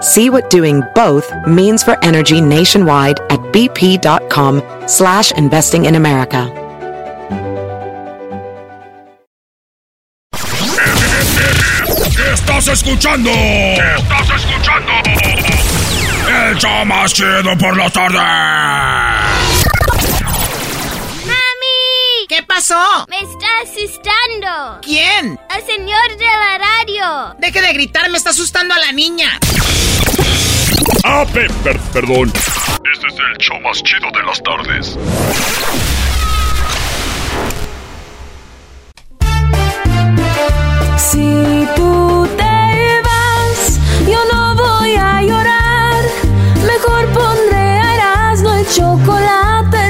See what doing both means for energy nationwide at bp.com slash investing in America. Estás escuchando. Estás escuchando. El show más chido por la tarde. Pasó? Me está asustando. ¿Quién? El señor de la radio. Deje de gritar, me está asustando a la niña. Ah, pe- per- perdón. Este es el show más chido de las tardes. Si tú te vas, yo no voy a llorar. Mejor pondré a Erasmo el chocolate,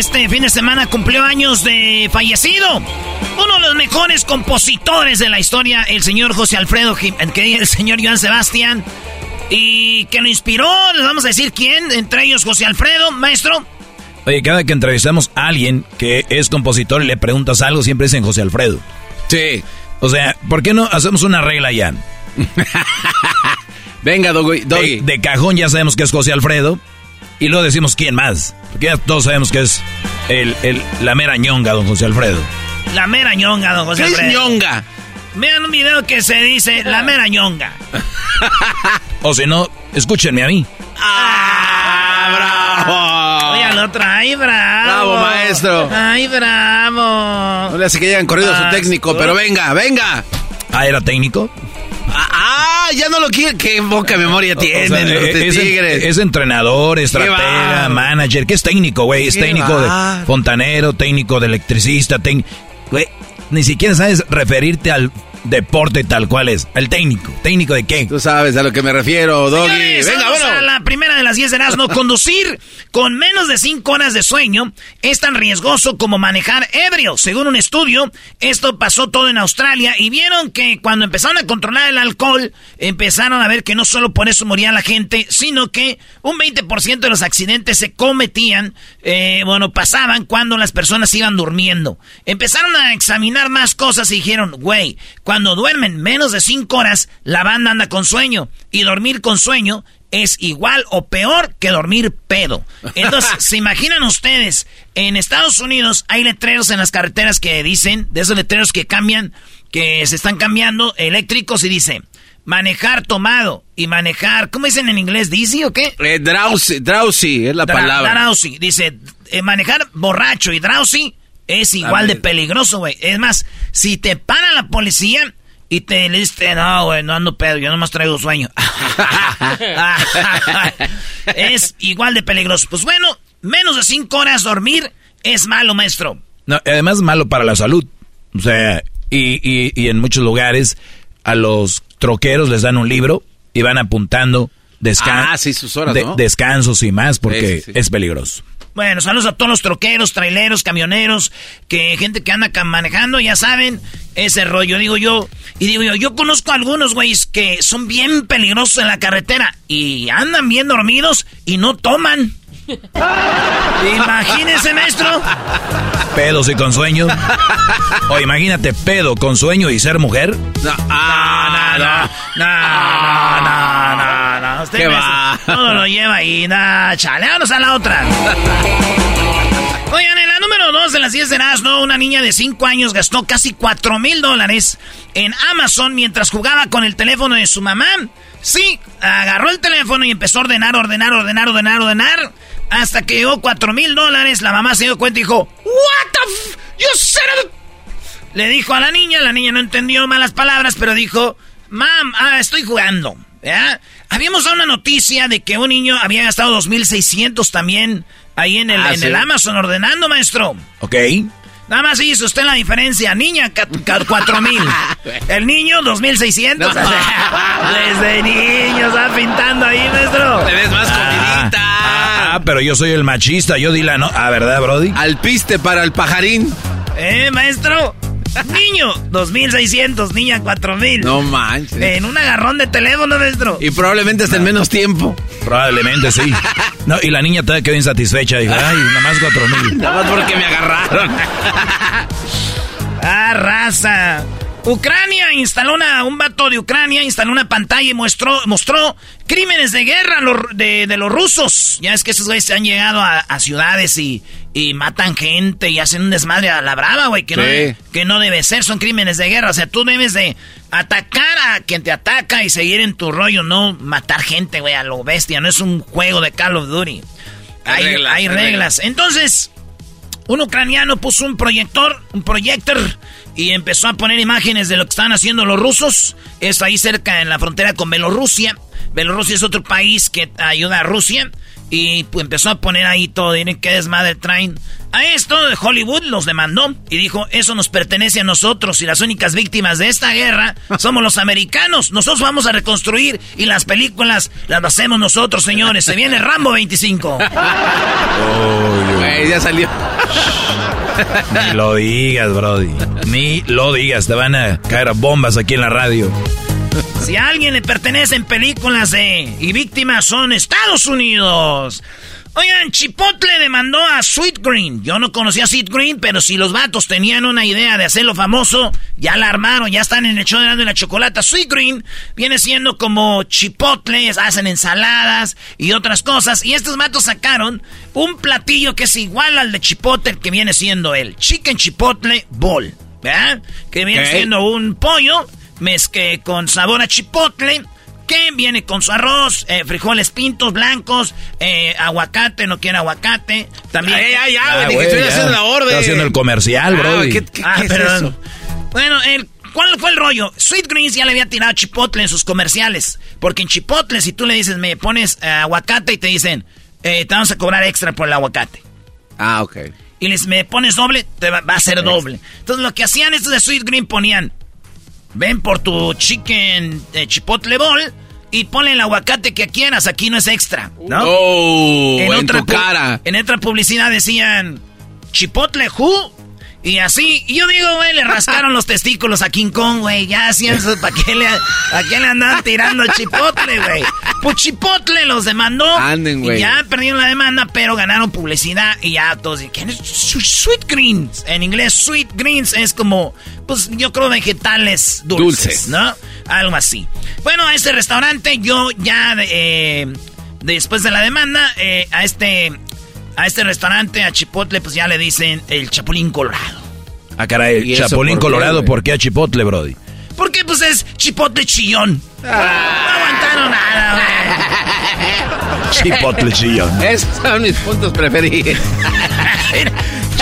Este fin de semana cumplió años de fallecido. Uno de los mejores compositores de la historia, el señor José Alfredo, que el señor Joan Sebastián. Y que lo inspiró, les vamos a decir quién, entre ellos José Alfredo, maestro. Oye, cada que entrevistamos a alguien que es compositor y le preguntas algo, siempre dicen José Alfredo. Sí. O sea, ¿por qué no hacemos una regla ya? Venga, Doggy. De, de cajón ya sabemos que es José Alfredo. Y luego decimos quién más. Porque ya todos sabemos que es el, el- la mera ñonga, don José Alfredo. La mera ñonga, don José ¿Qué es Alfredo. ñonga? Vean un video que se dice La mera ñonga. O si no, escúchenme a mí. ¡Ah, bravo! Oye, al otro, ay, bravo. Bravo, maestro. Ay, bravo. No le hace que llegan corrido a su técnico, pero venga, venga. Ah, ¿era técnico? Ah, ah, ya no lo quiere. Qué poca memoria tienen O sea, los es, Tigres. es entrenador, estratega, manager. ¿Qué es técnico, güey? Es ¿Qué técnico va? de fontanero, técnico de electricista, técnico... Güey, ni siquiera sabes referirte al deporte tal cual es. El técnico. ¿Técnico de qué? Tú sabes a lo que me refiero, Doggy. Señores, Venga, vamos bueno. a la primera de las 10 de Erasmo. Conducir con menos de 5 horas de sueño es tan riesgoso como manejar ebrio. Según un estudio, esto pasó todo en Australia y vieron que cuando empezaron a controlar el alcohol, empezaron a ver que no solo por eso moría la gente, sino que un 20% de los accidentes se cometían, eh, bueno, pasaban cuando las personas iban durmiendo. Empezaron a examinar más cosas y dijeron, güey, cuando duermen menos de 5 horas, la banda anda con sueño. Y dormir con sueño es igual o peor que dormir pedo. Entonces, ¿se imaginan ustedes? En Estados Unidos hay letreros en las carreteras que dicen, de esos letreros que cambian, que se están cambiando, eléctricos, y dice, manejar tomado y manejar, ¿cómo dicen en inglés? ¿Dizzy o qué? Eh, drowsy, drowsy es la Dra- palabra. Drowsy. Dice, eh, manejar borracho y drowsy es igual de peligroso, güey. Es más, si te para la policía y te le dice, no, güey, no ando pedo, yo nomás traigo sueño. es igual de peligroso. Pues bueno, menos de cinco horas dormir es malo, maestro. No, además es malo para la salud. O sea, y, y- y en muchos lugares a los troqueros les dan un libro y van apuntando descan- Ah, sí, sus horas, de- ¿no? descansos y más porque Sí, sí, sí. es peligroso. Bueno, saludos a todos los troqueros, traileros, camioneros, que gente que anda manejando, ya saben, ese rollo, digo yo. Y digo yo, yo conozco a algunos güeyes que son bien peligrosos en la carretera y andan bien dormidos y no toman. Imagínese, maestro. Pedos y con sueño. O imagínate, pedo con sueño y ser mujer. No, ah, no, no, no, no, no, no. ¿Qué me- va? Todo lo lleva ahí, nah, chale, vámonos a la otra. Oigan, en la número 2 de las 10 de Erasmo, una niña de 5 años gastó casi 4 mil dólares en Amazon mientras jugaba con el teléfono de su mamá. Sí, agarró el teléfono y empezó a ordenar, ordenar, ordenar, ordenar, ordenar. Hasta que llegó 4 mil dólares, la mamá se dio cuenta y dijo, What the f... You a-" Le dijo a la niña, la niña no entendió malas palabras, pero dijo, Mam, ah, estoy jugando. ¿Ya? Habíamos dado una noticia de que un niño había gastado 2.600 también ahí en el, Ah, en ¿sí? el Amazon ordenando, maestro. ¿Ok? Nada más hizo usted la diferencia. Niña, ca- ca- 4.000. El niño, 2.600. No. Desde niño está pintando ahí, maestro. Te ves más comidita. Ah, ah, pero yo soy el machista. Yo di la no. Ah, ¿verdad, Brody? Al piste para el pajarín. ¿Eh, maestro? Niño, 2.600. Niña, 4.000. No manches. En un agarrón de teléfono, maestro. Y probablemente hasta en menos tiempo. Probablemente sí. No, y la niña todavía quedó insatisfecha. Dijo, ay, nada más cuatro mil. Nada más porque me agarraron. Ah, raza. Ucrania instaló una, un vato de Ucrania instaló una pantalla y mostró, mostró crímenes de guerra de, de los rusos. Ya es que esos güeyes han llegado a, a ciudades y, y matan gente y hacen un desmadre a la brava, güey, que, no Sí. de- que no debe ser, son crímenes de guerra. O sea, tú debes de atacar a quien te ataca y seguir en tu rollo, no matar gente, güey, a lo bestia. No es un juego de Call of Duty. Hay Hay, reglas, hay hay reglas. Entonces, un ucraniano puso un proyector, un proyector, y empezó a poner imágenes de lo que estaban haciendo los rusos. Es ahí cerca en la frontera con Bielorrusia. Bielorrusia es otro país que ayuda a Rusia. Y pues, empezó a poner ahí todo. Miren qué desmadre traen. A esto Hollywood los demandó y dijo, eso nos pertenece a nosotros y las únicas víctimas de esta guerra somos los americanos. Nosotros vamos a reconstruir y las películas las hacemos nosotros, señores. Se viene Rambo 25. Güey, ya salió. Ni lo digas, Brody. Ni lo digas. Te van a caer bombas aquí en la radio. Si a alguien le pertenecen películas de y víctimas son Estados Unidos. Oigan, Chipotle demandó a Sweet Green. Yo no conocía a Sweet Green, pero si los vatos tenían una idea de hacerlo famoso, ya la armaron, ya están en el show de la chocolata. Sweet Green viene siendo como chipotles, hacen ensaladas y otras cosas. Y estos vatos sacaron un platillo que es igual al de chipotle que viene siendo el Chicken Chipotle Bowl. ¿Verdad? Que viene siendo un pollo mezque con sabor a chipotle. Que viene con su arroz, eh, frijoles pintos blancos, eh, aguacate, no quiere aguacate. También. Ay, Ah, estoy ya. haciendo la orden. Estoy haciendo el comercial, Ah. ¿qué, qué- Ah, qué es perdón. eso? Bueno, el, ¿cuál fue el rollo? Sweet Greens ya le había tirado chipotle en sus comerciales. Porque en chipotle, si tú le dices, me pones eh, aguacate y te dicen, eh, te vamos a cobrar extra por el aguacate. Ah, ok. Y les me pones doble, te va, va a ser doble. Entonces lo que hacían estos de Sweet Green ponían, ven por tu chicken eh, chipotle bowl y ponle el aguacate que quieras, aquí no es extra, ¿no? Oh, en, tu pu- cara. En otra publicidad decían Chipotle Who. Y así, y yo digo, güey, le rascaron los testículos a King Kong, güey. Ya hacían eso, ¿para qué le, ¿para qué le andaban tirando chipotle, güey? Pues chipotle los demandó. Anden, güey. Ya perdieron la demanda, pero ganaron publicidad. Y ya todos dicen, ¿quién es Sweet Greens? En inglés, Sweet Greens es como, pues yo creo vegetales dulces, Dulces. ¿no? Algo así. Bueno, a este restaurante yo ya, eh, después de la demanda, eh, a este a este restaurante, a Chipotle, pues ya le dicen el Chapulín Colorado. Ah, caray, ¿Y eso Chapulín por Colorado? ¿por qué a Chipotle, Brody? Porque pues es Chipotle chillón. No aguantaron nada, güey. Chipotle chillón. Esos son mis puntos preferidos.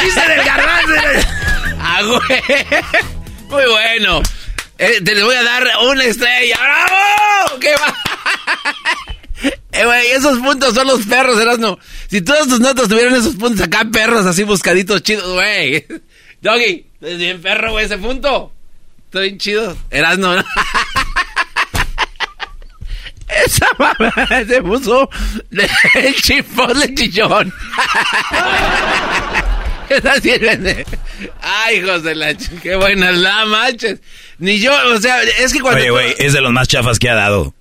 Chiste del garbanzo. ah, güey. Muy bueno. Eh, te les voy a dar una estrella. ¡Bravo! ¿Qué va? Eh, güey, esos puntos son los perros, Erasno. Si todas tus notas tuvieran esos puntos acá, perros así buscaditos chidos, güey. Doggy, es bien perro, güey, ese punto. Estoy bien chido. Erasno. Esa mamá se puso el chipotle chillón. Esa es- Ay, hijos de la qué buena la manches. Ni yo, o sea, es que cuando Oye, tú- güey, es de los más chafas que ha dado.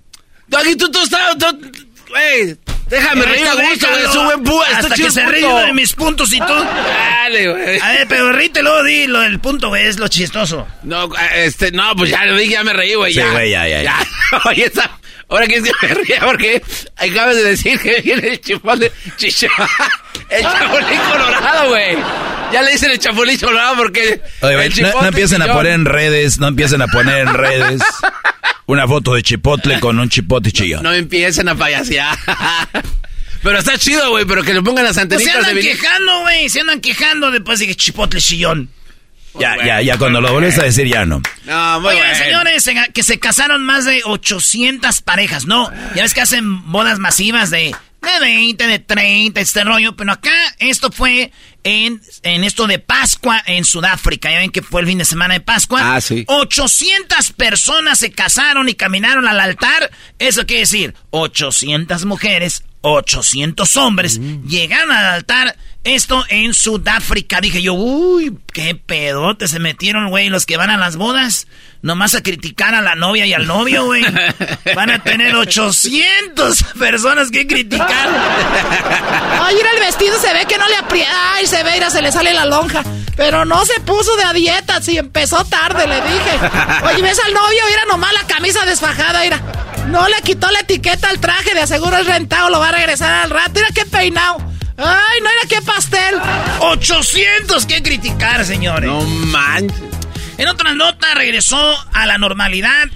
Doggy, tú, tú estás, tú- güey, déjame reír a gusto, güey, es un buen está Hasta que se ríe de mis puntos y tú. Dale, güey. A ver, pero ríete luego di lo del punto, güey, es lo chistoso. No, este, no, pues ya lo dije, ya me reí, güey, Sí, ya. güey, ya, ya, ya. Oye, esa, ahora que se me ríe, porque acabas de decir que viene el chipotle, chicho, el chapulín colorado, güey. Ya le dicen el chapulín colorado porque Oye, el no, empiecen a poner en redes, no empiecen a poner en redes una foto de chipotle con un chipote chillón. No empiecen a payasear. Pero está chido, güey, pero que le pongan las Pues se antenitas de andan quejando, güey, se andan quejando después de que chipotle chillón. Ya, ya, ya, cuando lo vuelves a decir ya no. No, muy Oigan, bueno. señores, se- que se casaron más de 800 parejas, ¿no? Ya ves que hacen bodas masivas de, de 20, de 30, este rollo, pero acá esto fue en, en esto de Pascua en Sudáfrica. Ya ven que fue el fin de semana de Pascua. Ah, sí. 800 personas se casaron y caminaron al altar. Eso quiere decir, 800 mujeres, 800 hombres llegaron al altar. Esto en Sudáfrica. Dije yo, uy, qué pedote se metieron, güey, los que van a las bodas. Nomás a criticar a la novia y al novio, güey. Van a tener 800 personas que criticar. Ay, mira el vestido, se ve que no le aprieta. Ay, se ve, mira, se le sale la lonja. Pero no se puso de a dieta, si empezó tarde, le dije. Oye, ves al novio, mira nomás la camisa desfajada, mira. No le quitó la etiqueta al traje, de aseguro es rentado, lo va a regresar al rato. Mira qué peinado. Ay, no era qué pastel. 800 que criticar, señores. No manches. En otra nota, regresó a la normalidad.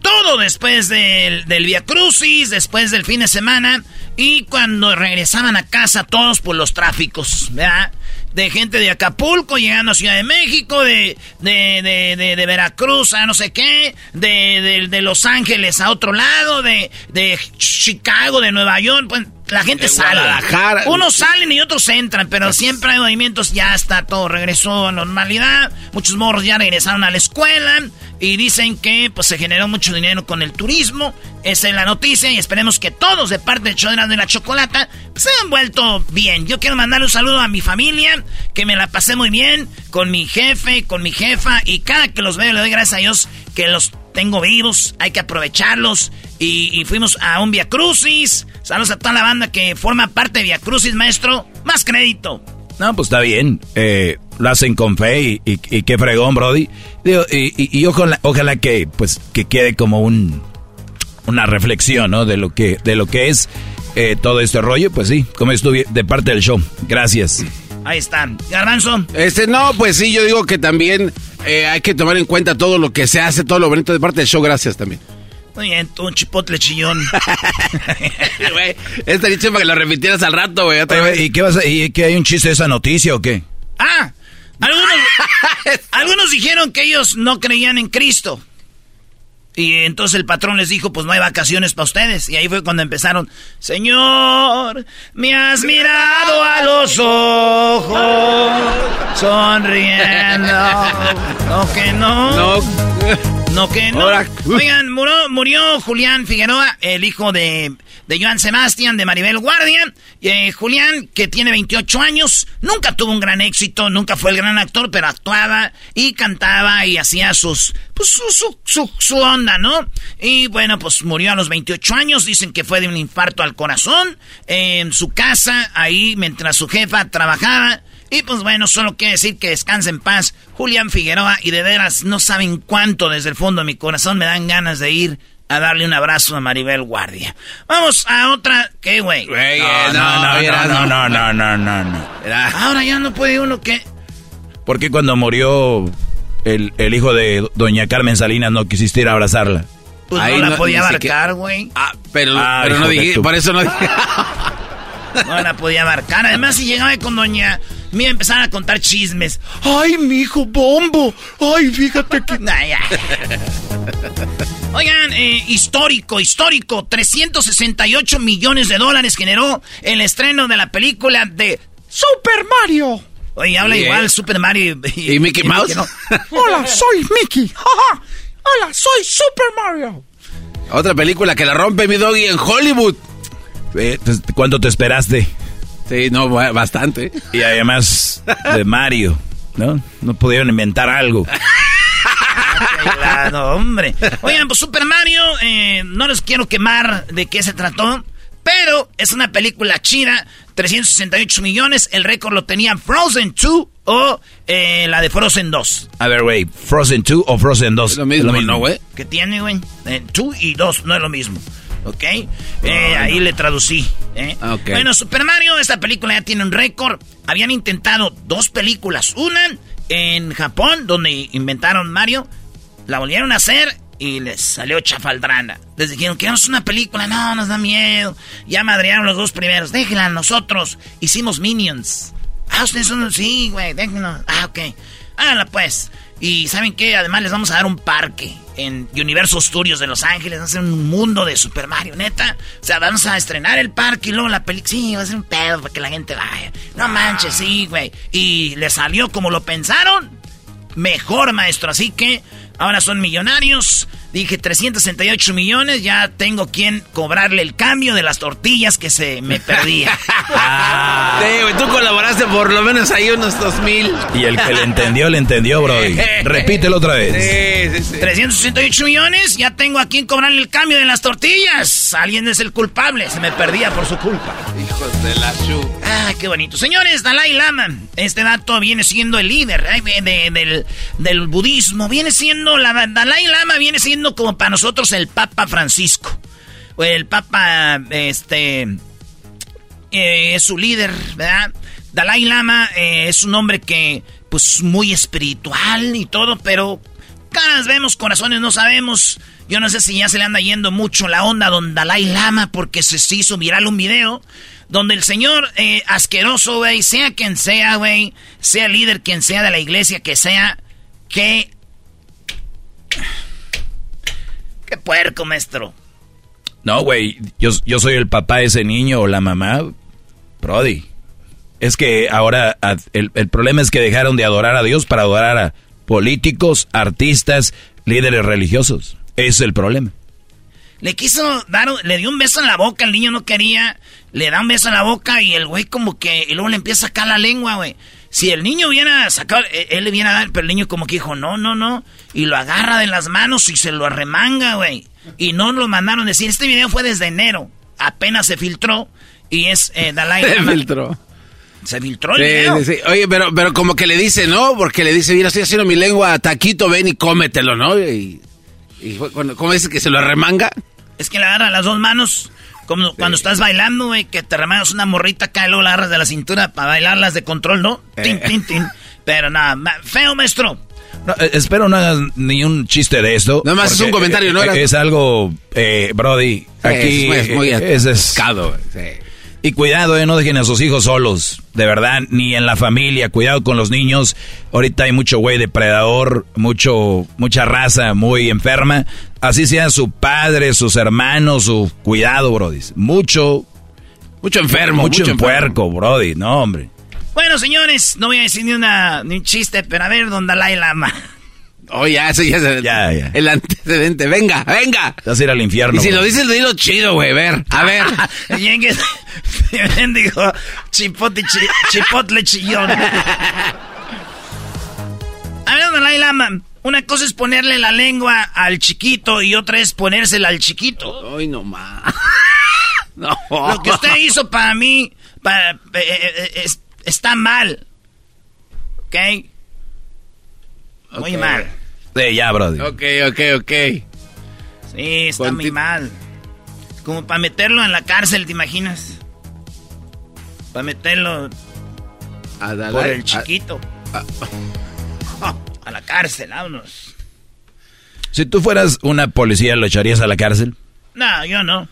Todo después del, del Via Crucis, después del fin de semana. Y cuando regresaban a casa, todos por los tráficos, ¿verdad? De gente de Acapulco llegando a Ciudad de México, de, de, de, de- de Veracruz a no sé qué, de, de- de Los Ángeles a otro lado, de, de Chicago, de Nueva York. Pues la gente sale. Guadalajara. Unos salen y otros entran, pero siempre hay movimientos, ya está todo, regresó a normalidad. Muchos morros ya regresaron a la escuela y dicen que pues se generó mucho dinero con el turismo. Esa es la noticia y esperemos que todos de parte de Chodras de la Chocolata pues, se han vuelto bien. Yo quiero mandarle un saludo a mi familia, que me la pasé muy bien con mi jefe, con mi jefa y cada que los veo le doy gracias a Dios que los tengo vivos, hay que aprovecharlos. Y, y fuimos a un Via Crucis. Saludos a toda la banda que forma parte de Via Crucis, maestro. Más crédito. No, pues está bien. Eh, lo hacen con fe y, y- y qué fregón, Brody. Digo, y, y- y ojalá, ojalá que, pues, que quede como un, una reflexión, ¿no? De lo que, de lo que es eh, todo este rollo. Pues sí, como estuve de parte del show. Gracias. Ahí están. Garbanzo. Este, no, pues sí, yo digo que también eh, hay que tomar en cuenta todo lo que se hace, todo lo bonito de parte del show. Gracias también. Muy bien, tú un chipotle chillón. Güey, esta dicho para que lo repitieras al rato, güey. otra Oye, vez. ¿Y qué vas a, y qué hay un chiste de esa noticia o qué? ah, algunos, algunos dijeron que ellos no creían en Cristo. Y entonces el patrón les dijo, pues no hay vacaciones para ustedes. Y ahí fue cuando empezaron, Señor, me has mirado a los ojos, sonriendo. No que no. No. No que no. Ahora- Oigan, murió, murió Julián Figueroa, el hijo de, de Joan Sebastián, de Maribel Guardia. Eh, Julián, que tiene 28 años, nunca tuvo un gran éxito, nunca fue el gran actor, pero actuaba y cantaba y hacía sus, pues su, su, su, su onda, ¿no? Y bueno, pues murió a los 28 años, dicen que fue de un infarto al corazón, en su casa, ahí mientras su jefa trabajaba. Y pues bueno, solo quiero decir que descanse en paz Julián Figueroa y de veras no saben cuánto desde el fondo de mi corazón me dan ganas de ir a darle un abrazo a Maribel Guardia. Vamos a otra, ¿qué güey? Eh, No, no, no, no, no, no, no, no. Ahora ya no puede uno que... ¿Por qué cuando murió el, el hijo de doña Carmen Salinas no quisiste ir a abrazarla? Pues Ahí no la no- podía abarcar, güey. Ah, pero, Ah, pero no dije, por eso no dije. No la podía abarcar. Además, si llegaba con doña... Me empezaron a contar chismes. Ay, mi hijo bombo. Ay, fíjate que... Oigan, eh, histórico, histórico. 368 millones de dólares generó el estreno de la película de Super Mario. Oye, habla igual Super Mario ¿Y Mickey Mouse? no. Hola, soy Mickey. Hola, soy Super Mario. Otra película que la rompe mi doggy en Hollywood. Eh, pues, ¿Cuánto te esperaste? Sí, no, ba- bastante. Y además de Mario, ¿no? No pudieron inventar algo. Claro, hombre. Oigan, pues Super Mario, eh, no les quiero quemar de qué se trató, pero es una película chida, 368 millones, el récord lo tenía Frozen 2 o eh, la de Frozen 2. A ver, güey, ¿Frozen 2 o Frozen 2? Es lo mismo, ¿no, güey? que tiene, güey? 2 y 2, no es lo mismo. ¿Ok? Eh, ahí le traducí. ¿eh? Ah. Bueno, Super Mario, esta película ya tiene un récord. Habían intentado dos películas. Una en Japón, donde inventaron Mario. La volvieron a hacer y les salió chafaldrana. Les dijeron que es una película. No, nos da miedo. Ya madrearon los dos primeros. Déjenla nosotros. Hicimos Minions. Ah, ustedes son... Sí, güey, déjenlo. Ah, ok. Háganla pues. Y ¿saben qué? Además les vamos a dar un parque en Universal Studios de Los Ángeles. Vamos a hacer un mundo de Super Mario, neta. O sea, vamos a estrenar el parque y luego la película. Sí, va a ser un pedo para que la gente vaya. No manches, sí, güey. Y les salió como lo pensaron. Mejor, maestro. Así que ahora son millonarios. Dije 368 millones. Ya tengo quien cobrarle el cambio de las tortillas que se me perdía. Sí, güey, tú colaboraste por lo menos ahí unos dos mil. Y el que le entendió, le entendió, Brody. Repítelo otra vez. Sí, sí, sí. 368 millones, ya tengo a quien cobrarle el cambio de las tortillas. Alguien es el culpable, se me perdía por su culpa. Hijos de la chu. Ah, qué bonito. Señores, Dalai Lama, este dato viene siendo el líder de- de- del, del budismo. Viene siendo, la Dalai Lama viene siendo como para nosotros el Papa Francisco. O el Papa, este, eh, es su líder, ¿verdad? Dalai Lama eh, es un hombre que, pues, muy espiritual y todo, pero caras vemos, corazones no sabemos. Yo no sé si ya se le anda yendo mucho la onda a don Dalai Lama porque se hizo viral un video donde el señor eh, asqueroso, güey, sea quien sea, güey, sea líder quien sea de la iglesia que sea, que... Qué puerco, maestro. No, güey, yo, yo soy el papá de ese niño o la mamá. Brody. Es que ahora el, el problema es que dejaron de adorar a Dios para adorar a políticos, artistas, líderes religiosos. Ese es el problema. Le quiso dar, le dio un beso en la boca, el niño no quería, le da un beso en la boca y el güey como que, y luego le empieza a sacar la lengua, güey. Si el niño hubiera sacado, eh, él le viene a dar, pero el niño como que dijo, no, no, no, y lo agarra de las manos y se lo arremanga, güey. Y no lo mandaron decir, este video fue desde enero, apenas se filtró y es eh, Dalai Se Lama. filtró. Se filtró el Sí, video. sí, sí. Oye, pero, pero como que le dice, ¿no? Porque le dice, mira, estoy haciendo mi lengua taquito, ven y cómetelo, ¿no? Y, y cuando, ¿cómo dice que se lo arremanga? Es que le agarra las dos manos. Como cuando estás bailando, güey, que te remangas una morrita acá y luego la agarras de la cintura para bailarlas de control, ¿no? Tin, tin, tin. Pero nada, feo, maestro. No, eh, espero no hagas ni un chiste de esto. Nada más es un comentario, ¿no? eh, Es algo, eh, Brody. Aquí es, muy eh, ese es- sí. Y cuidado, eh, no dejen a sus hijos solos, de verdad, ni en la familia. Cuidado con los niños. Ahorita hay mucho güey depredador, mucho, mucha raza muy enferma. Así sea su padre, sus hermanos, su cuidado, Brody. Mucho, Mucho enfermo, mucho, mucho, puerco, Brody. No, hombre. Bueno, señores, no voy a decir ni, una, ni un chiste, pero a ver, don Dalai Lama. Oh, ya, eso ya es Ya, ya. el antecedente. Venga, venga. Te vas a ir al infierno. Y si bro. lo dices, dilo chido, güey. A ver, a ver. Dijo, chipote, chi- chipotle chillón. A ver, Dalai Lama, una cosa es ponerle la lengua al chiquito y otra es ponérsela al chiquito. Ay, no más. No. Lo que usted hizo para mí para- eh, eh, eh, es- está mal. ¿Ok? Muy mal. Sí, ya, Brody. Ok, ok, ok. Sí, está Conti- muy mal. Como para meterlo en la cárcel, ¿te imaginas? Para meterlo A Dalai- por el a- chiquito. A la cárcel, vámonos. Si tú fueras una policía, ¿lo echarías a la cárcel? No, yo no.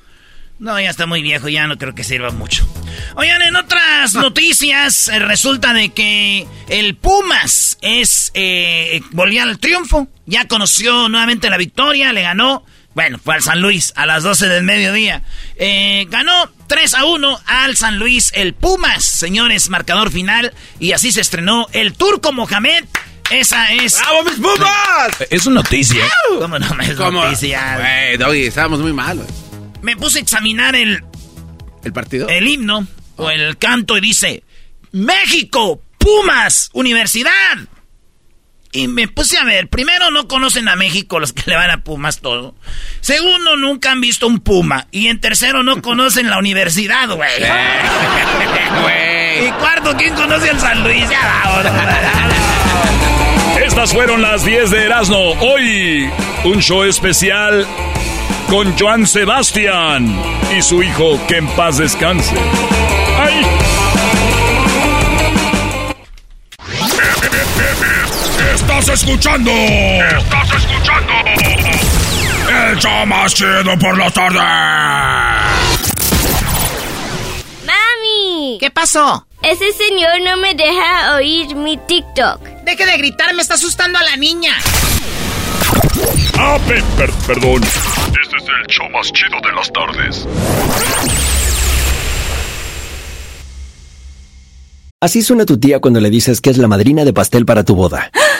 No, ya está muy viejo, ya no creo que sirva mucho. Oigan, en otras noticias, eh, resulta de que el Pumas es eh, volvió al triunfo. Ya conoció nuevamente la victoria, le ganó. Bueno, fue al San Luis a las 12 del mediodía. Eh, ganó 3 a 1 al San Luis el Pumas, señores, marcador final. Y así se estrenó el Turco Mohamed Esa es. ¡Bravo, mis Pumas! Es una noticia. ¿Cómo no es ¿Cómo? noticia? Doggy, estábamos muy mal, güey. Me puse a examinar el, ¿El partido? el himno o el canto y dice: México, Pumas, Universidad. Y me puse a ver, primero no conocen a México los que le van a Pumas todo. Segundo, nunca han visto un Puma. Y en tercero, no conocen la universidad, güey. Güey. y cuarto, ¿quién conoce al San Luis? Ya, ahora. Estas fueron las 10 de Erasmo. Hoy, un show especial con Joan Sebastián y su hijo, que en paz descanse. ¡Ay! Estás escuchando. Estás escuchando. El show más chido por las tardes. ¡Mami! ¿Qué pasó? Ese señor no me deja oír mi TikTok. Deje de gritar, me está asustando a la niña. Ah, pe- per- perdón. Este es el show más chido de las tardes. Así suena tu tía cuando le dices que es la madrina de pastel para tu boda.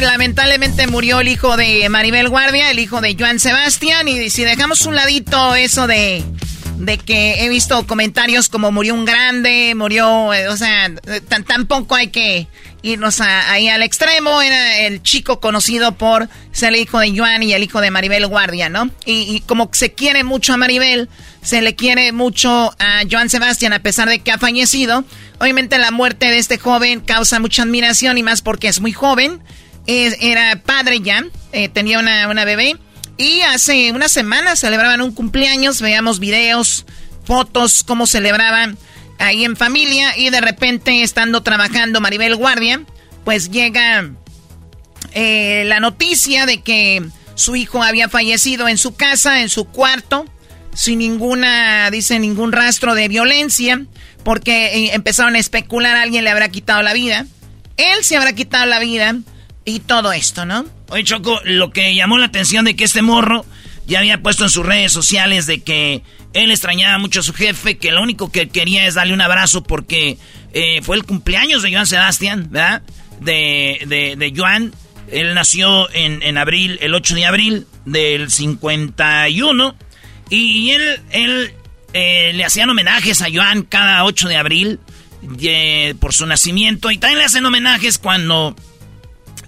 Bueno, lamentablemente murió el hijo de Maribel Guardia, el hijo de Joan Sebastián. Y si dejamos un ladito eso de, de que he visto comentarios como murió un grande, murió, eh, o sea, tan, tampoco hay que irnos ahí al extremo. Era el chico conocido por ser el hijo de Joan y el hijo de Maribel Guardia, ¿no? Y, y como se quiere mucho a Maribel, se le quiere mucho a Joan Sebastián a pesar de que ha fallecido. Obviamente la muerte de este joven causa mucha admiración y más porque es muy joven. Era padre ya, eh, tenía una, una bebé. Y hace una semana celebraban un cumpleaños, veíamos videos, fotos, cómo celebraban ahí en familia. Y de repente, estando trabajando Maribel Guardia, pues llega eh, la noticia de que su hijo había fallecido en su casa, en su cuarto, sin ninguna, dice, ningún rastro de violencia, porque eh, empezaron a especular, alguien le habrá quitado la vida. Él se habrá quitado la vida y todo esto, ¿no? Oye, Choco, lo que llamó la atención de que este morro ya había puesto en sus redes sociales de que él extrañaba mucho a su jefe, que lo único que quería es darle un abrazo porque eh, fue el cumpleaños de Joan Sebastián, ¿verdad? De, de, de Joan. Él nació en, en abril, el 8 de abril del 51. Y él, él eh, le hacían homenajes a Joan cada 8 de abril por su nacimiento. Y también le hacen homenajes cuando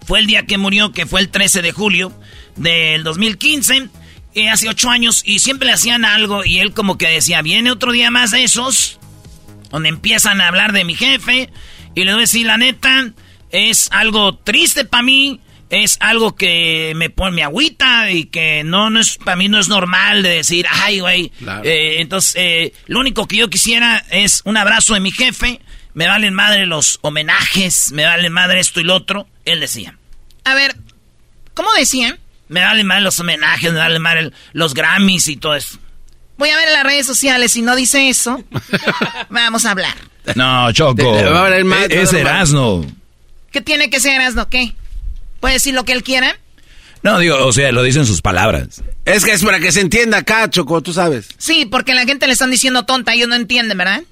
fue el día que murió, que fue el 13 de julio del 2015, eh, hace ocho años, y siempre le hacían algo, y él como que decía, viene otro día más de esos, donde empiezan a hablar de mi jefe, y le voy a decir, la neta, es algo triste para mí, es algo que me pone mi agüita, y que no, no es, para mí no es normal de decir, ay, güey, Claro. eh, entonces, eh, lo único que yo quisiera es un abrazo de mi jefe, me valen madre los homenajes, me valen madre esto y lo otro, él decía. A ver, ¿cómo decían? Me valen mal los homenajes, me valen mal el- los Grammys y todo eso. Voy a ver en las redes sociales, si no dice eso, vamos a hablar. No, Choco. Va a mal, Es- es. Erasno. ¿Qué tiene que ser, Asno? ¿Qué? ¿Puede decir lo que él quiera? No, digo, o sea, lo dicen sus palabras. Es que es para que se entienda acá, Choco, tú sabes. Sí, porque la gente le están diciendo tonta, ellos no entienden, ¿verdad?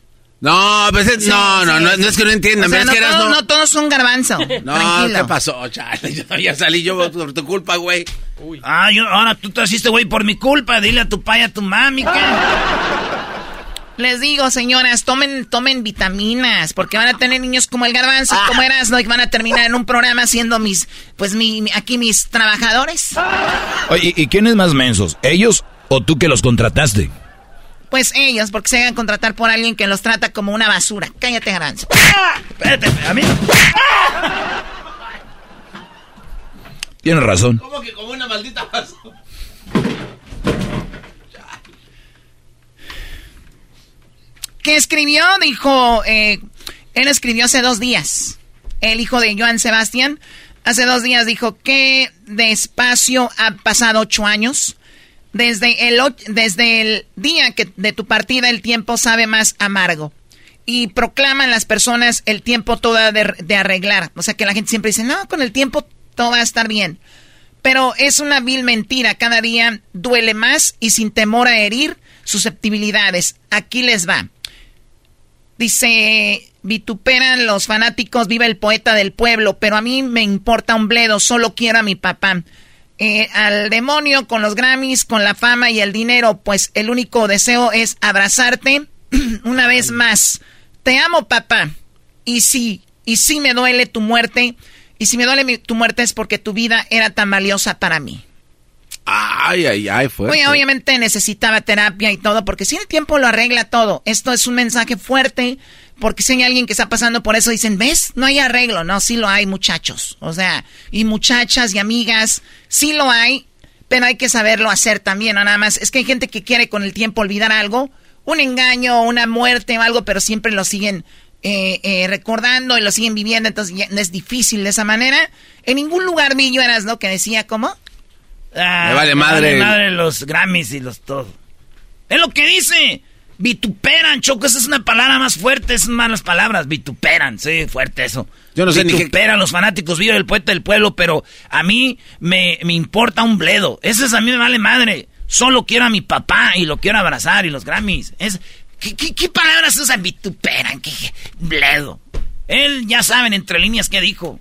No, pues es- Sí, no, no, sí, no, sí. no es que no entiendan, O sea, no, es que eras todos, no. no todos son garbanzo. No, Tranquilo. ¿qué pasó, chale? Yo ya salí yo por tu culpa, güey. Ah, yo, ahora tú te hiciste güey por mi culpa, dile a tu pa y a tu mami que... Les digo, señoras, tomen, tomen vitaminas, porque van a tener niños como el garbanzo, y como eras, ¿no? Y van a terminar en un programa siendo mis, pues mi, aquí mis trabajadores. Oye, ¿y quién es más mensos? ¿Ellos o tú que los contrataste? Pues ellos, porque se hagan contratar por alguien que los trata como una basura. Cállate, garbanzo. Espérate, a mí. Tienes razón. ¿Cómo que como una maldita basura? ¿Qué escribió? Dijo, eh, él escribió hace dos días. El hijo de Joan Sebastián. Hace dos días dijo que despacio ha pasado ocho años. Desde el, desde el día que de tu partida el tiempo sabe más amargo. Y proclaman las personas el tiempo todo de, de arreglar. O sea que la gente siempre dice, no, con el tiempo todo va a estar bien. Pero es una vil mentira. Cada día duele más y sin temor a herir susceptibilidades. Aquí les va. Dice, vituperan los fanáticos, viva el poeta del pueblo, pero a mí me importa un bledo, solo quiero a mi papá. Eh, al demonio con los Grammys, con la fama y el dinero, pues el único deseo es abrazarte una vez más. Te amo, papá. Y sí, y sí me duele tu muerte. Y si me duele tu muerte es porque tu vida era tan valiosa para mí. Ay, ay, ay, fue. obviamente necesitaba terapia y todo, porque si el tiempo lo arregla todo. Esto es un mensaje fuerte, porque si hay alguien que está pasando por eso, dicen, ¿ves? No hay arreglo. No, sí lo hay, muchachos. O sea, y muchachas y amigas, sí lo hay, pero hay que saberlo hacer también, ¿no? Nada más. Es que hay gente que quiere con el tiempo olvidar algo, un engaño, una muerte o algo, pero siempre lo siguen eh, eh, recordando y lo siguen viviendo, entonces es difícil de esa manera. En ningún lugar vi yo eras, ¿no? Que decía, ¿cómo? Ah, me vale madre. Me vale madre los Grammys y los todo. Es lo que dice. Vituperan, Choco, esa es una palabra más fuerte, esas malas palabras. Vituperan, sí, fuerte eso. Yo no sé Vituperan los fanáticos, vive el poeta del pueblo, pero a mí me, me importa un bledo. Eso es a mí me vale madre. Solo quiero a mi papá y lo quiero abrazar y los Grammys. Es, ¿qué, qué, palabras usan? Vituperan, qué bledo. Él ya saben entre líneas qué dijo.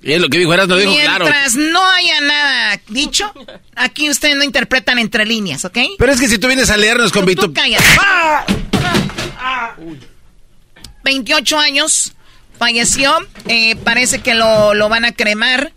Y es lo que dijo Erasmo, dijo Mientras no haya nada dicho, aquí ustedes no interpretan entre líneas, ¿ok? Pero es que si tú vienes a leernos con Vito... 28 años, falleció, eh, parece que lo, lo, van a cremar.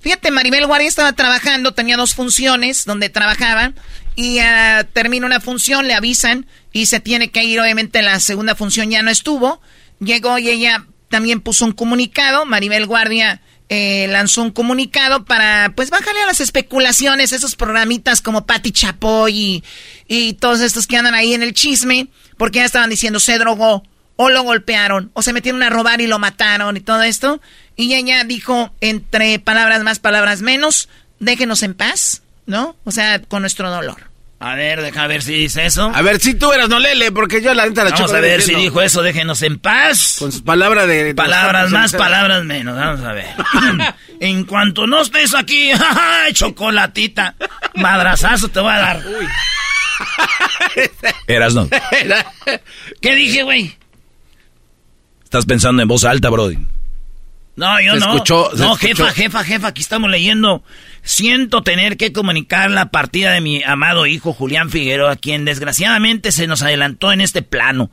Fíjate, Maribel Guardia estaba trabajando, tenía dos funciones donde trabajaba y uh, termina una función, le avisan y se tiene que ir, obviamente la segunda función ya no estuvo. Llegó y ella también puso un comunicado, Maribel Guardia eh, lanzó un comunicado para, pues, bajarle a las especulaciones, esos programitas como Patti Chapoy y, todos estos que andan ahí en el chisme, porque ya estaban diciendo se drogó, o lo golpearon, o se metieron a robar y lo mataron y todo esto. Y ella dijo, entre palabras más, palabras menos, déjenos en paz, ¿no? O sea, con nuestro dolor. A ver, deja ver si dice eso. A ver, si tú eras, no lele, porque yo la neta la Vamos a ver si dijo eso, déjenos en paz. Con sus palabras de... Palabras más, palabras menos, vamos a ver. en cuanto no estés aquí, chocolatita, madrazazo te voy a dar. Uy. Eras no. ¿Qué dije, güey? Estás pensando en voz alta, Brody. No, yo no. Escuchó, no, jefa, jefa, jefa, aquí estamos leyendo. Siento tener que comunicar la partida de mi amado hijo Julián Figueroa, quien desgraciadamente se nos adelantó en este plano.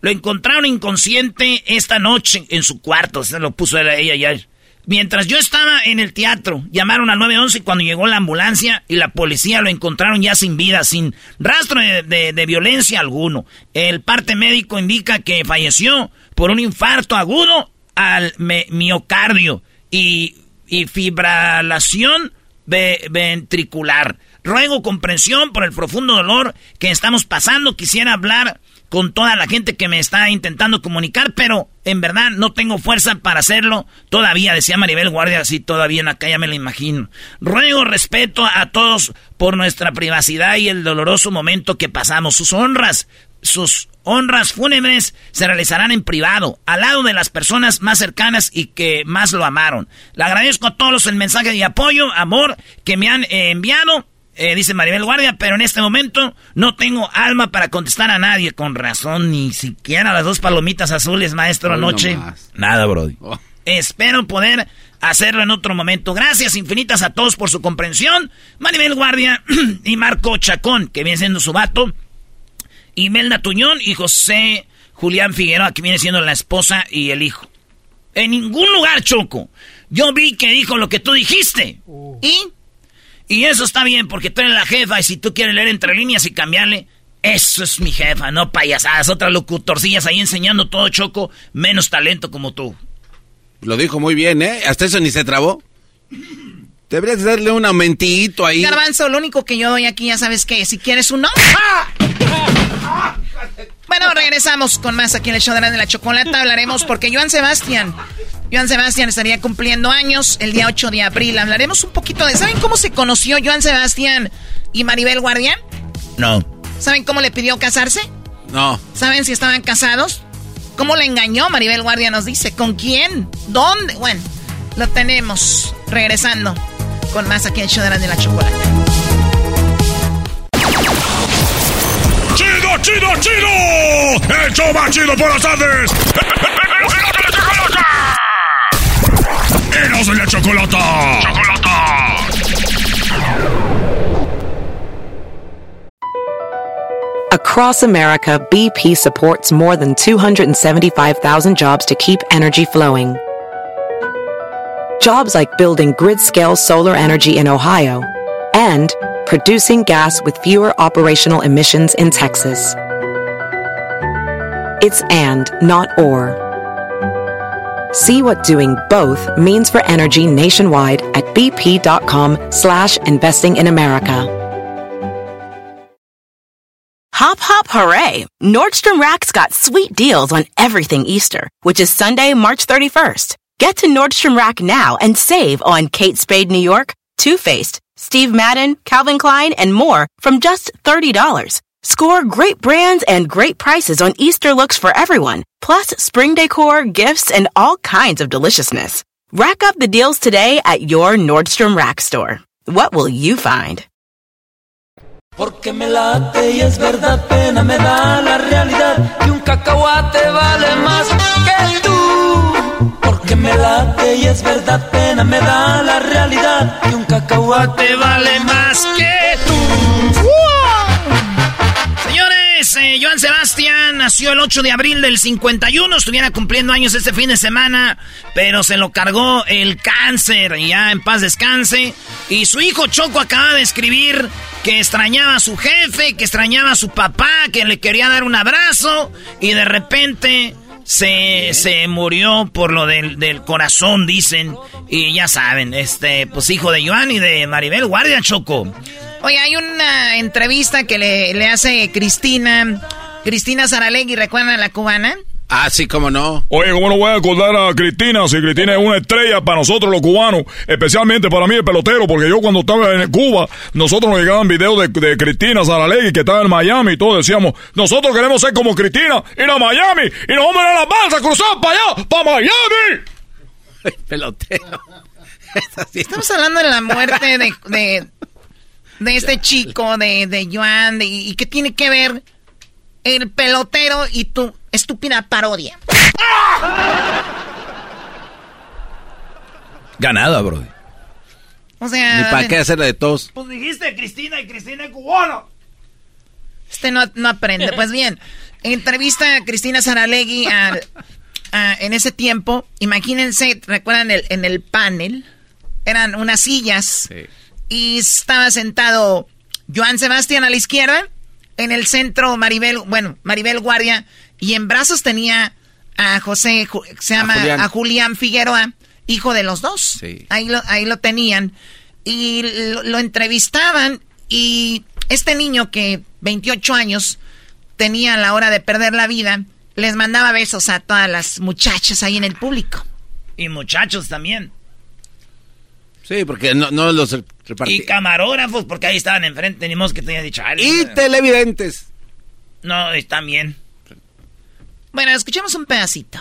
Lo encontraron inconsciente esta noche en su cuarto, se lo puso ella ayer. Mientras yo estaba en el teatro, llamaron al 911 cuando llegó la ambulancia y la policía lo encontraron ya sin vida, sin rastro de, de violencia alguno. El parte médico indica que falleció por un infarto agudo al miocardio y, y fibrilación ventricular. Ruego comprensión por el profundo dolor que estamos pasando. Quisiera hablar con toda la gente que me está intentando comunicar, pero en verdad no tengo fuerza para hacerlo todavía, decía Maribel Guardia, así todavía en la calle me lo imagino. Ruego respeto a todos por nuestra privacidad y el doloroso momento que pasamos. Sus honras, sus honras fúnebres se realizarán en privado, al lado de las personas más cercanas y que más lo amaron. Le agradezco a todos el mensaje de apoyo, amor que me han eh, enviado, eh, dice Maribel Guardia, pero en este momento no tengo alma para contestar a nadie. Con razón, ni siquiera las dos palomitas azules, maestro, anoche. Nada, Brody. Oh. Espero poder hacerlo en otro momento. Gracias infinitas a todos por su comprensión. Maribel Guardia y Marco Chacón, que viene siendo su vato Imelda Tuñón y José Julián Figueroa, que viene siendo la esposa y el hijo. En ningún lugar, Choco. Yo vi que dijo lo que tú dijiste. ¿Y? Y eso está bien, porque tú eres la jefa y si tú quieres leer entre líneas y cambiarle, eso es mi jefa, no payasadas, otras locutorcillas ahí enseñando todo choco, menos talento como tú. Lo dijo muy bien, ¿eh? Hasta eso ni se trabó. Deberías darle un aumentito ahí. Garbanzo, lo único que yo doy aquí, ya sabes que si quieres uno. Bueno, regresamos con más aquí en el show de la, de la chocolata. Hablaremos porque Joan Sebastián, Joan Sebastián estaría cumpliendo años el día 8 de abril. Hablaremos un poquito de. ¿Saben cómo se conoció Joan Sebastián y Maribel Guardia? No. ¿Saben cómo le pidió casarse? No. ¿Saben si estaban casados? ¿Cómo le engañó? Maribel Guardia nos dice. ¿Con quién? ¿Dónde? Bueno, lo tenemos regresando con más aquí en el de la Chocolate. ¡Chido, chido, chido! ¡El show más chido por las tardes! ¡Eros de la chocolata! ¡Chocolata! Across America, BP supports more than 275,000 jobs to keep energy flowing. Jobs like building grid-scale solar energy in Ohio and producing gas with fewer operational emissions in Texas. It's and, not or. See what doing both means for energy nationwide at bp.com slash investing in America. Hop, hop, hooray! Nordstrom Rack's got sweet deals on everything Easter, which is Sunday, March 31st. Get to Nordstrom Rack now and save on Kate Spade New York, Too Faced, Steve Madden, Calvin Klein, and more from just $30. Score great brands and great prices on Easter looks for everyone, plus spring decor, gifts, and all kinds of deliciousness. Rack up the deals today at your Nordstrom Rack store. What will you find? Porque me late y es verdad, pena me da la realidad que un cacahuate vale más que tú. Y es verdad, pena me da la realidad que un cacahuate vale más que tú. Señores, eh, Joan Sebastián nació el 8 de abril del 51, estuviera cumpliendo años este fin de semana, pero se lo cargó el cáncer, y ya en paz descanse. Y su hijo Choco acaba de escribir que extrañaba a su jefe, que extrañaba a su papá, que le quería dar un abrazo, y de repente se, se murió por lo del, del corazón, dicen. Y ya saben, este, pues hijo de Joan y de Maribel Guardia Choco. Oye, hay una entrevista que le, le hace Cristina, Cristina Saralegui, ¿recuerdan a la cubana? Ah, sí, cómo no. Oye, ¿cómo no voy a acordar a Cristina? Si Cristina es una estrella para nosotros los cubanos, especialmente para mí el pelotero, porque yo cuando estaba en Cuba, nosotros nos llegaban videos de, de Cristina Saralegui, que estaba en Miami, y todos decíamos, nosotros queremos ser como Cristina, ir a Miami, y nos vamos a ir a la balsa, cruzar para allá, para Miami. pelotero. Estamos hablando de la muerte de, de, de este chico, de, de Joan, de, y qué tiene que ver el pelotero y tu estúpida parodia. Ganada, bro. O sea. Ni para qué hacerle de tos. Pues dijiste Cristina y Cristina es cubano. Este no, no aprende. Pues bien, entrevista a Cristina Saralegui a- en ese tiempo. Imagínense, recuerdan el- en el panel, eran unas sillas y estaba sentado Joan Sebastián a la izquierda, en el centro Maribel, bueno, Maribel Guardia, y en brazos tenía a José, se llama Julián. a Julián Figueroa, hijo de los dos. Ahí, lo, ahí lo tenían. Y lo, lo entrevistaban y este niño que 28 años tenía a la hora de perder la vida, les mandaba besos a todas las muchachas ahí en el público. Y muchachos también. Sí, porque no, no los Y repartí. camarógrafos, porque ahí estaban enfrente, ni que te haya dicho. "Ay, Y televidentes. No, están bien. Bueno, escuchemos un pedacito.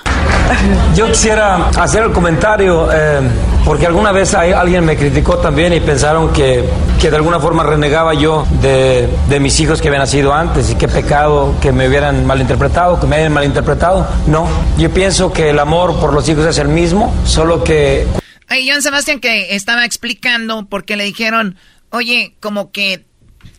Yo quisiera hacer el comentario eh, porque alguna vez alguien me criticó también y pensaron que, que de alguna forma renegaba yo de, de mis hijos que habían nacido antes y qué pecado que me hubieran malinterpretado, que me hayan malinterpretado. No, yo pienso que el amor por los hijos es el mismo, solo que Ahí Joan Sebastián que estaba explicando porque le dijeron, oye, como que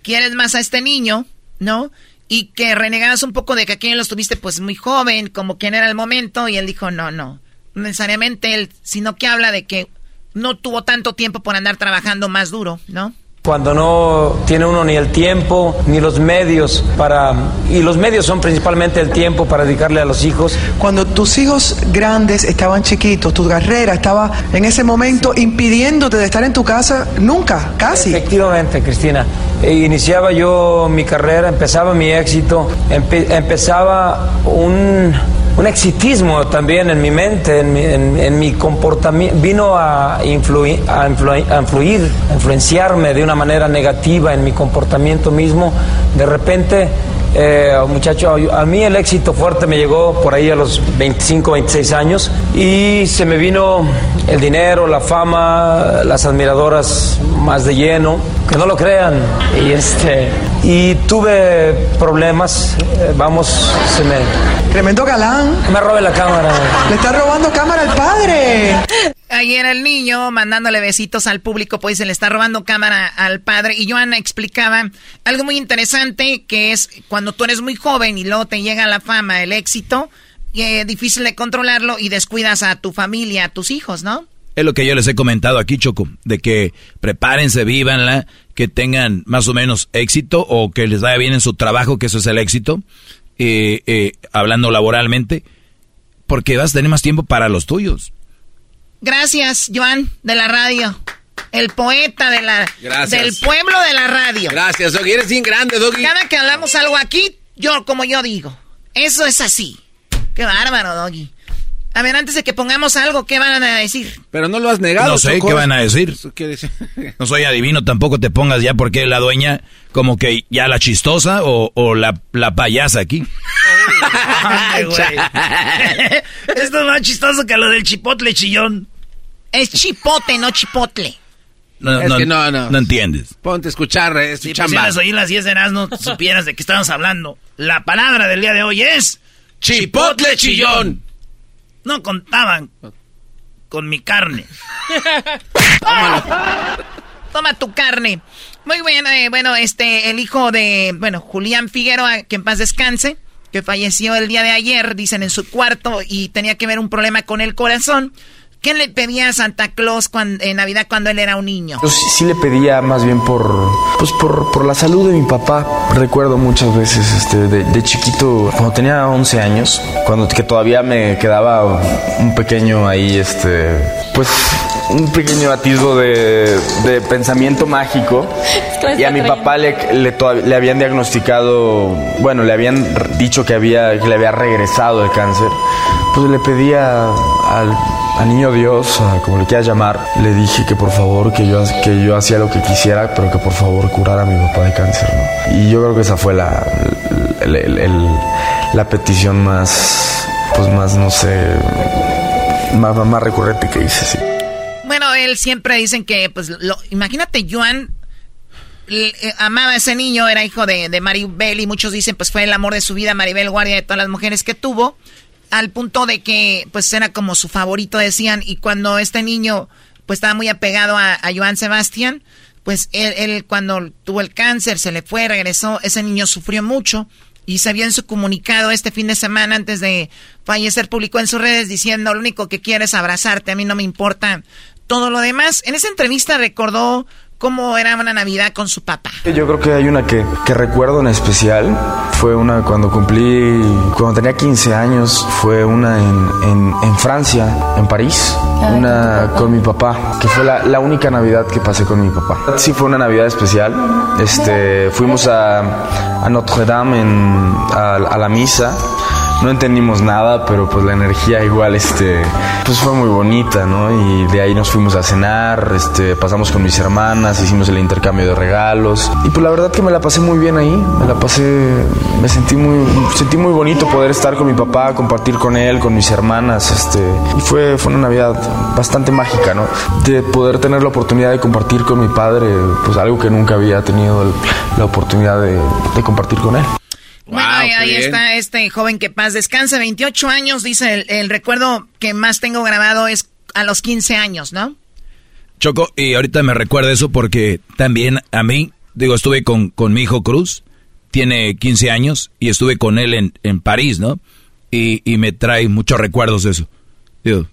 quieres más a este niño, ¿no? Y que renegabas un poco de que aquello lo estuviste pues muy joven, como que no era el momento, y él dijo, no, no, necesariamente él, sino que habla de que no tuvo tanto tiempo por andar trabajando más duro, ¿no? Cuando no tiene uno ni el tiempo ni los medios para... Y los medios son principalmente el tiempo para dedicarle a los hijos. Cuando tus hijos grandes estaban chiquitos, tu carrera estaba en ese momento impidiéndote de estar en tu casa nunca, casi. Efectivamente, Cristina. E iniciaba yo mi carrera, empezaba mi éxito, empe- empezaba un, un exitismo también en mi mente, en mi, en- mi comportamiento. Vino a, influir, a, a influir, influenciarme de una manera negativa en mi comportamiento mismo. De repente, eh, muchacho, a mí el éxito fuerte me llegó por ahí a los 25, 26 años y se me vino el dinero, la fama, las admiradoras más de lleno, que no lo crean. Y este y tuve problemas, eh, vamos, se me Tremendo galán. me robe la cámara. Le está robando cámara al padre. Ayer el niño mandándole besitos al público, pues se le está robando cámara al padre. Y Joana explicaba algo muy interesante, que es cuando tú eres muy joven y luego te llega la fama, el éxito, es difícil de controlarlo y descuidas a tu familia, a tus hijos, ¿no? Es lo que yo les he comentado aquí, Choco, de que prepárense, vívanla, que tengan más o menos éxito o que les vaya bien en su trabajo, que eso es el éxito, eh, eh, hablando laboralmente, porque vas a tener más tiempo para los tuyos. Gracias, Joan, de la radio. El poeta de la, Gracias. del pueblo de la radio. Gracias, Doggy. Eres bien grande, Doggy. Cada que hablamos algo aquí, yo, como yo digo, eso es así. Qué bárbaro, Doggy. A ver, antes de que pongamos algo, ¿qué van a decir? Pero no lo has negado. No sé qué van a decir. No soy adivino, tampoco te pongas ya porque la dueña, como que ya la chistosa o, o la, la payasa aquí. Ay, güey. Esto es más chistoso que lo del chipotle chillón. Es chipote, no chipotle. No, Es no, que no, no. no entiendes. Ponte a escuchar, eh, es tu Si pues, chamba. oír las 10 de no supieras de qué estamos hablando. La palabra del día de hoy es... Chipotle chillón. No contaban con mi carne. Toma tu carne. Muy bien, eh, bueno, este, el hijo de, bueno, Julián Figueroa, que en paz descanse, que falleció el día de ayer, dicen en su cuarto, y tenía que ver un problema con el corazón. ¿Qué le pedía a Santa Claus cuan- en Navidad cuando él era un niño? Yo sí, sí le pedía más bien por, pues por, por la salud de mi papá. Recuerdo muchas veces este, de, de chiquito, cuando tenía 11 años, cuando que todavía me quedaba un pequeño ahí, este, pues un pequeño atisbo de, de pensamiento mágico. Y a mi papá le, le, le habían diagnosticado, bueno, le habían dicho que, había, que le había regresado el cáncer. Pues le pedía al, al niño Dios, a como le quieras llamar, le dije que por favor, que yo, que yo hacía lo que quisiera, pero que por favor curara a mi papá de cáncer. ¿no? Y yo creo que esa fue la, el- el- el- la petición más, pues más, no sé, más, más recurrente que hice, sí. Bueno, él siempre dicen que, pues, lo, imagínate, Joan eh, amaba a ese niño, era hijo de, de Maribel y muchos dicen, pues, fue el amor de su vida, Maribel, guardia de todas las mujeres que tuvo, al punto de que, pues, era como su favorito, decían, y cuando este niño, pues, estaba muy apegado a, a Joan Sebastián, pues, él, él cuando tuvo el cáncer, se le fue, regresó, ese niño sufrió mucho, y se vio en su comunicado este fin de semana antes de fallecer, publicó en sus redes diciendo, lo único que quiero es abrazarte, a mí no me importa todo lo demás. En esa entrevista recordó cómo era una Navidad con su papá. Yo creo que hay una que, que recuerdo en especial. Fue una cuando cumplí, cuando tenía 15 años, fue una en, en, en Francia, en París. Una con mi papá, que fue la, la única Navidad que pasé con mi papá. Sí, fue una Navidad especial. Este, fuimos a, a Notre Dame en, a, a la misa. No entendimos nada, pero pues la energía igual, este, pues fue muy bonita, ¿no? Y de ahí nos fuimos a cenar, este, pasamos con mis hermanas, hicimos el intercambio de regalos. Y pues la verdad que me la pasé muy bien ahí, me la pasé, me sentí muy, sentí muy bonito poder estar con mi papá, compartir con él, con mis hermanas, este, y fue, fue una Navidad bastante mágica, ¿no? De poder tener la oportunidad de compartir con mi padre, pues algo que nunca había tenido la oportunidad de, de compartir con él. Bueno, ahí, está este joven que paz descansa, 28 años, dice, el, el recuerdo que más tengo grabado es a los 15 años, ¿no? Choco, y ahorita me recuerda eso porque también a mí, digo, estuve con, con mi hijo Cruz tiene 15 años y estuve con él en, en París, ¿no? Y, y, me trae muchos recuerdos de eso. Digo,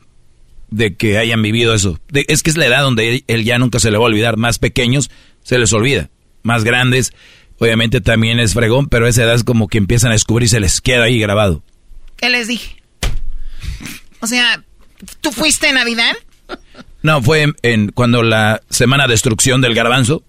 de que hayan vivido eso. es que es la edad donde él, él, ya nunca se le va a olvidar. Más pequeños se les olvida. Más grandes, obviamente también es fregón, pero esa edad es como que empiezan a descubrir y se les queda ahí grabado. ¿Qué les dije? O sea, ¿tú fuiste en Navidad? No, fue en, cuando la semana de destrucción del garbanzo,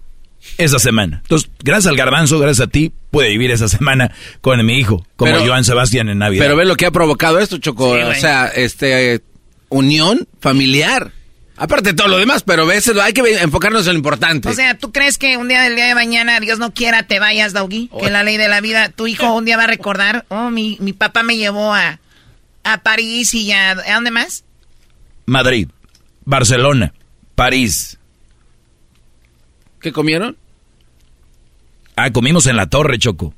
esa semana. Entonces, gracias al garbanzo, gracias a ti, pude vivir esa semana con mi hijo, como Joan Sebastián en Navidad. Pero ve lo que ha provocado esto, Choco. o sea, este, unión familiar. Aparte de todo lo demás, pero a veces hay que enfocarnos en lo importante. O sea, ¿tú crees que un día del día de mañana, Dios no quiera, te vayas, Doggy? Que la ley de la vida, tu hijo un día va a recordar, oh, mi, mi papá me llevó a, a París y ya, ¿a dónde más? Madrid, Barcelona, París. ¿Qué comieron? Ah, comimos en la torre, Choco.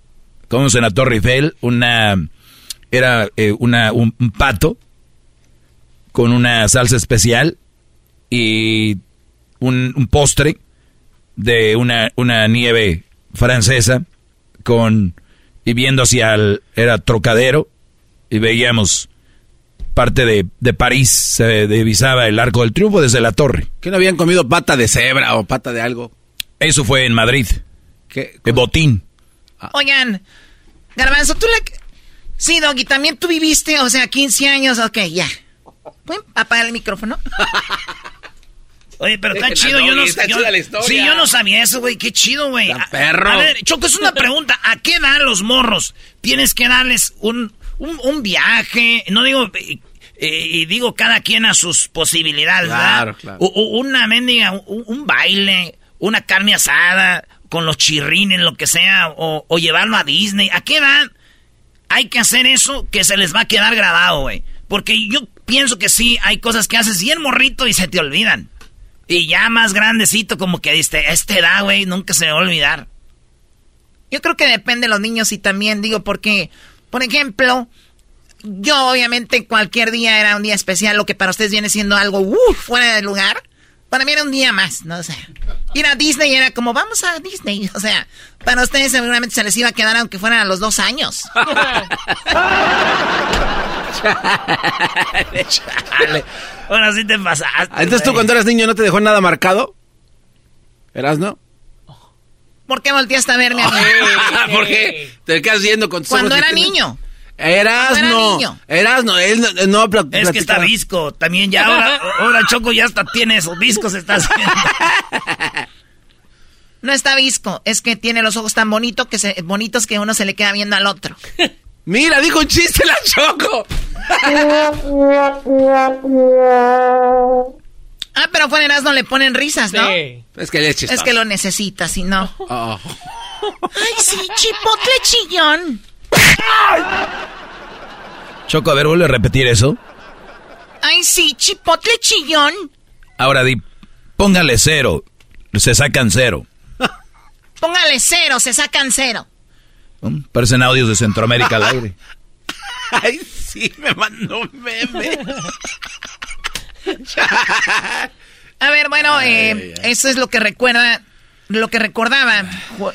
Comimos en la Torre Eiffel una... Era eh, una, un pato con una salsa especial y un, postre de una, una, nieve francesa con y viendo hacia el era trocadero y veíamos parte de, de París se divisaba el arco del triunfo desde la torre. ¿Que no habían comido pata de cebra o pata de algo? Eso fue en Madrid. ¿Qué? De botín. Ah. Oigan, Garbanzo, tú le... Sí, Doggy, también tú viviste, o sea, 15 años, ok, ya. ¿Pueden apagar el micrófono? Oye, pero está chido, yo no sé. Sí, yo no sabía eso, güey. Qué chido, güey. perro. A, ver, Choco, es una pregunta. ¿A qué edad los morros tienes que darles un, un, viaje? No digo. Eh, eh, y digo cada quien a sus posibilidades, claro, Claro. una mendiga, un, baile, una carne asada, con los chirrines, lo que sea, o, o llevarlo a Disney. ¿A qué edad hay que hacer eso que se les va a quedar grabado, güey? Porque yo pienso que sí, hay cosas que haces bien morrito y se te olvidan. Y ya más grandecito, como que diste, esta edad, güey, nunca se va a olvidar. Yo creo que depende de los niños y también digo, porque, por ejemplo, yo obviamente cualquier día era un día especial, lo que para ustedes viene siendo algo uh, fuera de lugar. Para mí era un día más, ¿no? O sea, ir a Disney era como, vamos a Disney. O sea, para ustedes seguramente se les iba a quedar aunque fueran a los dos años. Chale. Ahora sí te pasaste. Entonces tú cuando eras niño no te dejó nada marcado. ¿Eras no? ¿Por qué volteaste a verme a mí? ¿Por qué? Te quedas yendo con Cuando era niño. Eras no. Eras no. Él no, no Es que está visco. También ya ahora, ahora Choco ya hasta tiene esos viscos. Está haciendo. No está visco. Es que tiene los ojos tan bonitos que, se, bonitos que uno se le queda viendo al otro. Mira, dijo un chiste la Choco. ah, pero fuera no le ponen risas, ¿no? Sí. Es que le Es que lo necesita, si no. Oh. Ay, sí, chipotle chillón. Choco, a ver, vuelve a repetir eso. Ay, sí, chipotle chillón. Ahora di, póngale cero. Se sacan cero. Póngale cero, se sacan cero. Parecen audios de Centroamérica al aire. Ay, sí, me mandó un meme. A ver, bueno, eh, eso es lo que recuerda, lo que recordaba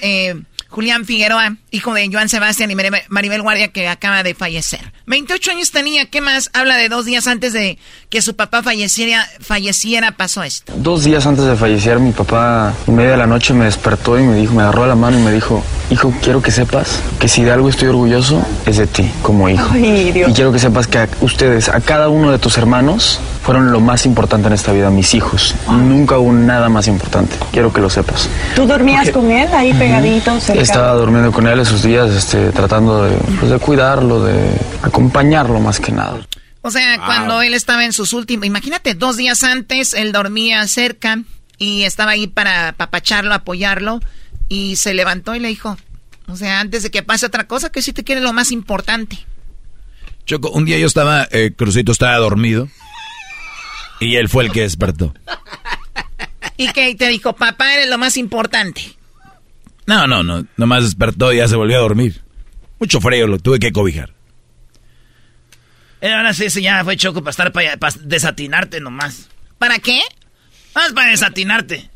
eh, Julián Figueroa, hijo de Joan Sebastián y Maribel Guardia, que acaba de fallecer. 28 años tenía, ¿qué más? Habla de dos días antes de que su papá falleciera, falleciera pasó esto. Dos días antes de fallecer, mi papá, en media de la noche, me despertó y me dijo, me agarró la mano y me dijo, hijo, quiero que sepas que si de algo estoy orgulloso, es de ti, como hijo. y quiero que sepas que a ustedes, a cada uno de tus hermanos, fueron lo más importante en esta vida, mis hijos. Nunca hubo nada más importante. Quiero que lo sepas. ¿Tú dormías con él ahí pegadito? Estaba durmiendo con él esos días, este, tratando de, pues, de cuidarlo, de acompañarlo más que nada. O sea, cuando él estaba en sus últimos, imagínate, dos días antes, él dormía cerca y estaba ahí para papacharlo, apoyarlo, y se levantó y le dijo, o sea, antes de que pase otra cosa, que si te quiere lo más importante. Choco, un día yo estaba, eh, Crucito estaba dormido y él fue el que despertó. ¿Y que te dijo, papá, eres lo más importante? No, no, no. Nomás despertó y ya se volvió a dormir. Mucho frío, lo tuve que cobijar. Eh, ahora sí, sí, ya fue choco para estar para, desatinarte nomás. ¿Para qué? Más para desatinarte.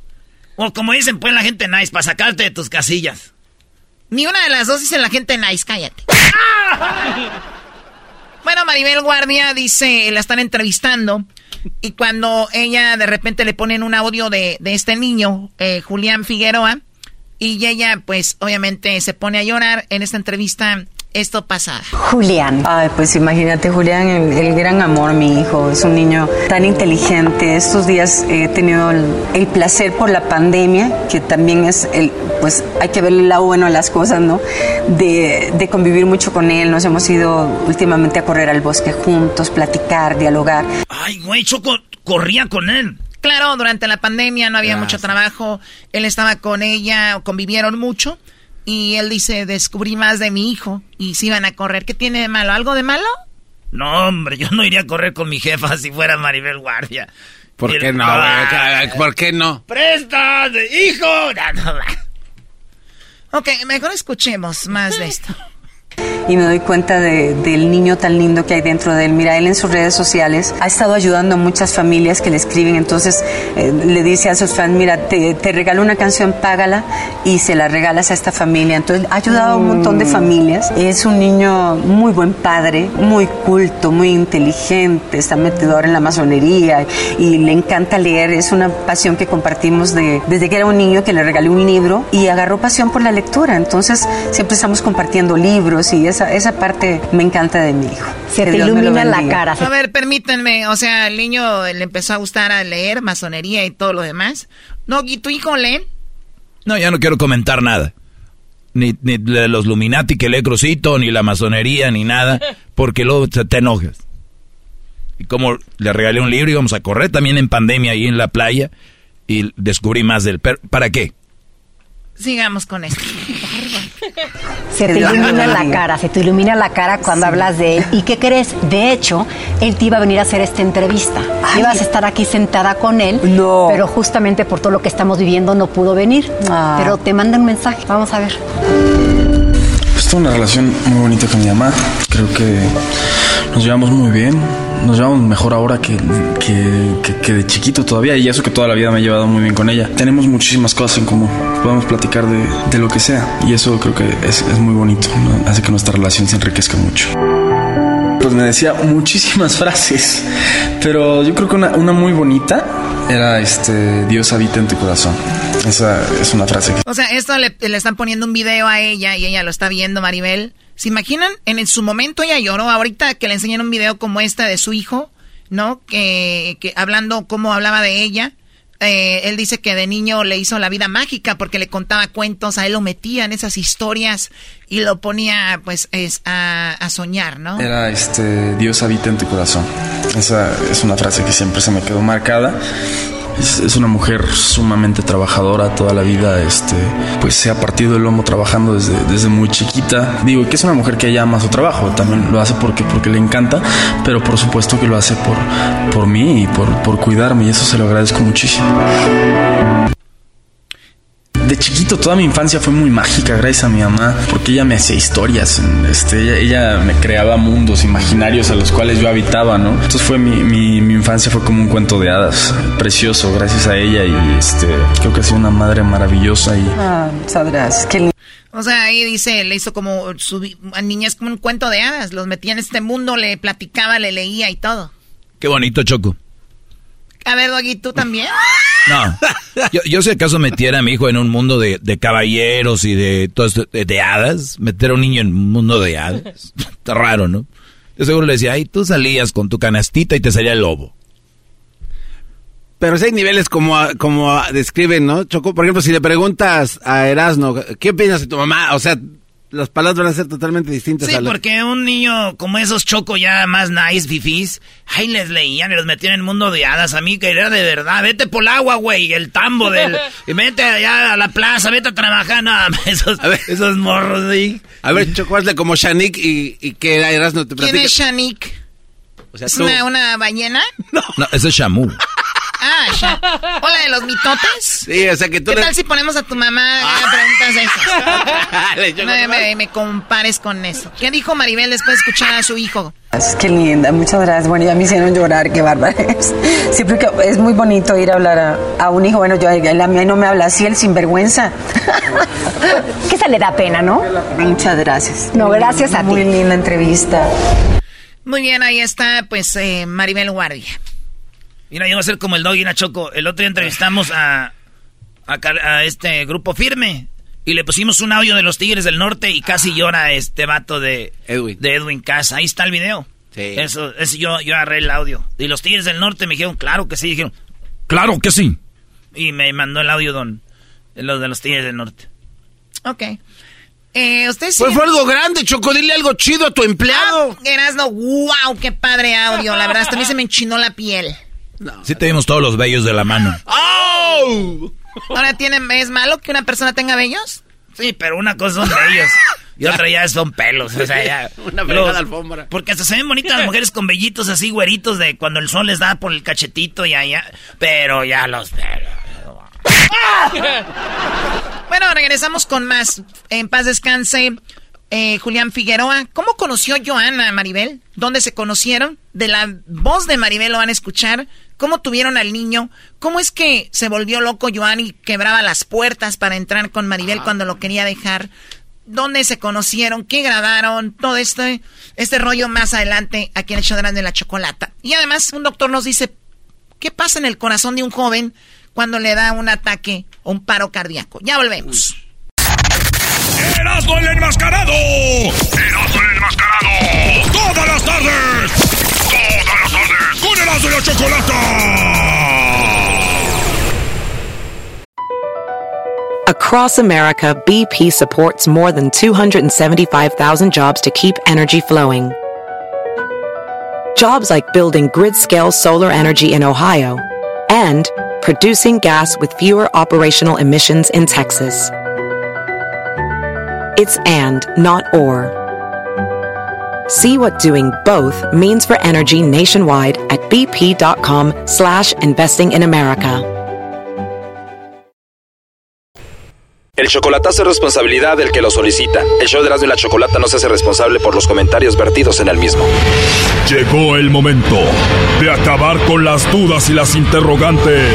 O como dicen pues la gente nice, para sacarte de tus casillas. Ni una de las dos dice la gente nice, cállate. bueno, Maribel Guardia dice, la están entrevistando. Y cuando ella de repente le ponen un audio de, de este niño, eh, Julián Figueroa, y ella pues obviamente se pone a llorar en esta entrevista esto pasa. Julián. Ay, pues imagínate, Julián, el, gran amor, mi hijo. Es un niño tan inteligente. Estos días he tenido el, placer por la pandemia, que también es el, pues hay que ver el lado bueno a las cosas, ¿no? De, de convivir mucho con él. Nos hemos ido últimamente a correr al bosque juntos, platicar, dialogar. Ay, güey, Choco corría con él. Claro, durante la pandemia no había mucho trabajo. Él estaba con ella, convivieron mucho. Y él dice, descubrí más de mi hijo y se iban a correr. ¿Qué tiene de malo? ¿Algo de malo? No, hombre, yo no iría a correr con mi jefa si fuera Maribel Guardia. ¿Por qué no? ¿Por qué no? ¡Presta hijo! Ok, mejor escuchemos más de esto y me doy cuenta del niño tan lindo que hay dentro de él. Mira, él en sus redes sociales ha estado ayudando a muchas familias que le escriben, entonces eh, le dice a sus fans, mira, te, te, regalo una canción, págala y se la regalas a esta familia. Entonces ha ayudado a un montón de mm. familias. Es un niño muy buen padre, muy culto, muy inteligente, está metido ahora en la masonería y le encanta leer. Es una pasión que compartimos de, desde que era un niño que le regalé un libro y agarró pasión por la lectura. Entonces siempre estamos compartiendo libros y esa, esa parte me encanta de mi hijo. Se te ilumina la cara. A ver, permítanme, o sea, el niño le empezó a gustar a leer masonería y todo lo demás. No, ¿y tu hijo lee? No, ya no quiero comentar nada. Ni, ni de los Luminati que lee Crucito, ni la masonería, ni nada, porque luego te enojas. Y como le regalé un libro y íbamos a correr también en pandemia ahí en la playa y descubrí más del perro. ¿Para qué? Sigamos con esto. Se te ilumina la cara, se te ilumina la cara cuando hablas de él. ¿Y qué crees? De hecho, él te iba a venir a hacer esta entrevista. Ibas a estar aquí sentada con él, no. pero justamente por todo lo que estamos viviendo no pudo venir. Ah. Pero te manda un mensaje. Vamos a ver. Pues tengo una relación muy bonita con mi mamá. Creo que nos llevamos muy bien nos llevamos mejor ahora que, que, de chiquito todavía y eso que toda la vida me he llevado muy bien con ella. Tenemos muchísimas cosas en común, podemos platicar de, de lo que sea y eso creo que es, es muy bonito, hace que nuestra relación se enriquezca mucho. Pues me decía muchísimas frases, pero yo creo que una, una muy bonita era este Dios habita en tu corazón. Esa es una frase que... O sea, esto le, le están poniendo un video a ella y ella lo está viendo, Maribel. ¿Se imaginan? En, su momento ella lloró. Ahorita que le enseñan un video como este de su hijo, ¿no? Que, que hablando cómo hablaba de ella. Eh, él dice que de niño le hizo la vida mágica porque le contaba cuentos, a él lo metía en esas historias y lo ponía pues es, a, a, soñar, ¿no? Era este Dios habita en tu corazón. Esa es una frase que siempre se me quedó marcada es, una mujer sumamente trabajadora toda la vida, este, pues se ha partido el lomo trabajando desde, desde muy chiquita. Digo que es una mujer que ella ama su trabajo, también lo hace porque, porque le encanta, pero por supuesto que lo hace por, por mí y por, por cuidarme y eso se lo agradezco muchísimo de chiquito toda mi infancia fue muy mágica gracias a mi mamá porque ella me hacía historias este ella, me creaba mundos imaginarios a los cuales yo habitaba no entonces fue mi, mi, infancia fue como un cuento de hadas precioso gracias a ella y este creo que ha sido una madre maravillosa y ah, sabrás que o sea, ahí dice, le hizo como su a niñas como un cuento de hadas, los metía en este mundo, le platicaba, le leía y todo. Qué bonito, Choco. A ver, Doggy, ¿tú también? No. Yo, yo si acaso metiera a mi hijo en un mundo de, caballeros y de todo esto, de, hadas, meter a un niño en un mundo de hadas, está raro, ¿no? Yo seguro le decía, ay, tú salías con tu canastita y te salía el lobo. Pero si hay niveles como, como describen, ¿no? Choco, por ejemplo, si le preguntas a Erasno, ¿qué opinas de tu mamá? O sea, las palabras van a ser totalmente distintas. Sí, porque un niño como esos choco ya más nice, fifís, ahí les leían y los metían en el mundo de hadas. A mí que era de verdad, vete por el agua, güey, el tambo del... y vete allá a la plaza, vete a trabajar, nada, esos, esos morros ahí. A ver, Choco, hazle como Shanik y, y que eras no te ¿Quién es Shanik? ¿Es una, una, ballena? No. no, ese es Shamu. Ah, ya. Hola de los mitotes. Sí, o sea que tú ¿Qué tal si ponemos a tu mamá ah. preguntas esas? me, me, me, compares con eso. ¿Qué dijo Maribel después de escuchar a su hijo? Es que linda, muchas gracias. Bueno, ya me hicieron llorar, qué bárbaro. Siempre que es muy bonito ir a hablar a, un hijo. Bueno, yo a mí no me habla así, el sinvergüenza. que se le da pena, ¿no? Muchas gracias. No, gracias a ti. Muy linda entrevista. Muy bien, ahí está, pues, eh, Maribel Guardia. Mira, yo voy a ser como el dog y una choco. El otro día entrevistamos a, a, este grupo firme y le pusimos un audio de los Tigres del Norte y casi llora este vato de Edwin, de Edwin Casa. Ahí está el video. Sí. Eso, eso yo, yo agarré el audio. Y los Tigres del Norte me dijeron, claro que sí. Dijeron, claro que sí. Y me mandó el audio don, los de los Tigres del Norte. Ok. Eh, usted Pues fue algo grande, Choco. Dile algo chido a tu empleado. Ah, no, wow, qué padre audio. La verdad, hasta a mí se me enchinó la piel. Sí tenemos todos los vellos de la mano. ¡Oh! ¿Ahora tiene, es malo que una persona tenga vellos? Sí, pero una cosa son vellos y otra ya son pelos. O sea, ya. una de alfombra. Porque hasta se ven bonitas las mujeres con vellitos así güeritos de cuando el sol les da por el cachetito y allá. Pero ya los pelos. bueno, regresamos con más. En paz descanse. Eh, Julián Figueroa, ¿cómo conoció Joana Maribel? ¿Dónde se conocieron? De la voz de Maribel lo van a escuchar. ¿Cómo tuvieron al niño? ¿Cómo es que se volvió loco Joan y quebraba las puertas para entrar con Maribel cuando lo quería dejar? ¿Dónde se conocieron? ¿Qué grabaron? Todo este, este rollo más adelante aquí en el show de la chocolata. Y además un doctor nos dice, ¿qué pasa en el corazón de un joven cuando le da un ataque o un paro cardíaco? Ya volvemos. ¡Erasmo el enmascarado! ¡Erasmo el enmascarado! ¡Todas las tardes! la Chocolata! Across America, BP supports more than 275,000 jobs to keep energy flowing. Jobs like building grid-scale solar energy in Ohio and producing gas with fewer operational emissions in Texas. It's and, not or. See what doing both means for energy nationwide at bp.com slash investing in America. El chocolatazo es responsabilidad del que lo solicita. El show de Erasmo y la Chocolata no se hace responsable por los comentarios vertidos en el mismo. Llegó el momento de acabar con las dudas y las interrogantes.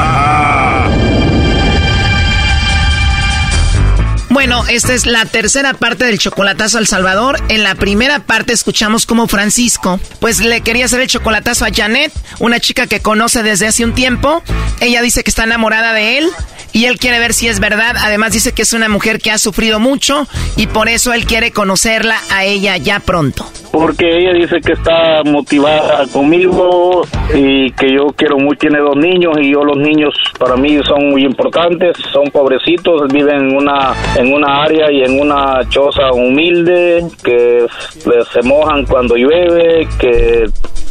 Bueno, esta es la tercera parte del chocolatazo al Salvador. En la primera parte escuchamos como Francisco, pues le quería hacer el chocolatazo a Janet, una chica que conoce desde hace un tiempo. Ella dice que está enamorada de él y él quiere ver si es verdad. Además dice que es una mujer que ha sufrido mucho y por eso él quiere conocerla a ella ya pronto. Porque ella dice que está motivada conmigo y que yo quiero mucho, tiene dos niños y yo los niños para mí son muy importantes, son pobrecitos, viven en una, una área y en una choza humilde, que se mojan cuando llueve, que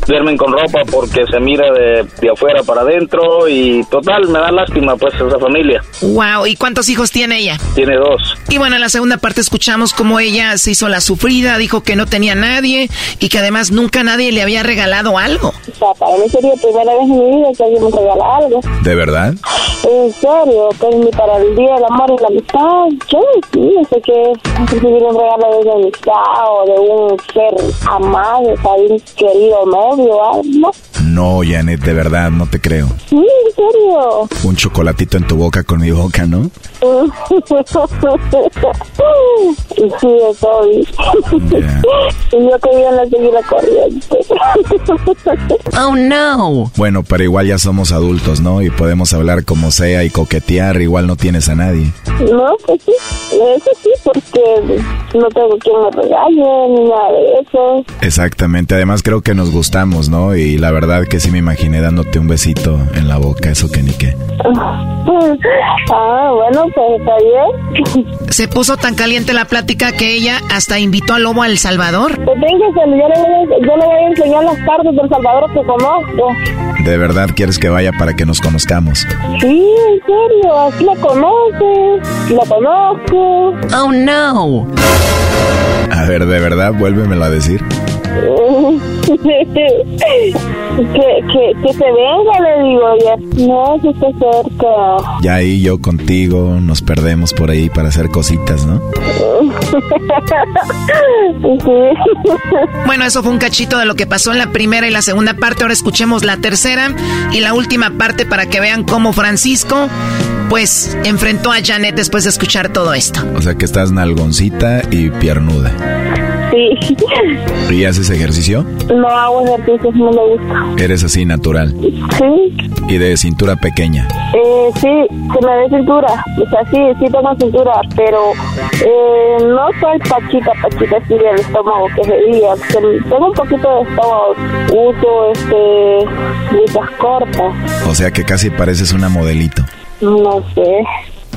duermen con ropa porque se mira de, de afuera para adentro y total, me da lástima pues esa familia. Wow, ¿y cuántos hijos tiene ella? Tiene dos. Y bueno, en la segunda parte escuchamos cómo ella se hizo la sufrida, dijo que no tenía nadie y que además nunca nadie le había regalado algo. O sea, para mí sería la primera vez en mi vida que alguien me regala algo. ¿De verdad? En serio, que para el día del amor y la amistad, yo no sé qué recibir un regalo de amistad o de un ser amado, de un querido novio o ¿no? Janet, de verdad, no te creo. Sí, en serio. Un chocolatito en tu boca con mi boca, ¿no? sí, estoy. y yo quería la seguir la corriente. oh, no. Bueno, pero igual ya somos adultos, ¿no? Y podemos hablar como sea y coquetear, igual no tienes a nadie. No, pues sí, eso sí, porque no tengo quien me regañe ni nada de eso. Exactamente, además creo que nos gustamos, ¿no? Y la verdad que sí me imaginé dándote un besito en la boca, eso que ni qué. Ah, bueno, pues está bien. Se puso tan caliente la plática que ella hasta invitó al lobo a El Salvador. Pues yo le, voy a, yo le voy a enseñar las partes del Salvador que conozco. ¿De verdad quieres que vaya para que nos conozcamos? Sí, en serio, así la conoces, la conozco. Oh, no. A ver, ¿de verdad? Vuélvemelo a decir. que, que, que se venga, le digo, ya no, se está cerca. Ya ahí yo contigo nos perdemos por ahí para hacer cositas, ¿no? Bueno, eso fue un cachito de lo que pasó en la primera y la segunda parte. Ahora escuchemos la tercera y la última parte para que vean cómo Francisco, pues, enfrentó a Janet después de escuchar todo esto. O sea que estás nalgoncita y piernuda. Sí. ¿Y haces ejercicio? No hago ejercicio, no me gusta. Eres así natural. Sí. Y de cintura pequeña. Eh, sí, se me ve cintura. O sea, sí, sí tengo cintura, pero eh, no soy pachita, pachita así del estómago que se diga. Tengo un poquito de estómago. Uso, este, blusas cortas. O sea que casi pareces una modelito. No sé.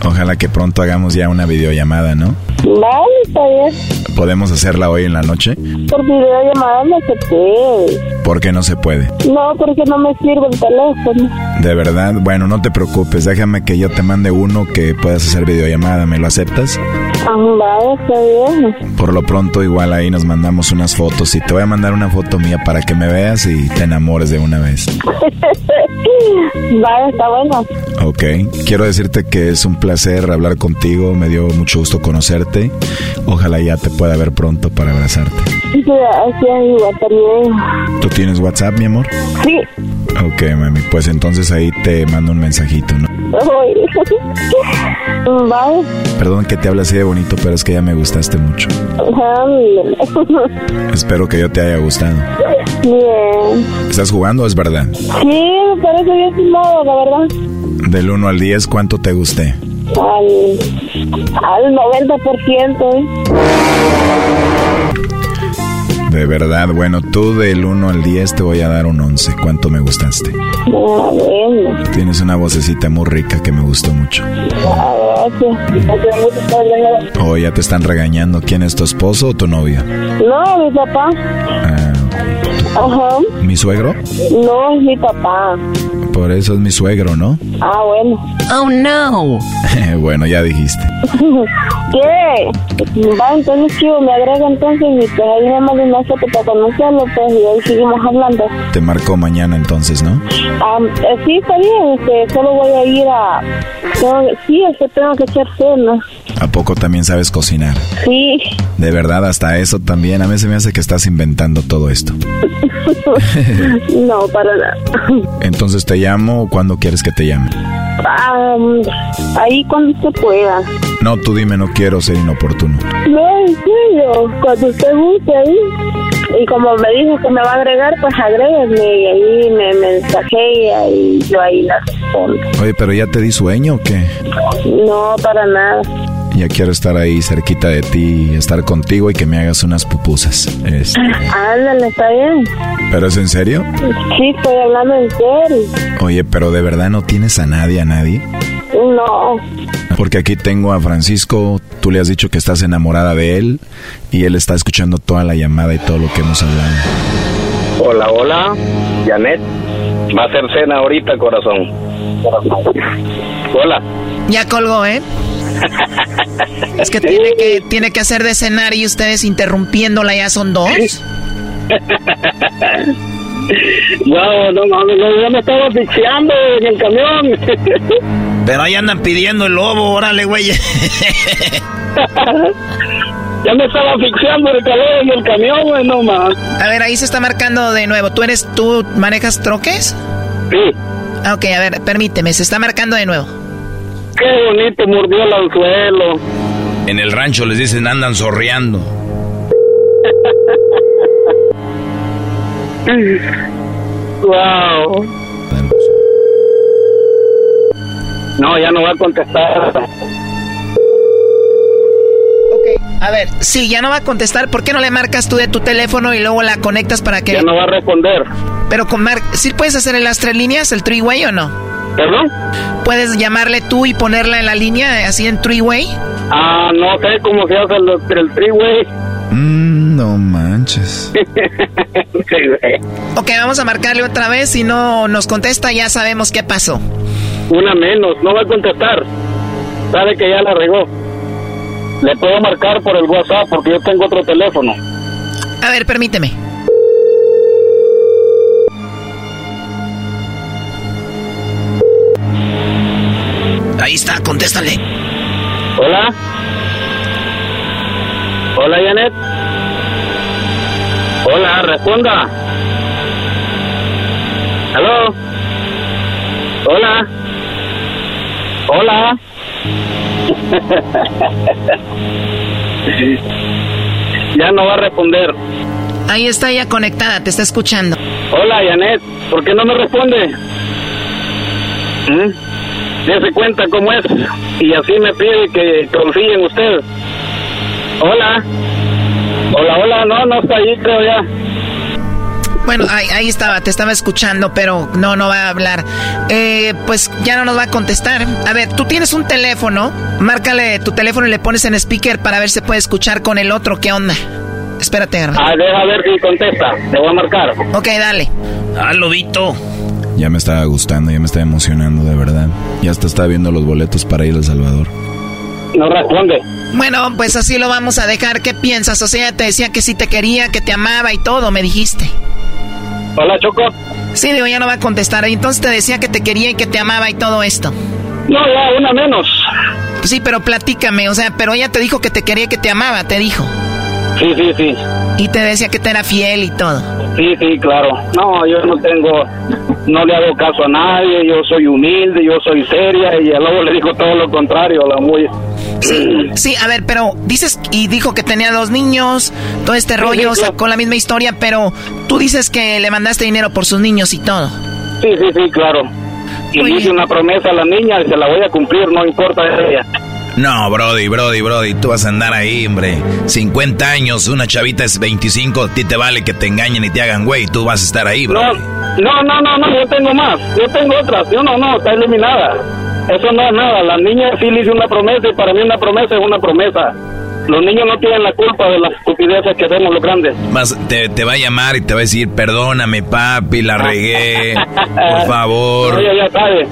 Ojalá que pronto hagamos ya una videollamada, ¿no? Vale, está bien. ¿Podemos hacerla hoy en la noche? Por videollamada no se puede. ¿Por qué no se puede? No, porque no me sirve el teléfono. De verdad, bueno, no te preocupes, déjame que yo te mande uno que puedas hacer videollamada, ¿me lo aceptas? Ah, vale, está bien. Por lo pronto igual ahí nos mandamos unas fotos y te voy a mandar una foto mía para que me veas y te enamores de una vez. vale, está bueno. Ok, quiero decirte que es un placer hablar contigo, me dio mucho gusto conocerte. Ojalá ya te pueda ver pronto para abrazarte. Sí, así es igual también. ¿Tú tienes WhatsApp, mi amor? Sí. Ok, mami, pues entonces ahí te mando un mensajito, ¿no? Vale. Perdón que te hable así de bonito, pero es que ya me gustaste mucho. Espero que yo te haya gustado. Bien. ¿Estás jugando o es verdad? Sí, me parece bien tu modo, la verdad. Del 1 al 10, ¿cuánto te gusté? Al, al 90%. ¿eh? De verdad, bueno, tú del 1 al 10 te voy a dar un 11. ¿Cuánto me gustaste? Ah, bueno. Tienes una vocecita muy rica que me gustó mucho. Ah, gracias. Oh, ya te están regañando. ¿Quién es tu esposo o tu novio? No, mi papá. Ah, Ajá. ¿Mi suegro? No, es mi papá. Por eso es mi suegro, ¿no? Ah, bueno. Oh, no. bueno, ya dijiste. ¿Qué? Va, entonces, chivo, me agrega entonces y pues ahí me manda una foto para conocerlo, pues, y ahí seguimos hablando. Te marco mañana entonces, ¿no? Ah, eh, sí, está bien, este, solo voy a ir a... tengo- sí, es que tengo que echar cena. ¿A poco también sabes cocinar? Sí. De verdad, hasta eso también. A mí se me hace que estás inventando todo esto. no, para nada. Entonces te llamo cuando quieres que te llame. Ah, ahí cuando se pueda. No, tú dime, no quiero ser inoportuno. No, en serio, cuando usted guste ahí. Y como me dijo que me va a agregar, pues agréguenme y ahí me mensajea y yo ahí la respondo. Oye, pero ya te di sueño o qué? No, para nada. Ya quiero estar ahí cerquita de ti, estar contigo y que me hagas unas pupusas. Es- Ándale, está bien. ¿Pero es en serio? Sí, estoy hablando en serio. Oye, pero de verdad no tienes a nadie, a nadie. No, Porque aquí tengo a Francisco, tú le has dicho que estás enamorada de él y él está escuchando toda la llamada y todo lo que hemos hablado. Hola, hola, Janet. Va a ser cena ahorita, corazón. Hola. Ya colgó, ¿eh? Es que tiene que tiene que hacer de cenar y ustedes interrumpiéndola ya son dos. No, no mames, no, yo me estaba asfixiando en el camión. Pero ahí andan pidiendo el lobo, órale, güey. ya me estaba asfixiando el calor en el camión, güey, no más. A ver, ahí se está marcando de nuevo. ¿Tú eres, tú manejas troques? Sí. Ah, Ok, a ver, permíteme, se está marcando de nuevo. Qué bonito mordió el anzuelo. En el rancho les dicen andan zorreando. wow. No, ya no va a contestar. A ver, sí, ya no va a contestar. ¿Por qué no le marcas tú de tu teléfono y luego la conectas para que... Ya no va a responder. Pero con Mar... ¿Sí puedes hacer en las tres líneas, el three-way o no? ¿Perdón? ¿Puedes llamarle tú y ponerla en la línea, así en three-way? Ah, no sé cómo se hace el, el three-way. Mm, no manches. ok, vamos a marcarle otra vez. Si no nos contesta, ya sabemos qué pasó. Una menos, no va a contestar. Sabe que ya la regó. Le puedo marcar por el WhatsApp porque yo tengo otro teléfono. A ver, permíteme. Ahí está, contéstale. Hola. Hola, Janet. Hola, responda. ¿Aló? Hola. Hola. ya no va a responder. Ahí está ya conectada, te está escuchando. Hola, Janet. ¿Por qué no me responde? ¿Mm? Dese cuenta cómo es. Y así me pide que confíe en usted. Hola. Hola, hola. No, no está ahí, creo ya. Bueno, ahí, estaba, te estaba escuchando, pero no, no va a hablar. Eh, pues ya no nos va a contestar. A ver, tú tienes un teléfono, márcale tu teléfono y le pones en speaker para ver si puede escuchar con el otro. ¿Qué onda? Espérate, Ah, deja ver si contesta. Te voy a marcar. Ok, dale. Ah, lobito. Ya me estaba gustando, ya me estaba emocionando, de verdad. Ya hasta estaba viendo los boletos para ir a El Salvador. No responde. Bueno, pues así lo vamos a dejar. ¿Qué piensas? O sea, te decía que sí te quería, que te amaba y todo, me dijiste. Hola, Choco. Sí, digo, ya no va a contestar. Entonces te decía que te quería y que te amaba y todo esto. No, ya, una menos. Sí, pero platícame, o sea, pero ella te dijo que te quería y que te amaba, te dijo. Sí, sí, sí. Y te decía que te era fiel y todo. Sí, sí, claro. No, yo no tengo, no le hago caso a nadie, yo soy humilde, yo soy seria y luego le dijo todo lo contrario, la muy... Sí, a ver, pero dices y dijo que tenía dos niños, todo este rollo, con la misma historia, pero tú dices que le mandaste dinero por sus niños y todo. Sí, sí, sí, claro. Y hice una promesa a la niña y se la voy a cumplir, no importa ella. No, Brody, Brody, Brody, tú vas a andar ahí, hombre. 50 años, una chavita es 25, a ti te vale que te engañen y te hagan güey, tú vas a estar ahí, bro. No, no, no, no, no, yo tengo más, yo tengo otras, yo no, no, está eliminada. Eso no es nada, la niña sí le hice una promesa y para mí una promesa es una promesa. Los niños no tienen la culpa de las estupideces que hacemos los grandes. Más te, te va a llamar y te va a decir, perdóname, papi, la regué, por favor. Ya sabe.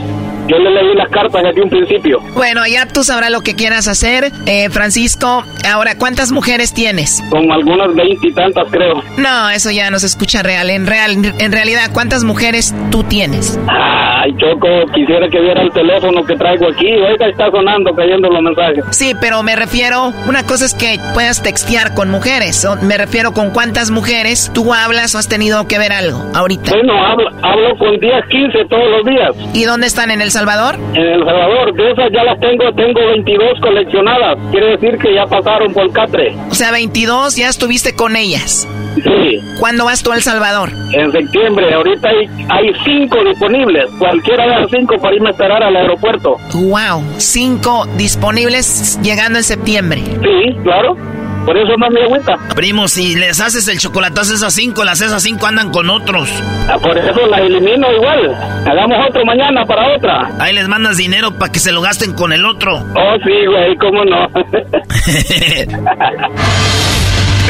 Yo le leí las cartas aquí un principio. Bueno, ya tú sabrás lo que quieras hacer. Eh, Francisco, ahora, ¿cuántas mujeres tienes? Como algunas veintitantas, creo. No, eso ya no se escucha real. En, real. en realidad, ¿cuántas mujeres tú tienes? Ay, Choco, quisiera que viera el teléfono que traigo aquí. Oiga, está sonando, cayendo los mensajes. Sí, pero me refiero, una cosa es que puedas textear con mujeres. Me refiero con cuántas mujeres tú hablas o has tenido que ver algo ahorita. Bueno, hablo, hablo con 10, 15 todos los días. ¿Y dónde están? ¿En El Salvador? En El Salvador, de esas ya las tengo, tengo 22 coleccionadas. Quiere decir que ya pasaron por Catre. O sea, 22 ya estuviste con ellas. Sí. ¿Cuándo vas tú a El Salvador? En septiembre. Ahorita hay, hay cinco disponibles. Cualquiera de las cinco para irme a esperar al aeropuerto. Wow, cinco disponibles llegando en septiembre. Sí, claro. Por eso no me agüita. Primo, si les haces el chocolatazo a esas cinco, las esas cinco andan con otros. Ah, por eso las elimino igual. Hagamos otro mañana para otra. Ahí les mandas dinero para que se lo gasten con el otro. Oh, sí, güey, cómo no.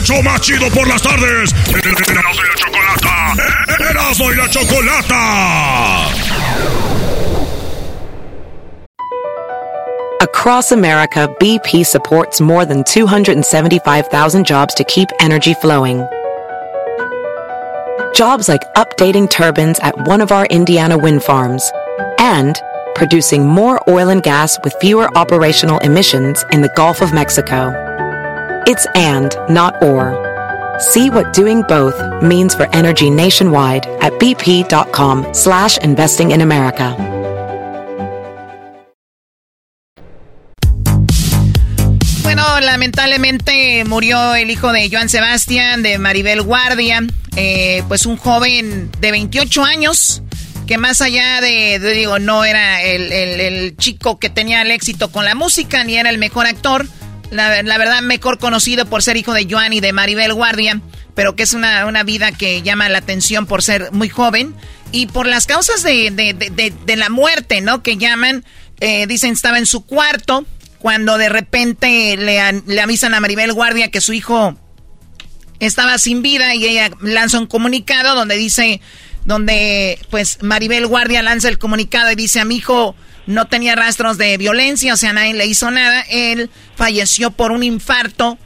¡Hecho más chido por las tardes! ¡Erasno y la chocolata! ¡Erasno y la chocolata! Across America, BP supports more than 275,000 jobs to keep energy flowing. Jobs like updating turbines at one of our Indiana wind farms and producing more oil and gas with fewer operational emissions in the Gulf of Mexico. It's and, not or. See what doing both means for energy nationwide at bp.com slash investing in America. Bueno, lamentablemente murió el hijo de Joan Sebastián, de Maribel Guardia, eh, pues un joven de 28 años que más allá de, digo, no era el, el, chico que tenía el éxito con la música, ni era el mejor actor, la, verdad mejor conocido por ser hijo de Joan y de Maribel Guardia, pero que es una, una vida que llama la atención por ser muy joven y por las causas de, de, de, de la muerte, ¿no? Que llaman, eh, dicen estaba en su cuarto cuando de repente le, le avisan a Maribel Guardia que su hijo estaba sin vida y ella lanza un comunicado donde dice, donde pues Maribel Guardia lanza el comunicado y dice a mi hijo no tenía rastros de violencia, o sea, nadie le hizo nada. Él falleció por un infarto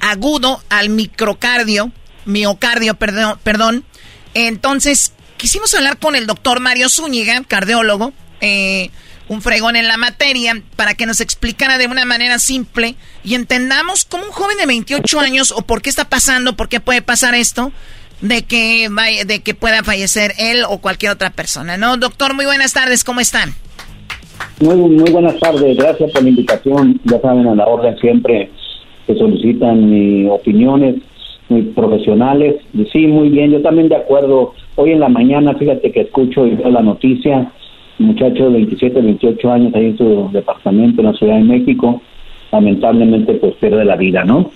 agudo al microcardio, miocardio, perdón, perdón. Entonces, quisimos hablar con el doctor Mario Zúñiga, cardiólogo, eh, un fregón en la materia, para que nos explicara de una manera simple y entendamos cómo un joven de 28 años o por qué está pasando, por qué puede pasar esto, de que, de que pueda fallecer él o cualquier otra persona, ¿no? Doctor, muy buenas tardes, ¿cómo están? Muy, muy buenas tardes, gracias por la invitación. Ya saben, a la orden siempre que solicitan mis opiniones muy profesionales. Sí, muy bien, yo también de acuerdo. Hoy en la mañana, fíjate que escucho la noticia, muchacho de 27, 28 años ahí en su departamento en la Ciudad de México, lamentablemente pues pierde la vida, ¿no?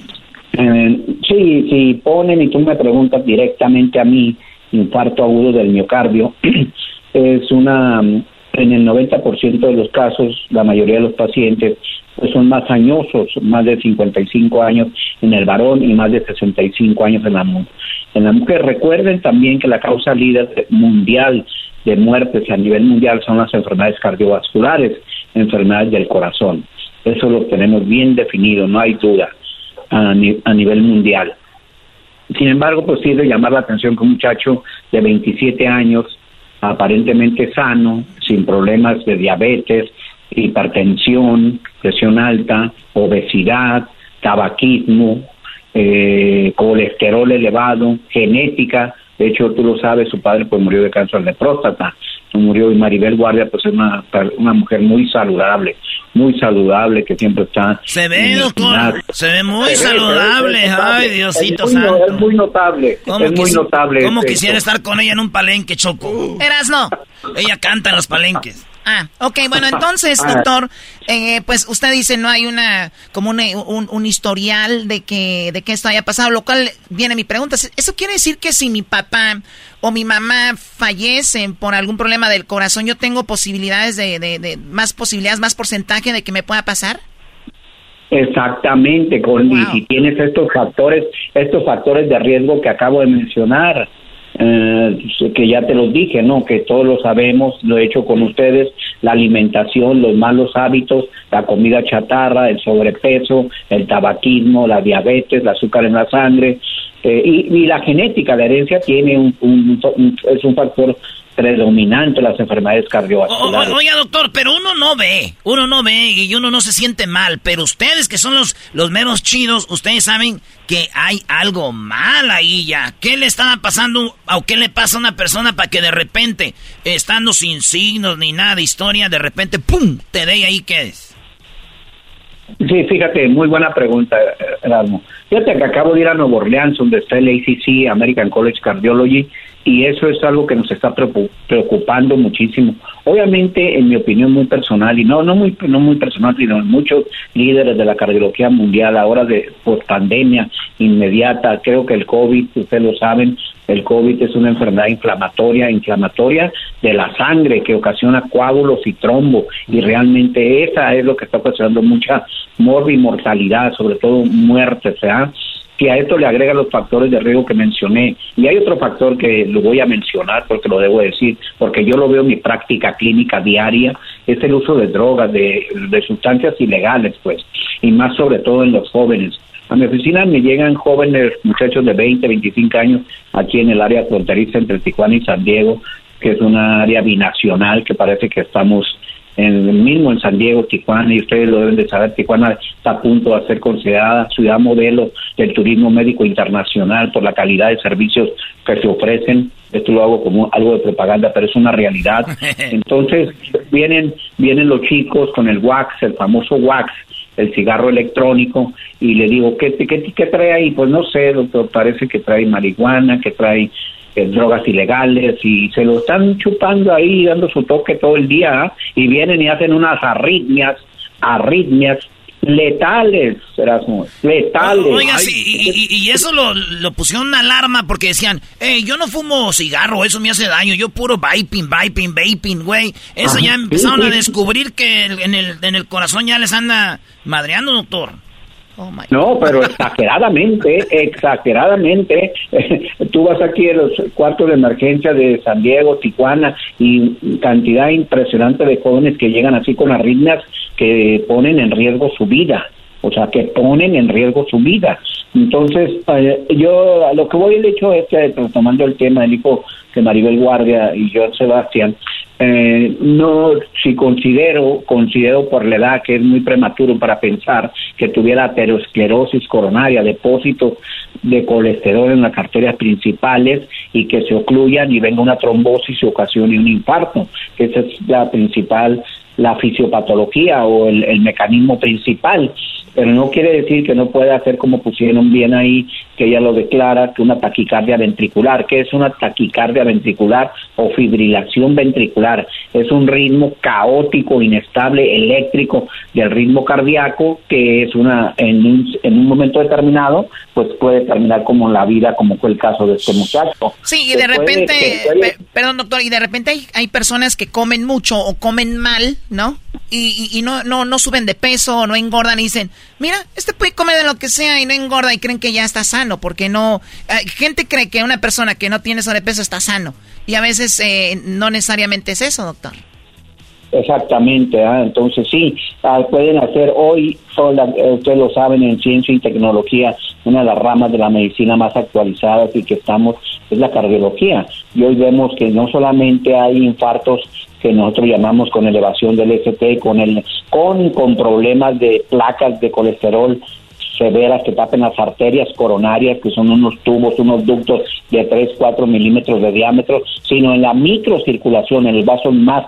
Eh, sí, si ponen y tú me preguntas directamente a mí, infarto agudo del miocardio, es una en el 90% de los casos, la mayoría de los pacientes pues son más añosos, más de 55 años en el varón y más de 65 años en la, en la mujer. Recuerden también que la causa líder mundial de muertes a nivel mundial son las enfermedades cardiovasculares, enfermedades del corazón. Eso lo tenemos bien definido, no hay duda, a, a nivel mundial. Sin embargo, pues de llamar la atención que un muchacho de 27 años aparentemente sano, sin problemas de diabetes, hipertensión, presión alta, obesidad, tabaquismo, eh, colesterol elevado, genética. De hecho, tú lo sabes, su padre pues murió de cáncer de próstata. Murió y Maribel Guardia pues es una, una mujer muy saludable, muy saludable que siempre está... Se ve, doctor, se ve muy saludable. Ay, Diosito santo. Es muy notable, es muy notable. ¿Cómo quisiera estar con ella en un palenque, Choco? Eras no. Ella canta en los palenques. Ah, ok, bueno, entonces, ah. doctor, eh, pues usted dice no hay una, como un, un, historial de que, de que esto haya pasado, lo cual viene mi pregunta. ¿Eso quiere decir que si mi papá o mi mamá fallecen por algún problema del corazón, yo tengo posibilidades de, de, más posibilidades, más porcentaje de que me pueda pasar? Exactamente, con si tienes estos factores, estos factores de riesgo que acabo de mencionar, eh, que ya te los dije, ¿no? Que todos lo sabemos, lo he hecho con ustedes, la alimentación, los malos hábitos, la comida chatarra, el sobrepeso, el tabaquismo, la diabetes, el azúcar en la sangre, eh, y, la genética, la herencia tiene un, es un factor predominante las enfermedades cardiovasculares. oiga, doctor, pero uno no ve, uno no ve y uno no se siente mal, pero ustedes que son los, los menos chidos, ustedes saben que hay algo mal ahí ya. ¿Qué le estaba pasando o qué le pasa a una persona para que de repente, estando sin signos ni nada de historia, de repente, ¡pum!, te dé ahí qué es? Sí, fíjate, muy buena pregunta, Erasmo. Fíjate que acabo de ir a Nueva Orleans, donde está el ACC, American College Cardiology, y eso es algo que nos está preocupando muchísimo. Obviamente, en mi opinión muy personal, y no no muy no muy personal, sino muchos líderes de la cardiología mundial, ahora de post pandemia inmediata, creo que el COVID, ustedes lo saben, el COVID es una enfermedad inflamatoria, inflamatoria de la sangre que ocasiona coágulos y trombo, y realmente esa es lo que está ocasionando mucha mortalidad, sobre todo muerte, ¿sea? Si a esto le agrega los factores de riesgo que mencioné, y hay otro factor que lo voy a mencionar porque lo debo decir, porque yo lo veo en mi práctica clínica diaria, es el uso de drogas, de, sustancias ilegales, pues, y más sobre todo en los jóvenes. A mi oficina me llegan jóvenes, muchachos de 20, 25 años, aquí en el área fronteriza entre Tijuana y San Diego, que es una área binacional que parece que estamos en el mismo en San Diego, Tijuana, y ustedes lo deben de saber, Tijuana está a punto de ser considerada ciudad modelo del turismo médico internacional por la calidad de servicios que se ofrecen. Esto lo hago como algo de propaganda, pero es una realidad. Entonces vienen vienen los chicos con el wax, el famoso wax, el cigarro electrónico, y le digo, ¿qué, qué, qué trae ahí? Pues no sé, doctor, parece que trae marihuana, que trae drogas ilegales y se lo están chupando ahí, dando su toque todo el día ¿ah? y vienen y hacen unas arritmias, arritmias letales, Erasmo, letales. Oiga, y, eso lo, lo, pusieron una alarma porque decían, hey, yo no fumo cigarro, eso me hace daño, yo puro vaping, vaping, vaping, güey. Eso ya empezaron a descubrir que en el, en el corazón ya les anda madreando, doctor. Oh, no, pero exageradamente, exageradamente. Tú vas aquí a los cuartos de emergencia de San Diego, Tijuana, y cantidad impresionante de jóvenes que llegan así con arritmias que ponen en riesgo su vida. O sea, que ponen en riesgo su vida. Entonces, eh, yo lo que voy el hecho es que, tomando el tema del hijo de Maribel Guardia y Joan Sebastián, eh, no, si considero, considero por la edad que es muy prematuro para pensar que tuviera aterosclerosis coronaria, depósitos de colesterol en las arterias principales y que se ocluyan y venga una trombosis y ocasione un infarto, esa es la principal la fisiopatología o el, mecanismo principal, pero no quiere decir que no pueda hacer como pusieron bien ahí, que ella lo declara, que una taquicardia ventricular, que es una taquicardia ventricular o fibrilación ventricular, es un ritmo caótico, inestable, eléctrico del ritmo cardíaco, que es una, en un, en un momento determinado, pues puede terminar como la vida, como fue el caso de este muchacho. Sí, y de repente, perdón doctor, y de repente hay, hay personas que comen mucho o comen mal, ¿no? Y, y, no, no, no suben de peso no engordan y dicen, mira, este puede comer de lo que sea y no engorda y creen que ya está sano, porque no, gente cree que una persona que no tiene sobrepeso está sano y a veces eh, no necesariamente es eso, doctor. Exactamente, ¿ah? entonces sí, ah, pueden hacer hoy, eh, ustedes lo saben, en ciencia y tecnología, una de las ramas de la medicina más actualizadas y que estamos es la cardiología. Y hoy vemos que no solamente hay infartos que nosotros llamamos con elevación del ST, con el con con problemas de placas de colesterol severas que tapen las arterias coronarias, que son unos tubos, unos ductos de 3, 4 milímetros de diámetro, sino en la microcirculación, en el vaso más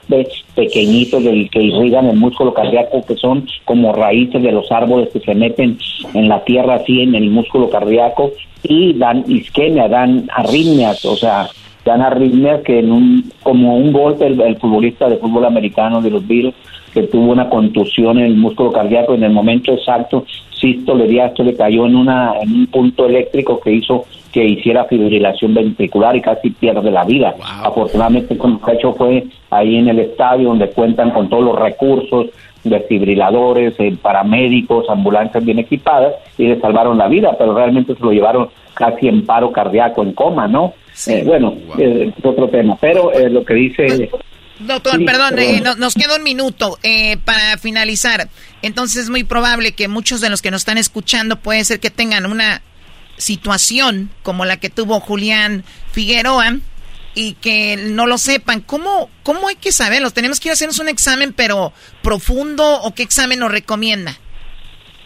pequeñito del que irrigan el músculo cardíaco, que son como raíces de los árboles que se meten en la tierra así en el músculo cardíaco y dan isquemia, dan arritmias, o sea, dan arritmias que en un, como un golpe el, futbolista de fútbol americano de los virus que tuvo una contusión en el músculo cardíaco en el momento exacto sístole le cayó en, una, en un punto eléctrico que hizo que hiciera fibrilación ventricular y casi pierde la vida. Afortunadamente, con el hecho fue ahí en el estadio donde cuentan con todos los recursos desfibriladores, eh, paramédicos, ambulancias bien equipadas y le salvaron la vida, pero realmente se lo llevaron casi en paro cardíaco, en coma, ¿no? Eh, bueno, eh, es otro tema, pero lo que dice Doctor, perdón, eh, nos queda un minuto eh, para finalizar. Entonces es muy probable que muchos de los que nos están escuchando puede ser que tengan una situación como la que tuvo Julián Figueroa y que no lo sepan. ¿Cómo, cómo hay que saberlo? ¿Tenemos que ir a hacernos un examen pero profundo o qué examen nos recomienda?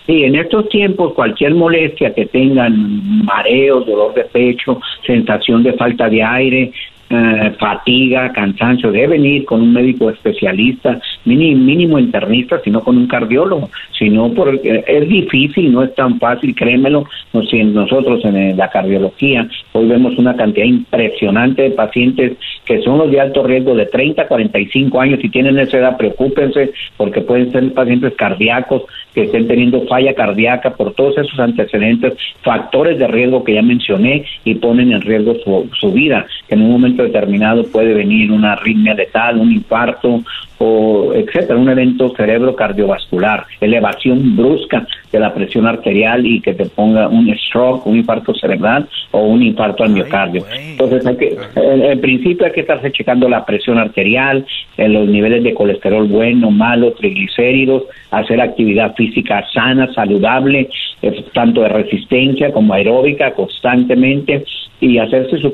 Sí, en estos tiempos cualquier molestia que tengan, mareos, dolor de pecho, sensación de falta de aire, eh, fatiga, cansancio, deben ir con un médico especialista, mínimo, mínimo internista, sino con un cardiólogo, sino porque es difícil, no es tan fácil, créemelo, nosotros en la cardiología hoy vemos una cantidad impresionante de pacientes que son los de alto riesgo de 30 a 45 años, si tienen esa edad, preocúpense porque pueden ser pacientes cardíacos que estén teniendo falla cardíaca por todos esos antecedentes, factores de riesgo que ya mencioné y ponen en riesgo su, su vida, que en un momento determinado puede venir una arritmia letal, un infarto o etcétera, un evento cerebro cardiovascular, elevación brusca de la presión arterial y que te ponga un stroke, un infarto cerebral o un infarto al miocardio. Entonces, hay que, en, principio hay que estarse checando la presión arterial, en los niveles de colesterol bueno, malo, triglicéridos, hacer actividad física sana, saludable, eh, tanto de resistencia como aeróbica constantemente y hacerse sus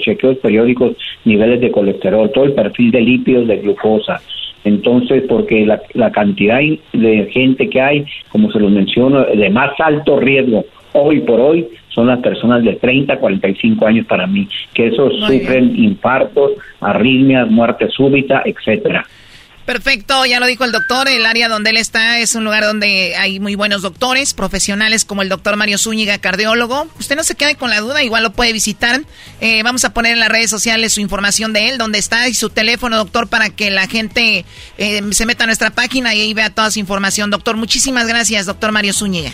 chequeos periódicos, niveles de colesterol, todo el perfil de lípidos, de glucosa. Entonces, porque la, la cantidad de gente que hay, como se los menciono, de más alto riesgo hoy por hoy son las personas de 30 a 45 años para mí, que esos sufren infartos, arritmias, muerte súbita, etcétera. Perfecto, ya lo dijo el doctor, el área donde él está es un lugar donde hay muy buenos doctores, profesionales como el doctor Mario Zúñiga, cardiólogo. Usted no se quede con la duda, igual lo puede visitar. Eh, vamos a poner en las redes sociales su información de él, donde está y su teléfono, doctor, para que la gente eh, se meta a nuestra página y ahí vea toda su información. Doctor, muchísimas gracias, doctor Mario Zúñiga.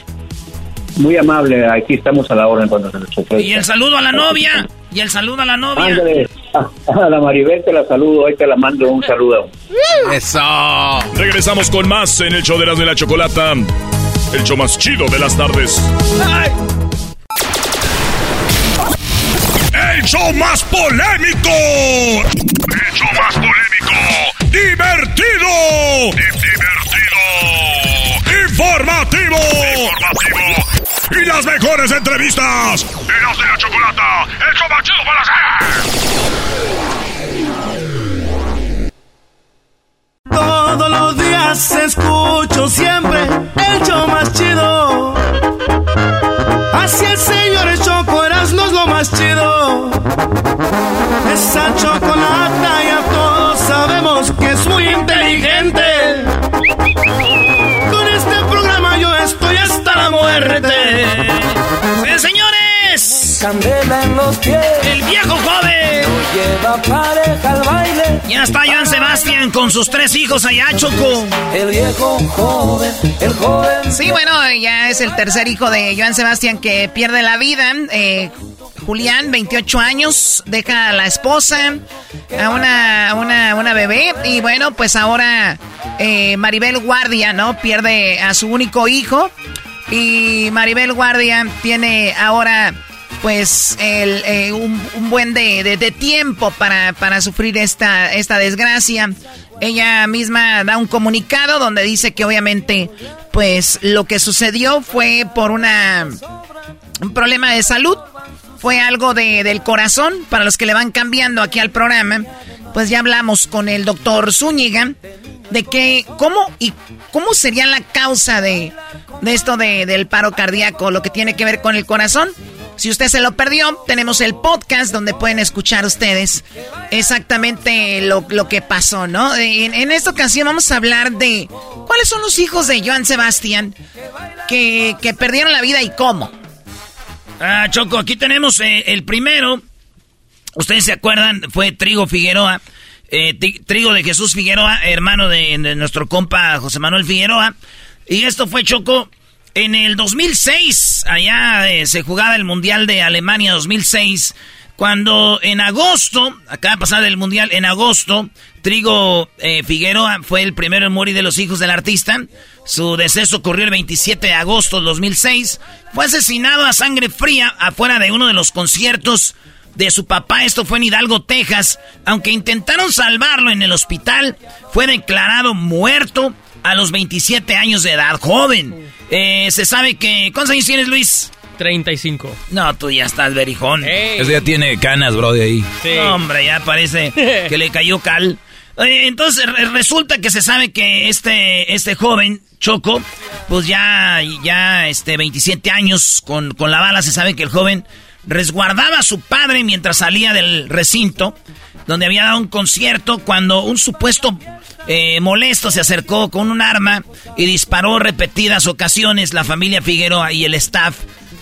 Muy amable, aquí estamos a la hora en cuanto se les ofrezca. Y el saludo a la novia, y el saludo a la novia. Ándale, a la Maribel te la saludo, hoy te la mando un saludo. Eso. Regresamos con más en el show de las de la chocolata. El show más chido de las tardes. El show más polémico. El show más polémico. Divertido. Divertido. Informativo. Informativo. Y las mejores entrevistas. Eras de la chocolata. El show más chido para hacer. Todos los días escucho siempre el show más chido. Así el señor Choco Erasmo es lo más chido. Esa chocolata ya todos sabemos que es muy inteligente. Con este programa yo estoy hasta la muerte. Candela en los pies. El viejo joven. Lleva pareja al baile. Ya está Joan Sebastián con sus tres hijos allá, Choco. El viejo joven, el joven. Sí, bueno, ya es el tercer hijo de Joan Sebastián que pierde la vida. Eh, Julián, 28 años, deja a la esposa, a una, una, una bebé. Y bueno, pues ahora eh, Maribel Guardia, ¿no? Pierde a su único hijo. Y Maribel Guardia tiene ahora pues el, eh, un, un, buen de, tiempo para, para, sufrir esta, esta desgracia. Ella misma da un comunicado donde dice que obviamente pues lo que sucedió fue por una un problema de salud, fue algo de, del corazón, para los que le van cambiando aquí al programa, pues ya hablamos con el doctor Zúñiga de que cómo y cómo sería la causa de, de esto de, del paro cardíaco, lo que tiene que ver con el corazón. Si usted se lo perdió, tenemos el podcast donde pueden escuchar ustedes exactamente lo, lo que pasó, ¿no? En, esta ocasión vamos a hablar de cuáles son los hijos de Joan Sebastián que, que perdieron la vida y cómo. Ah, Choco, aquí tenemos eh, el primero. Ustedes se acuerdan, fue Trigo Figueroa. Eh, Trigo de Jesús Figueroa, hermano de nuestro compa José Manuel Figueroa. Y esto fue Choco en el 2006, allá eh, se jugaba el Mundial de Alemania 2006, cuando en agosto, acaba de pasar el Mundial, en agosto, Trigo eh, Figueroa fue el primero en morir de los hijos del artista. Su deceso ocurrió el 27 de agosto del 2006. Fue asesinado a sangre fría afuera de uno de los conciertos de su papá. Esto fue en Hidalgo, Texas. Aunque intentaron salvarlo en el hospital, fue declarado muerto a los 27 años de edad, joven. Eh, se sabe que... ¿Cuántos años tienes, Luis? 35. No, tú ya estás verijón. Ese ya tiene canas, bro, de ahí. Sí. No, hombre, ya parece que le cayó cal. Eh, entonces resulta que se sabe que este, este joven, Choco, pues ya, ya, este, 27 años con, con la bala, se sabe que el joven resguardaba a su padre mientras salía del recinto, donde había dado un concierto, cuando un supuesto eh, molesto se acercó con un arma y disparó repetidas ocasiones. La familia Figueroa y el staff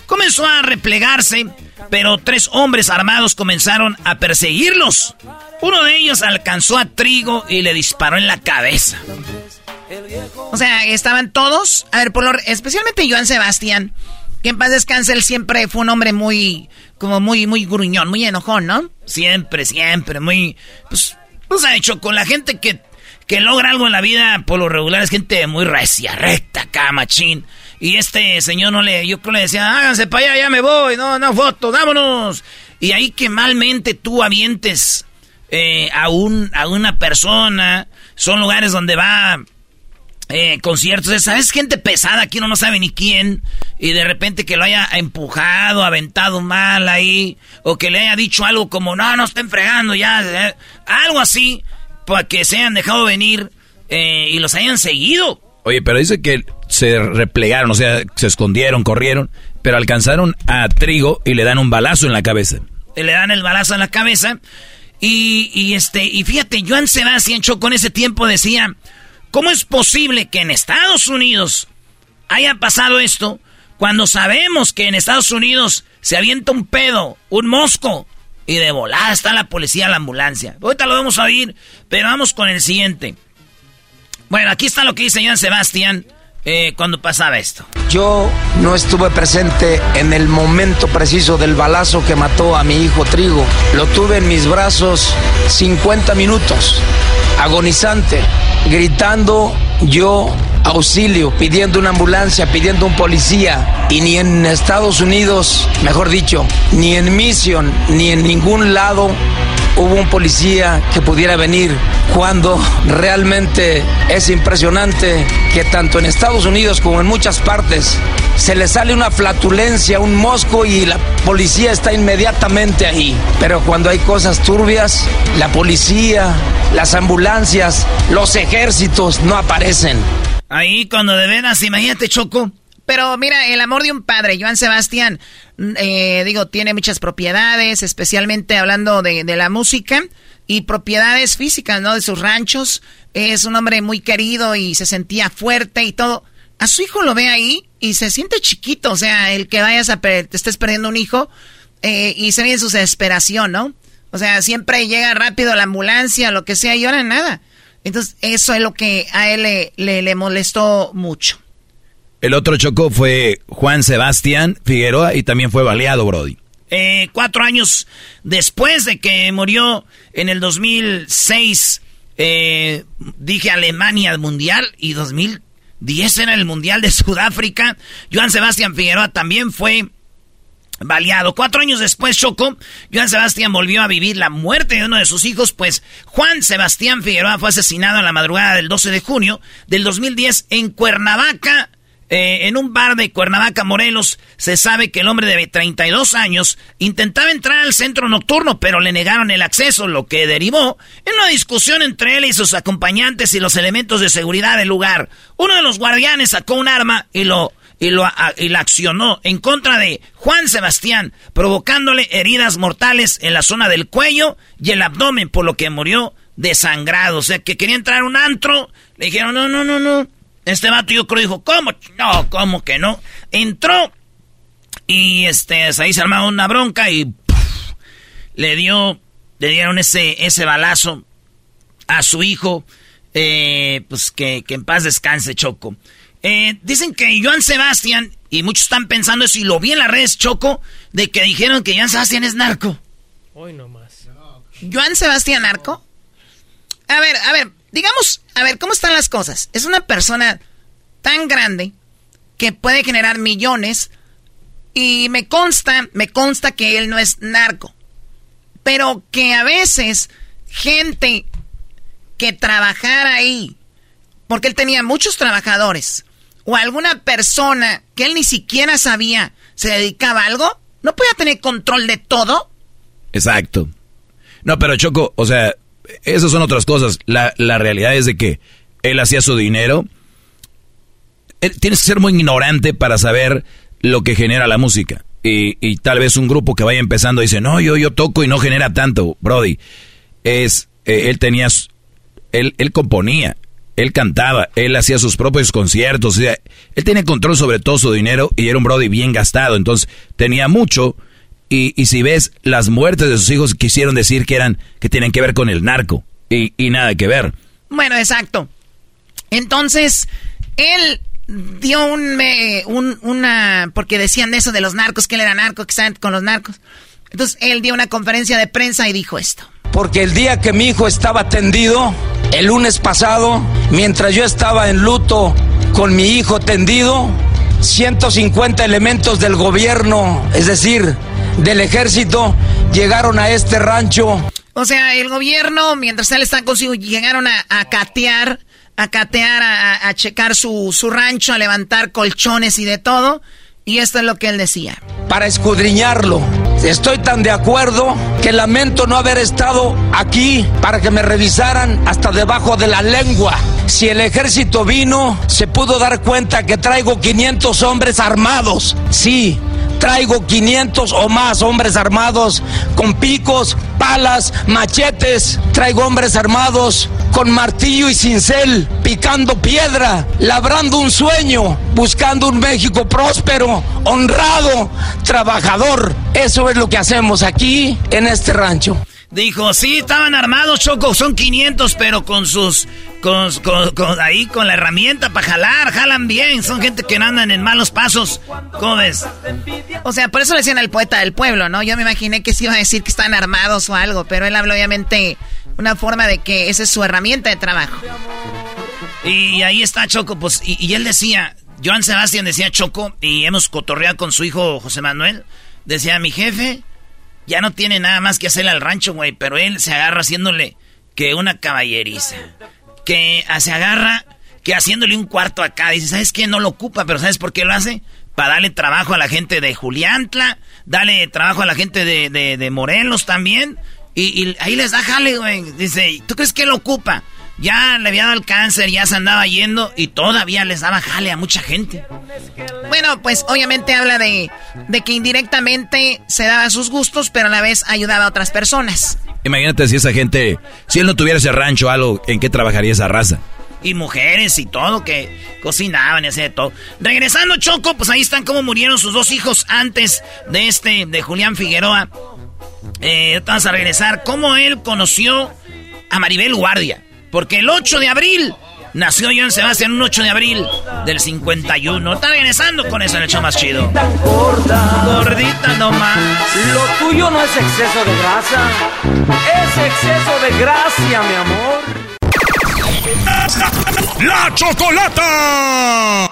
comenzó a replegarse, pero tres hombres armados comenzaron a perseguirlos. Uno de ellos alcanzó a Trigo y le disparó en la cabeza. O sea, estaban todos, a ver, por lo, especialmente Joan Sebastián, que en paz descanse, él siempre fue un hombre muy, como muy, muy gruñón, muy enojón, ¿no? Siempre, siempre, muy, pues, pues ha hecho con la gente que que logra algo en la vida, por lo regular es gente muy recia, recta, acá, machín. Y este señor no le, yo le decía, háganse para allá, ya me voy, no, no, foto, vámonos. Y ahí que malmente tú avientes eh, a, un, a una persona, son lugares donde va eh, conciertos, ¿sabes? Gente pesada, aquí uno no sabe ni quién, y de repente que lo haya empujado, aventado mal ahí, o que le haya dicho algo como, no, no estén fregando ya, eh, algo así para que se hayan dejado venir, eh, y los hayan seguido. Oye, pero dice que se replegaron, o sea, se escondieron, corrieron, pero alcanzaron a Trigo y le dan un balazo en la cabeza. Le dan el balazo en la cabeza. Y, y este, y fíjate, Joan Sebastián Choco en ese tiempo decía, ¿cómo es posible que en Estados Unidos haya pasado esto cuando sabemos que en Estados Unidos se avienta un pedo, un mosco, y de volada está la policía, la ambulancia? Ahorita lo vamos a oír, pero vamos con el siguiente. Bueno, aquí está lo que dice Joan Sebastián eh, cuando pasaba esto. Yo no estuve presente en el momento preciso del balazo que mató a mi hijo Trigo. Lo tuve en mis brazos 50 minutos, agonizante, gritando yo auxilio, pidiendo una ambulancia, pidiendo un policía. Y ni en Estados Unidos, mejor dicho, ni en Mission, ni en ningún lado hubo un policía que pudiera venir cuando realmente es impresionante que tanto en Estados Unidos como en muchas partes se le sale una flatulencia, un mosco y la policía está inmediatamente ahí. Pero cuando hay cosas turbias, la policía, las ambulancias, los ejércitos no aparecen. Ahí cuando de veras, imagínate Choco. Pero mira, el amor de un padre, Joan Sebastián, mm, eh, digo, tiene muchas propiedades, especialmente hablando de, de, la música y propiedades físicas, ¿no? De sus ranchos. Es un hombre muy querido y se sentía fuerte y todo. A su hijo lo ve ahí y se siente chiquito, o sea, el que vayas a te estés perdiendo un hijo eh, y se ve su desesperación, ¿no? O sea, siempre llega rápido la ambulancia, lo que sea, y ahora nada. Entonces, eso es lo que a él le, le, le molestó mucho. El otro chocó fue Juan Sebastián Figueroa y también fue baleado, Brody. Eh, cuatro años después de que murió en el 2006, eh, dije Alemania Mundial y 2010 era el Mundial de Sudáfrica. Joan Sebastián Figueroa también fue baleado. Cuatro años después, Choco, Joan Sebastián volvió a vivir la muerte de uno de sus hijos, pues Juan Sebastián Figueroa fue asesinado en la madrugada del 12 de junio del 2010 en Cuernavaca, eh, en un bar de Cuernavaca, Morelos, se sabe que el hombre de 32 años intentaba entrar al centro nocturno, pero le negaron el acceso, lo que derivó en una discusión entre él y sus acompañantes y los elementos de seguridad del lugar. Uno de los guardianes sacó un arma y lo y lo y la accionó en contra de Juan Sebastián, provocándole heridas mortales en la zona del cuello y el abdomen, por lo que murió desangrado. O sea, que quería entrar a un antro, le dijeron, no, no, no, no. Este vato yo creo dijo, ¿cómo? No, ¿cómo que no? Entró y este, ahí se armaba una bronca y le dio, le dieron ese, ese balazo a su hijo, eh, pues que, que, en paz descanse Choco. Eh, dicen que Joan Sebastián, y muchos están pensando eso, y lo vi en las redes Choco, de que dijeron que Joan Sebastián es narco. Hoy nomás. ¿Joan Sebastián narco? A ver, a ver, digamos, a ver, ¿cómo están las cosas? Es una persona tan grande que puede generar millones y me consta, me consta que él no es narco. Pero que a veces gente que trabajara ahí, porque él tenía muchos trabajadores, o alguna persona que él ni siquiera sabía se dedicaba a algo, ¿no podía tener control de todo? Exacto. No, pero Choco, o sea, esas son otras cosas. La, la realidad es de que él hacía su dinero. tienes que ser muy ignorante para saber lo que genera la música. Y, y, tal vez un grupo que vaya empezando dice, no, yo, yo toco y no genera tanto, Brody. Es, eh, él tenía, él, él componía, él cantaba, él hacía sus propios conciertos, él tenía control sobre todo su dinero y era un Brody bien gastado, entonces tenía mucho. Y, y si ves, las muertes de sus hijos quisieron decir que eran, que tienen que ver con el narco. Y, y nada que ver. Bueno, exacto. Entonces, él dio un, eh, un, una, porque decían eso de los narcos, que él era narco, que estaban con los narcos. Entonces él dio una conferencia de prensa y dijo esto. Porque el día que mi hijo estaba tendido, el lunes pasado, mientras yo estaba en luto con mi hijo tendido, 150 elementos del gobierno, es decir, del ejército, llegaron a este rancho. O sea, el gobierno, mientras él está consigo, llegaron a, a catear a catear, a, a checar su, su, rancho, a levantar colchones y de todo. Y esto es lo que él decía. Para escudriñarlo. Estoy tan de acuerdo que lamento no haber estado aquí para que me revisaran hasta debajo de la lengua. Si el ejército vino, se pudo dar cuenta que traigo 500 hombres armados. Sí, traigo 500 o más hombres armados con picos, palas, machetes. Traigo hombres armados con martillo y cincel, picando piedra, labrando un sueño, buscando un México próspero, honrado, trabajador. Eso es lo que hacemos aquí en este rancho. Dijo, sí, estaban armados, Choco, son 500, pero con sus... Con, con, ahí, con la herramienta para jalar, jalan bien. Son gente que no andan en malos pasos. ¿Cómo ves? O sea, por eso le decían al poeta del pueblo, ¿no? Yo me imaginé que se iba a decir que están armados o algo, pero él habló obviamente una forma de que esa es su herramienta de trabajo. Y ahí está Choco, pues, y, y él decía, Joan Sebastián decía Choco, y hemos cotorreado con su hijo José Manuel, decía, mi jefe ya no tiene nada más que hacerle al rancho, güey, pero él se agarra haciéndole que una caballeriza. Que se agarra que haciéndole un cuarto acá. Dice, ¿sabes qué? No lo ocupa, pero ¿sabes por qué lo hace? Para darle trabajo a la gente de Juliantla, darle trabajo a la gente de, de, Morelos también. Y, y, ahí les da jale, güey. Dice, ¿tú crees que lo ocupa? Ya le había dado el cáncer, ya se andaba yendo y todavía les daba jale a mucha gente. Bueno, pues obviamente habla de, de que indirectamente se daba sus gustos, pero a la vez ayudaba a otras personas. Imagínate si esa gente, si él no tuviera ese rancho algo, ¿en qué trabajaría esa raza? Y mujeres y todo, que cocinaban y hacían de todo. Regresando, Choco, pues ahí están cómo murieron sus dos hijos antes de este, de Julián Figueroa. Eh, vamos a regresar. ¿Cómo él conoció a Maribel Guardia? Porque el 8 de abril nació Joan Sebastián, un 8 de abril del 51. Está regresando con eso en el show más chido. Gordita nomás. Lo tuyo no es exceso de grasa, es exceso de gracia, mi amor. ¡La Chocolata!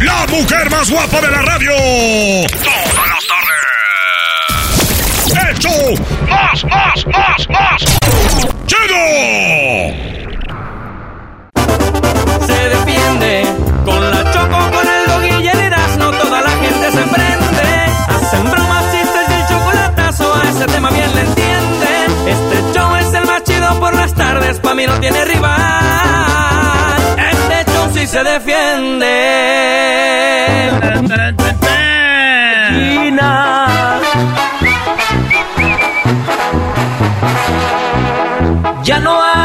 ¡La mujer más guapa de la radio! ¡Todas las tardes! ¡Hecho! ¡Más, más, más, más! ¡Chido! Se defiende. Con la choco, con el dog y el erasno, toda la gente se prende. Hacen bromas, chistes y el chocolatazo, a ese tema bien le entienden. Este show es el más chido por las tardes, pa' mí no tiene rival. Este show sí se defiende. Ya no hagas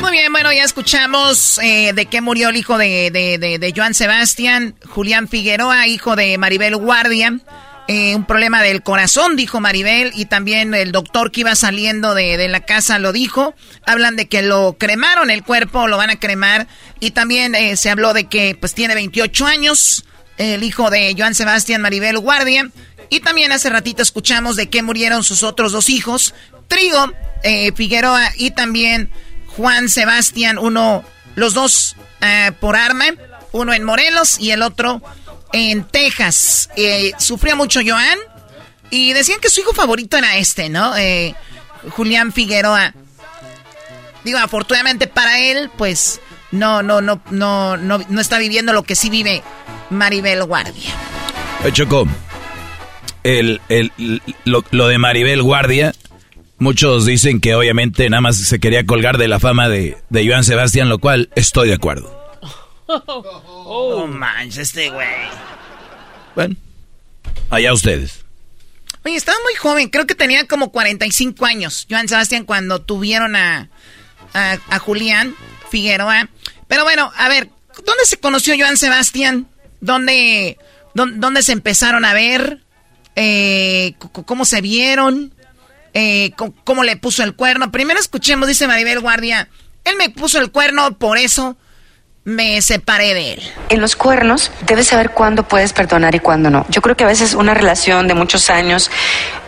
Muy bien, bueno, ya escuchamos eh, de qué murió el hijo de, de, Joan Sebastián, Julián Figueroa, hijo de Maribel Guardia. Eh, un problema del corazón, dijo Maribel, y también el doctor que iba saliendo de, la casa lo dijo. Hablan de que lo cremaron el cuerpo, lo van a cremar, y también eh, se habló de que pues tiene 28 años, el hijo de Joan Sebastián Maribel Guardia, y también hace ratito escuchamos de qué murieron sus otros dos hijos, Trigo eh, Figueroa y también Juan Sebastián, uno, los dos eh, por arma, uno en Morelos y el otro en Texas. Eh, sufrió mucho Joan y decían que su hijo favorito era este, ¿no? Julián Figueroa. Digo, afortunadamente para él, pues no, no, no, no, no, no está viviendo lo que sí vive Maribel Guardia. Choco, el, el, lo, de Maribel Guardia, muchos dicen que obviamente nada más se quería colgar de la fama de, de Joan Sebastián, lo cual estoy de acuerdo. Oh, manches, este güey. Bueno, allá ustedes. Oye, estaba muy joven, creo que tenía como 45 años, Joan Sebastián, cuando tuvieron a, a, a Julián Figueroa. Pero bueno, a ver, ¿dónde se conoció Joan Sebastián? ¿Dónde, dónde, se empezaron a ver? eh, cómo se vieron, eh, cómo le puso el cuerno. Primero escuchemos, dice Maribel Guardia, él me puso el cuerno, por eso me separé de él. En los cuernos debes saber cuándo puedes perdonar y cuándo no. Yo creo que a veces una relación de muchos años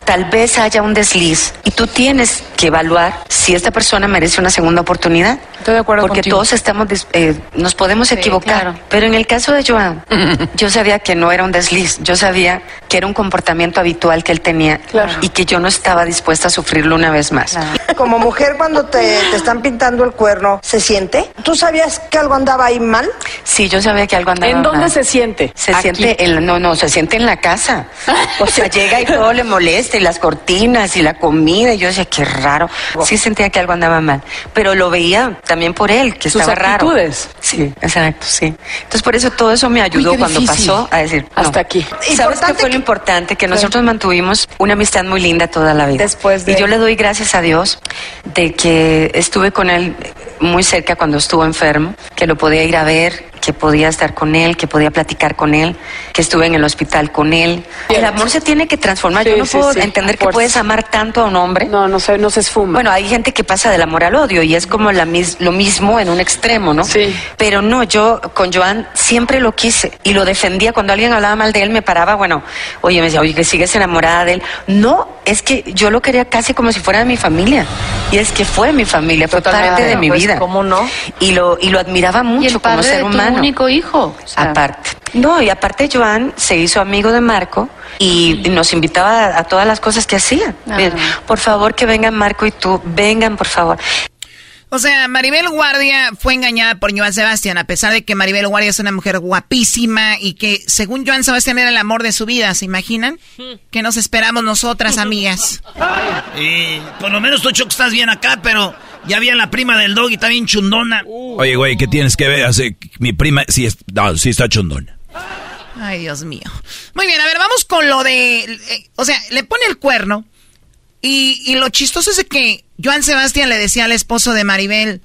tal vez haya un desliz y tú tienes que evaluar si esta persona merece una segunda oportunidad. Estoy de acuerdo Porque todos estamos, eh, nos podemos equivocar. Pero en el caso de Joan, yo sabía que no era un desliz, yo sabía que era un comportamiento habitual que él tenía y que yo no estaba dispuesta a sufrirlo una vez más. Como mujer cuando te, te, están pintando el cuerno, ¿se siente? ¿Tú sabías que algo andaba ahí mal? Sí, yo sabía que algo andaba mal. ¿En dónde se siente? Se siente, no, no, se siente en la casa. O sea, llega y todo le molesta y las cortinas y la comida. Y yo decía, qué raro. Sí sentía que algo andaba mal. Pero lo veía también por él, que Sus estaba raro. actitudes. Sí, exacto, sí. Entonces por eso todo eso me ayudó cuando pasó a decir, no. Hasta aquí. ¿Sabes qué fue lo importante? Que nosotros mantuvimos una amistad muy linda toda la vida. Después de- Y yo le doy gracias a Dios de que estuve con él muy cerca cuando estuvo enfermo, que lo podía ir a ver, que podía estar con él, que podía platicar con él, que estuve en el hospital con él. El amor se tiene que transformar. Sí, yo no sí, puedo sí, entender a que puedes amar tanto a un hombre. No, no se, no se esfuma. Bueno, hay gente que pasa del amor al odio y es como la mis- lo mismo en un extremo, ¿no? Sí. Pero no, yo con Joan siempre lo quise y lo defendía. Cuando alguien hablaba mal de él, me paraba, bueno, oye, me decía, oye, que sigues enamorada de él. No, es que yo lo quería casi como si fuera de mi familia. Y es que fue mi familia, fue parte de mi pues, vida. ¿cómo no? Y lo, y lo admiraba mucho como ser de único hijo. o sea, Aparte. No, y aparte Joan se hizo amigo de Marco y nos invitaba a, a todas las cosas que hacía. Ah. Bien, Por favor, que vengan Marco y tú, vengan, por favor. O sea, Maribel Guardia fue engañada por Joan Sebastián, a pesar de que Maribel Guardia es una mujer guapísima y que según Joan Sebastián era el amor de su vida, ¿se imaginan? ¿Qué nos esperamos nosotras, amigas? Y por lo menos tú, Choco, estás bien acá, pero ya había la prima del dog y está bien chundona. Oye, güey, ¿qué tienes que ver? Hace, mi prima sí, es, no, sí está chundona. Ay, Dios mío. Muy bien, a ver, vamos con lo de... eh, o sea, le pone el cuerno y, y lo chistoso es de que Joan Sebastián le decía al esposo de Maribel,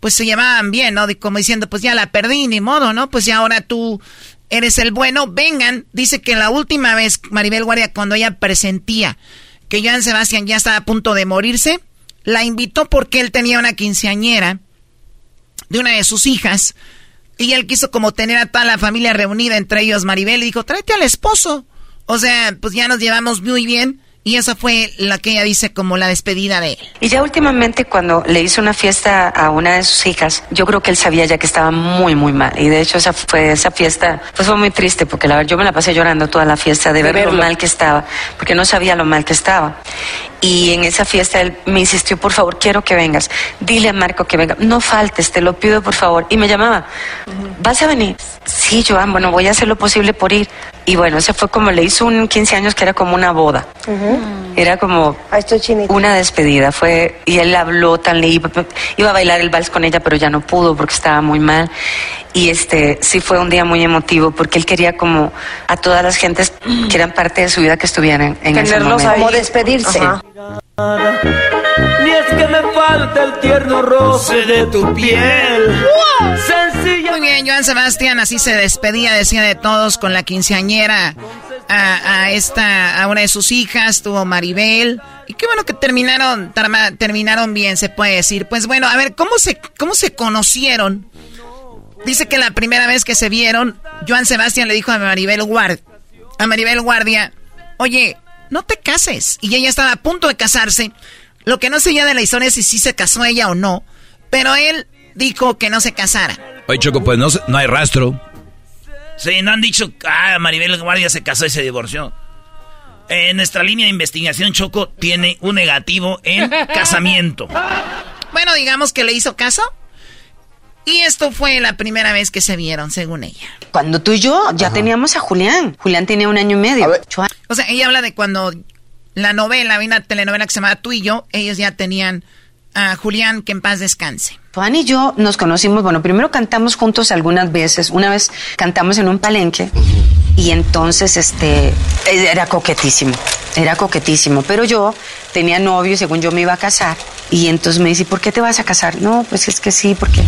pues se llevaban bien, ¿no? De- como diciendo, pues ya la perdí, ni modo, ¿no? Pues ya ahora tú eres el bueno, vengan. Dice que la última vez, Maribel Guardia, cuando ella presentía que Joan Sebastián ya estaba a punto de morirse, la invitó porque él tenía una quinceañera de una de sus hijas. Y él quiso como tener a toda la familia reunida, entre ellos Maribel, y dijo, tráete al esposo. O sea, pues ya nos llevamos muy bien. Y esa fue la que ella dice como la despedida de él. Y ya últimamente cuando le hizo una fiesta a una de sus hijas, yo creo que él sabía ya que estaba muy, muy mal. Y de hecho esa fue esa fiesta, pues fue muy triste porque la verdad yo me la pasé llorando toda la fiesta de, De ver lo mal que estaba, porque no sabía lo mal que estaba. Y en esa fiesta él me insistió, por favor, quiero que vengas. Dile a Marco que venga. No faltes, te lo pido, por favor. Y me llamaba, ¿vas a venir? Sí, Joan, bueno, voy a hacer lo posible por ir. Y bueno, ese fue como le hizo un 15 años que era como una boda. Era como una despedida. Fue y él habló tan iba, iba a bailar el vals con ella, pero ya no pudo porque estaba muy mal. Y este sí fue un día muy emotivo porque él quería como a todas las gentes que eran parte de su vida que estuvieran en ese Tenerlos momento. ahí. Como despedirse. Ajá. Ni es que me falte el tierno roce de tu piel. Sencilla. Muy bien, Joan Sebastián así se despedía, decía de todos con la quinceañera a, esta, a una de sus hijas, tuvo Maribel. Y qué bueno que terminaron, terminaron bien, se puede decir. Pues bueno, a ver, ¿cómo se, cómo se conocieron? Dice que la primera vez que se vieron, Joan Sebastián le dijo a Maribel Guard, a Maribel Guardia, oye, no te cases. Y ella estaba a punto de casarse. Lo que no sé ya de la historia es si sí se casó ella o no. Pero él dijo que no se casara. Oye, Choco, pues no, no hay rastro. Sí, no han dicho, ah, Maribel Guardia se casó y se divorció. Eh, nuestra línea de investigación, Choco, tiene un negativo en casamiento. Bueno, digamos que le hizo caso. Y esto fue la primera vez que se vieron, según ella. Cuando tú y yo ya teníamos a Julián. Julián tenía un año y medio. O sea, ella habla de cuando la novela, había una telenovela que se llamaba Tú y yo, ellos ya tenían a Julián, que en paz descanse. Juan y yo nos conocimos, bueno, primero cantamos juntos algunas veces. Una vez cantamos en un palenque y entonces este era coquetísimo, era coquetísimo. Pero yo tenía novio según yo me iba a casar. Y entonces me dice, ¿por qué te vas a casar? No, pues es que sí, porque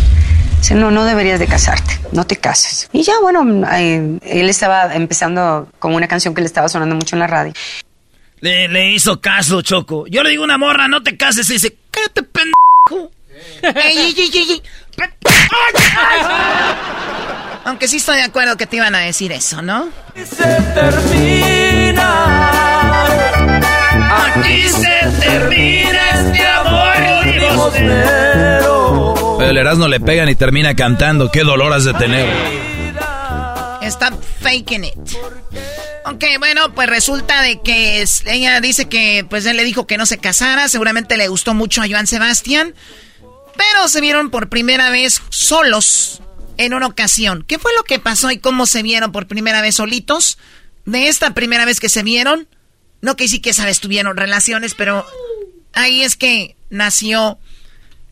dice, no, no deberías de casarte, no te cases. Y ya, bueno, eh, él estaba empezando con una canción que le estaba sonando mucho en la radio. Le, le hizo caso, Choco. Yo le digo a una morra, no te cases. Y dice, cállate, pendejo. Ey, ey, ey, ey, ey. Aunque sí estoy de acuerdo que te iban a decir eso, ¿no? Aquí se termina este amor Pero el Erasmo le pegan y termina cantando. Qué dolor has de tener. Stop faking it. Ok, bueno, pues resulta de que ella dice que pues él le dijo que no se casara, seguramente le gustó mucho a Joan Sebastián, pero se vieron por primera vez solos en una ocasión. ¿Qué fue lo que pasó y cómo se vieron por primera vez solitos? De esta primera vez que se vieron, No que sí que sabes tuvieron relaciones, pero ahí es que nació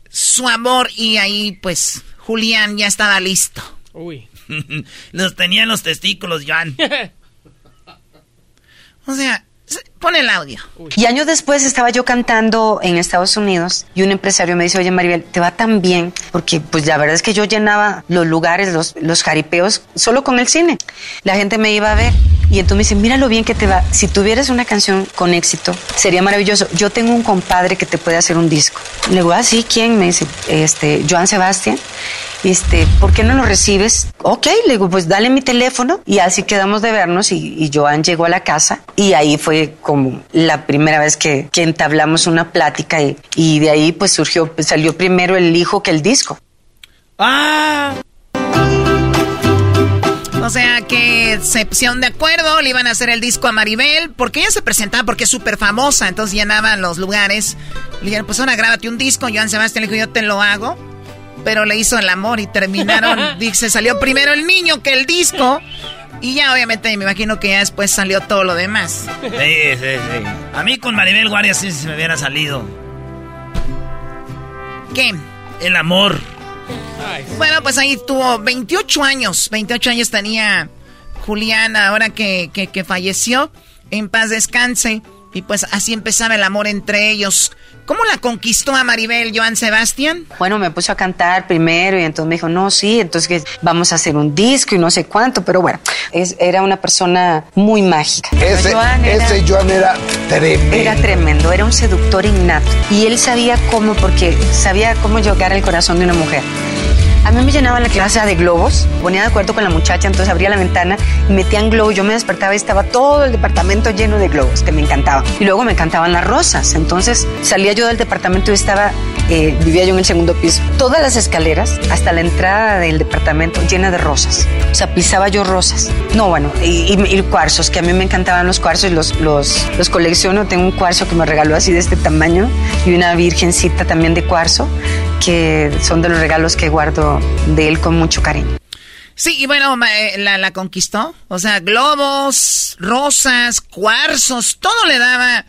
su amor y ahí pues Julián ya estaba listo. Uy. los tenía en los testículos, Joan. o sea, Pon el audio. Y años después estaba yo cantando en Estados Unidos y un empresario me dice, oye Maribel, te va tan bien, porque pues la verdad es que yo llenaba los lugares, los, los jaripeos, solo con el cine. La gente me iba a ver y entonces me dice, mira lo bien que te va. Si tuvieras una canción con éxito, sería maravilloso. Yo tengo un compadre que te puede hacer un disco. Le digo, ah, sí, ¿quién? Me dice, este, Joan Sebastián este, ¿por qué no lo recibes? Ok, le digo, pues dale mi teléfono y así quedamos de vernos y, y Joan llegó a la casa y ahí fue como la primera vez que, entablamos una plática y, y, de ahí pues surgió, pues salió primero el hijo que el disco. ¡Ah! O sea que se pusieron de acuerdo, le iban a hacer el disco a Maribel, porque ella se presentaba porque es súper famosa, entonces llenaban los lugares. Le dijeron, pues ahora grábate un disco, Joan Sebastián le dijo, yo te lo hago pero le hizo el amor y terminaron, dice, salió primero el niño que el disco. Y ya obviamente me imagino que ya después salió todo lo demás. Sí, sí, sí. A mí con Maribel Guardia sí se me hubiera salido. ¿Qué? El amor. Bueno, pues ahí tuvo 28 años. 28 años tenía Juliana ahora que, que, que falleció. En paz descanse. Y pues así empezaba el amor entre ellos. ¿Cómo la conquistó a Maribel Joan Sebastián? Bueno, me puso a cantar primero y entonces me dijo, no, sí, entonces vamos a hacer un disco y no sé cuánto, pero bueno, es, era una persona muy mágica. Ese Joan, era, ese Joan era tremendo. Era tremendo, era un seductor innato y él sabía cómo, porque sabía cómo llegar al corazón de una mujer. A mí me llenaba la clase de globos, ponía de acuerdo con la muchacha, entonces abría la ventana y metían globos. Yo me despertaba y estaba todo el departamento lleno de globos, que me encantaba. Y luego me encantaban las rosas. Entonces salía yo del departamento y estaba, eh, vivía yo en el segundo piso. Todas las escaleras, hasta la entrada del departamento, llena de rosas. O sea, pisaba yo rosas. No, bueno, y, y, cuarzos, que a mí me encantaban los cuarzos los, los, los colecciono. Tengo un cuarzo que me regaló así de este tamaño y una virgencita también de cuarzo, que son de los regalos que guardo de él con mucho cariño. Sí, y bueno, eh, la, la conquistó. O sea, globos, rosas, cuarzos, todo le daba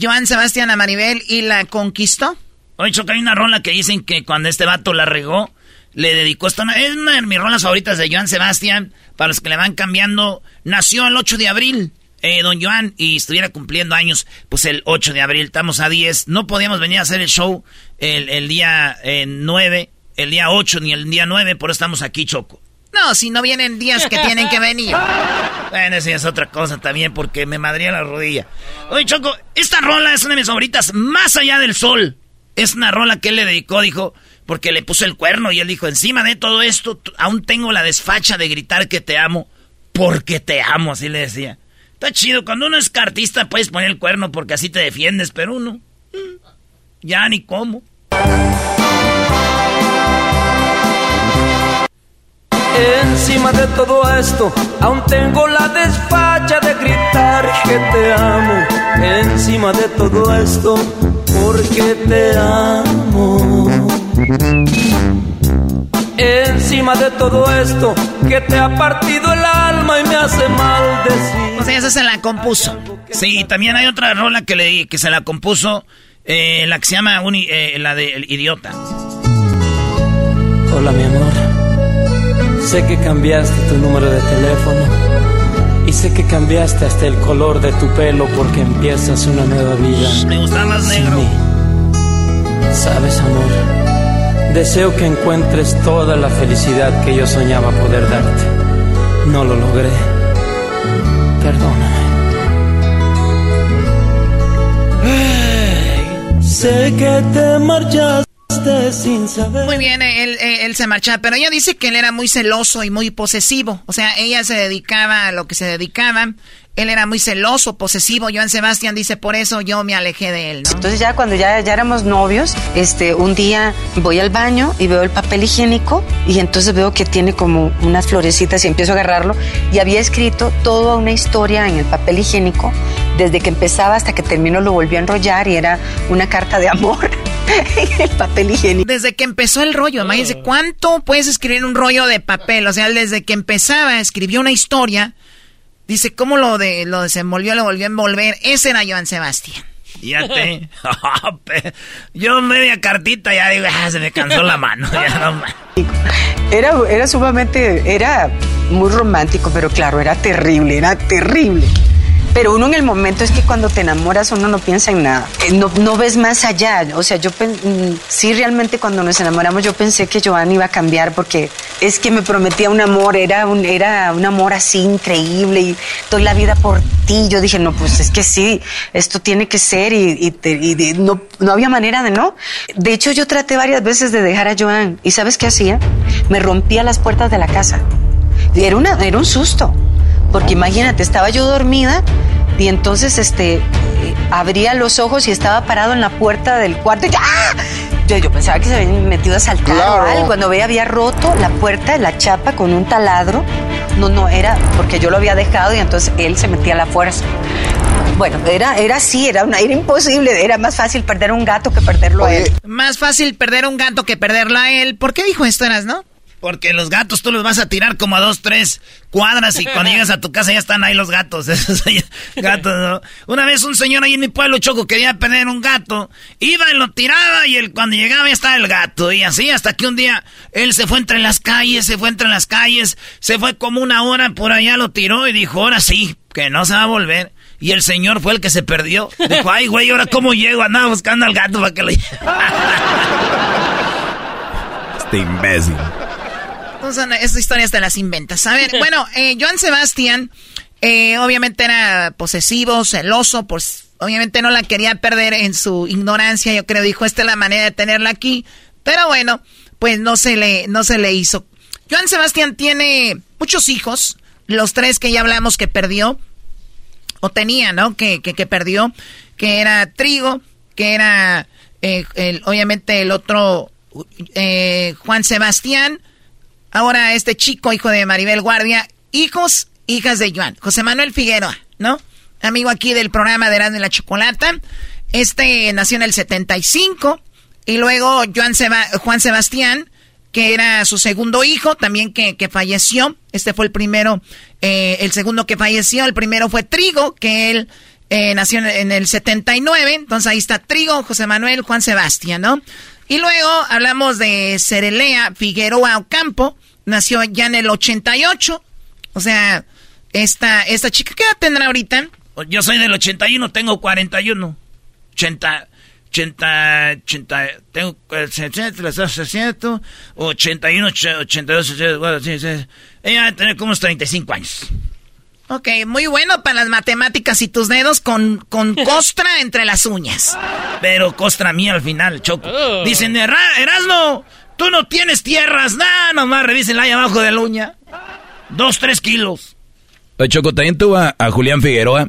Joan Sebastián a Maribel y la conquistó. Oye, que hay una rola que dicen que cuando este vato la regó, le dedicó esta. Es una de mis rolas favoritas de Joan Sebastián. Para los que le van cambiando, nació el 8 de abril. Eh, don Joan, y estuviera cumpliendo años, pues el 8 de abril, estamos a 10. No podíamos venir a hacer el show el, el día eh, 9 el día 8 ni el día 9, por eso estamos aquí, Choco. No, si no vienen días que tienen que venir. bueno, esa es otra cosa también, porque me madría la rodilla. Oye, Choco, esta rola es una de mis favoritas, más allá del sol. Es una rola que él le dedicó, dijo, porque le puso el cuerno y él dijo, encima de todo esto, aún tengo la desfacha de gritar que te amo, porque te amo, así le decía. Está chido, cuando uno es cartista puedes poner el cuerno porque así te defiendes, pero uno, mm, ya ni cómo. Encima de todo esto, aún tengo la despacha de gritar que te amo. Encima de todo esto, porque te amo. Encima de todo esto, que te ha partido el alma y me hace mal decir. O sea, esa se la compuso. Sí, también hay otra rola que le que se la compuso, eh, la que se llama eh, la de Idiota. Hola, mi amor. Sé que cambiaste tu número de teléfono y sé que cambiaste hasta el color de tu pelo porque empiezas una nueva vida. Me gusta más negro. Sabes, amor, deseo que encuentres toda la felicidad que yo soñaba poder darte. No lo logré. Perdóname. sé que te saber. Muy bien, él, él, se marchaba, pero ella dice que él era muy celoso y muy posesivo. O sea, ella se dedicaba a lo que se dedicaba. Él era muy celoso, posesivo. Joan Sebastián dice, por eso yo me alejé de él, Entonces ya cuando ya, ya éramos novios, este, un día voy al baño y veo el papel higiénico y entonces veo que tiene como unas florecitas y empiezo a agarrarlo y había escrito toda una historia en el papel higiénico. Desde que empezaba hasta que terminó lo volvió a enrollar y era una carta de amor. el papel higiénico. Desde que empezó el rollo, imagínense, ¿cuánto puedes escribir un rollo de papel? O sea, desde que empezaba, escribió una historia Dice, ¿cómo lo, de, lo desenvolvió, lo volvió a envolver? Ese era Joan Sebastián. Fíjate. Yo media cartita ya digo, ah, se me cansó la mano. era, era sumamente, era muy romántico, pero claro, era terrible, era terrible. Pero uno en el momento es que cuando te enamoras uno no piensa en nada, eh, no, no ves más allá. O sea, yo mm, sí realmente cuando nos enamoramos yo pensé que Joan iba a cambiar porque es que me prometía un amor, era un, era un amor así increíble y doy la vida por ti. Yo dije, no, pues es que sí, esto tiene que ser y, no, no había manera de no. De hecho, yo traté varias veces de dejar a Joan y ¿sabes qué hacía? Me rompía las puertas de la casa. Era, una, era un susto. Porque imagínate, estaba yo dormida y entonces este abría los ojos y estaba parado en la puerta del cuarto y ¡ah! yo, yo, pensaba que se había metido a saltar o algo. Cuando veía había roto la puerta, la chapa con un taladro. No, no, era porque yo lo había dejado y entonces él se metía a la fuerza. Bueno, era, era así, era, una, era imposible. Era más fácil perder un gato que perderlo a él. Más fácil perder un gato que perderlo a él. ¿Por qué dijo esto, Eras, no? Porque los gatos tú los vas a tirar como a dos, tres cuadras y cuando llegas a tu casa ya están ahí los gatos. Esos gatos, ¿no? Una vez un señor ahí en mi pueblo, Choco, quería perder un gato. Iba y lo tiraba y él, cuando llegaba ya estaba el gato. Y así hasta que un día él se fue entre las calles, se fue entre las calles, se fue como una hora por allá, lo tiró y dijo, ahora sí, que no se va a volver. Y el señor fue el que se perdió. Dijo, ay, güey, ¿ahora cómo llego? Andaba buscando al gato para que lo lleve. Este imbécil. Estas historias te las inventas. A ver, bueno, eh, Joan Sebastián, eh, obviamente era posesivo, celoso, pues obviamente no la quería perder en su ignorancia. Yo creo, dijo, esta es la manera de tenerla aquí. Pero bueno, pues no se le, no se le hizo. Joan Sebastián tiene muchos hijos, los tres que ya hablamos que perdió, o tenía, ¿no? Que, que, perdió, que era Trigo, que era, eh, el, obviamente, el otro, Juan Sebastián, Ahora este chico, hijo de Maribel Guardia, hijos, hijas de Joan. José Manuel Figueroa, ¿no? Amigo aquí del programa de Erasmo de la Chocolata. Este nació en el 75. Y luego Joan Juan Sebastián, que era su segundo hijo, también que, falleció. Este fue el primero, eh, el segundo que falleció. El primero fue Trigo, que él eh, nació en el 79. Entonces ahí está Trigo, José Manuel, Juan Sebastián, ¿no? Y luego hablamos de Cerelea Figueroa Ocampo, nació ya en el 88. O sea, esta, esta chica, ¿qué edad tendrá ahorita? Yo soy del 81, tengo 41. 80, 80, 80, tengo 60, 81, 82, ella va a tener como unos 35 años. Ok, muy bueno para las matemáticas y tus dedos con, con costra entre las uñas. Pero costra mía al final, Choco. Oh. Dicen, Erasmo, tú no tienes tierras. Nada, nomás revísenla ahí abajo de la uña. Dos, tres kilos. Choco, también tuvo a, Julián Figueroa.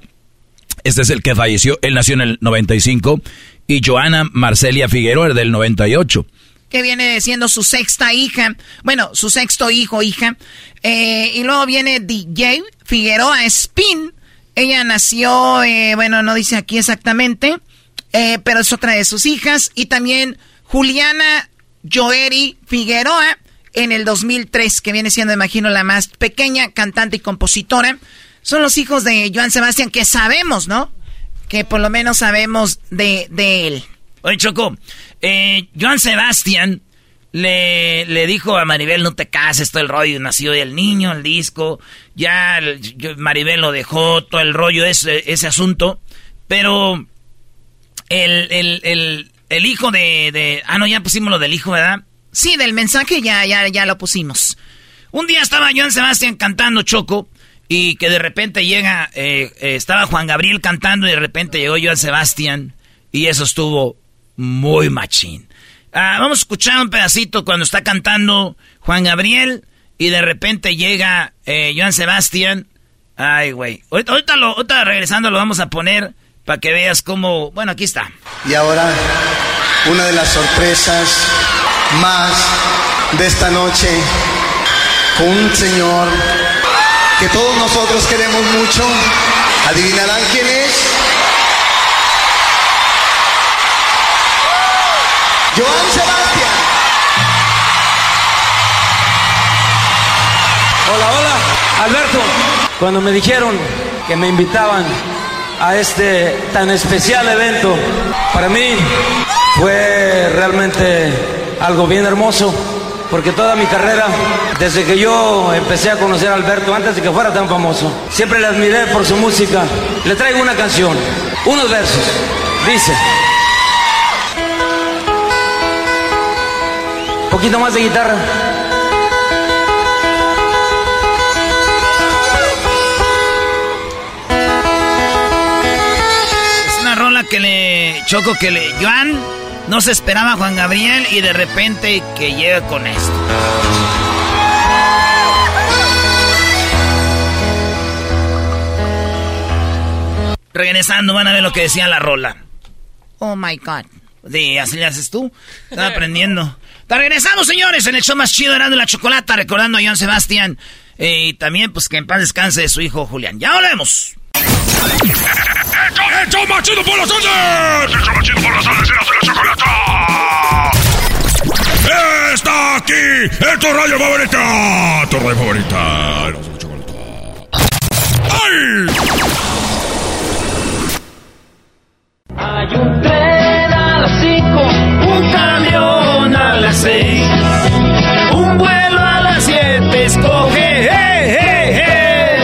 Este es el que falleció. Él nació en el 95. Y Joana Marcelia Figueroa, del 98 que viene siendo su sexta hija, bueno, su sexto hijo, hija. Eh, y luego viene DJ Figueroa Spin. Ella nació, eh, bueno, no dice aquí exactamente, eh, pero es otra de sus hijas. Y también Juliana Joeri Figueroa en el 2003, que viene siendo, imagino, la más pequeña cantante y compositora. Son los hijos de Joan Sebastián, que sabemos, ¿no? Que por lo menos sabemos de, de él. Oye, Choco, eh, Joan Sebastián le, le dijo a Maribel, no te cases, todo el rollo, nació el niño, el disco, ya Maribel lo dejó, todo el rollo, ese, ese asunto, pero el, el, el, hijo de, de, Ah, no, ya pusimos lo del hijo, ¿verdad? Sí, del mensaje ya, ya, ya lo pusimos. Un día estaba Joan Sebastián cantando Choco y que de repente llega, eh, eh, estaba Juan Gabriel cantando y de repente llegó Joan Sebastián y eso estuvo muy machín. Ah, vamos a escuchar un pedacito cuando está cantando Juan Gabriel y de repente llega eh, Joan Sebastián. Ay, güey. Ahorita, ahorita regresando lo vamos a poner para que veas cómo... Bueno, aquí está. Y ahora, una de las sorpresas más de esta noche con un señor que todos nosotros queremos mucho. ¿Adivinarán quién es? Joan Sebastián. Hola, hola. Alberto, Cuando me dijeron que me invitaban a este tan especial evento, para mí fue realmente algo bien hermoso, porque toda mi carrera, desde que yo empecé a conocer a Alberto, antes de que fuera tan famoso, siempre le admiré por su música. Le traigo una canción, unos versos. Dice, poquito más de guitarra. que le choco que le Joan no se esperaba a Juan Gabriel y de repente que llega con esto. Regresando van a ver lo que decía la rola. Oh my god. Sí, así le haces tú. Estaba aprendiendo. regresamos, señores, en el show más chido de la chocolata, recordando a Joan Sebastián. Eh, y también, pues que en paz descanse su hijo Julián. Ya volvemos. ¡Hecho más chido por las tardes! ¡Hecho más chido por las tardes! ¡Eras de la chocolata! ¡Está aquí! ¡Es tu radio favorita! ¡Tu radio favorita! ¡Eras de la chocolata! ¡Ay! Hay las 6, un vuelo a las 7, escoge, hey, hey, hey.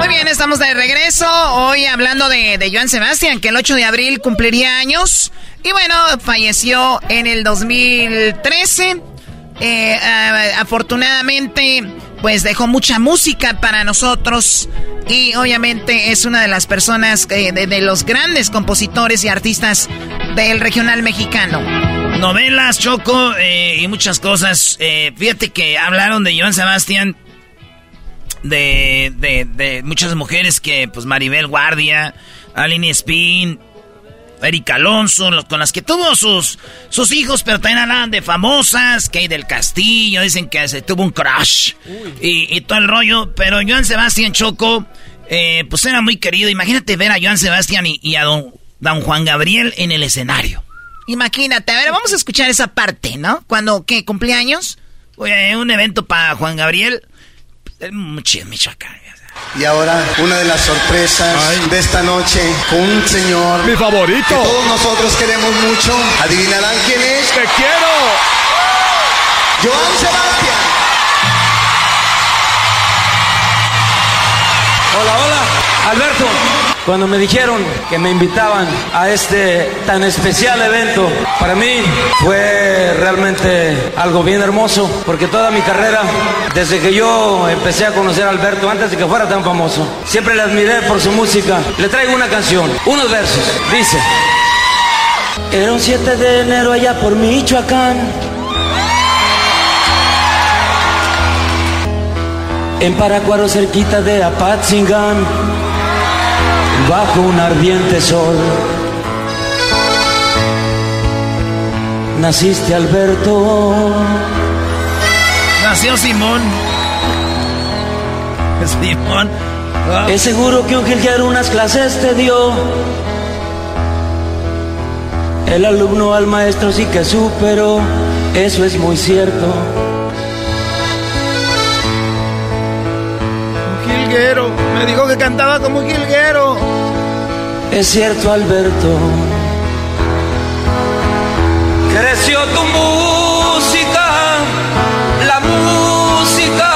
Hay un estamos de regreso. Hoy hablando de, Joan Sebastián, que el 8 de abril cumpliría años. Y bueno, falleció en el 2013. Eh, afortunadamente, pues dejó mucha música para nosotros. Y obviamente es una de las personas, eh, de, los grandes compositores y artistas del regional mexicano. Novelas, Choco eh, y muchas cosas. fíjate que hablaron de Joan Sebastián de, de, de muchas mujeres que, pues Maribel Guardia, Aline Spin, Erika Alonso, con las que tuvo sus, sus hijos, pero también hablan de famosas, que hay del Castillo, dicen que se tuvo un crush y, todo el rollo, pero Joan Sebastián Choco, eh, pues era muy querido. Imagínate ver a Joan Sebastián y, a don, don, Juan Gabriel en el escenario. Imagínate, a ver, vamos a escuchar esa parte, ¿no? Cuando, ¿qué? ¿Cumpleaños? Oye, un evento para Juan Gabriel. Michoacán. Y ahora, una de las sorpresas de esta noche con un señor. Mi favorito. Que todos nosotros queremos mucho. ¿Adivinarán quién es? ¡Te quiero! Joan Sebastián. Hola, hola. Alberto, cuando me dijeron que me invitaban a este tan especial evento, para mí fue realmente algo bien hermoso, porque toda mi carrera, desde que yo empecé a conocer a Alberto, antes de que fuera tan famoso, siempre le admiré por su música. Le traigo una canción, unos versos. Dice, era un 7 de enero allá por Michoacán. En Paracuaro cerquita de Apatzingán bajo un ardiente sol. Naciste Alberto. Nació Simón. Simón. Es seguro que un jilguero unas clases te dio. El alumno al maestro sí que superó, eso es muy cierto. Un jilguero, me dijo que cantaba como un jilguero. Es cierto, Alberto. Creció tu música, la música,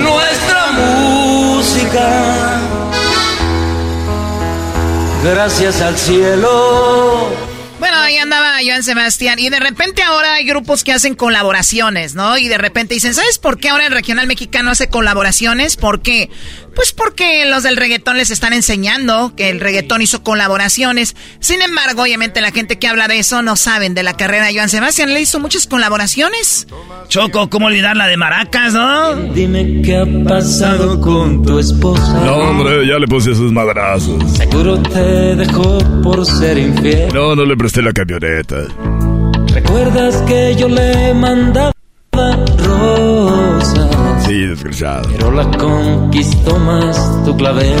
nuestra música. Gracias al cielo Joan Sebastián. Y de repente ahora hay grupos que hacen colaboraciones, ¿no? Y de repente dicen, ¿sabes por qué ahora el regional mexicano hace colaboraciones? ¿Por qué? Pues porque los del reggaetón les están enseñando que el reggaetón hizo colaboraciones. Sin embargo, obviamente la gente que habla de eso no saben de la carrera de Joan Sebastián. Le hizo muchas colaboraciones. Choco, ¿cómo olvidar la de Maracas, no? Dime qué ha pasado con tu esposa. No, hombre, ya le puse sus madrazos. Seguro te dejó por ser infiel. No, no le presté la camioneta. ¿Recuerdas que yo le mandaba rosas? Sí, desgraciado. Pero la conquistó más tu clavel.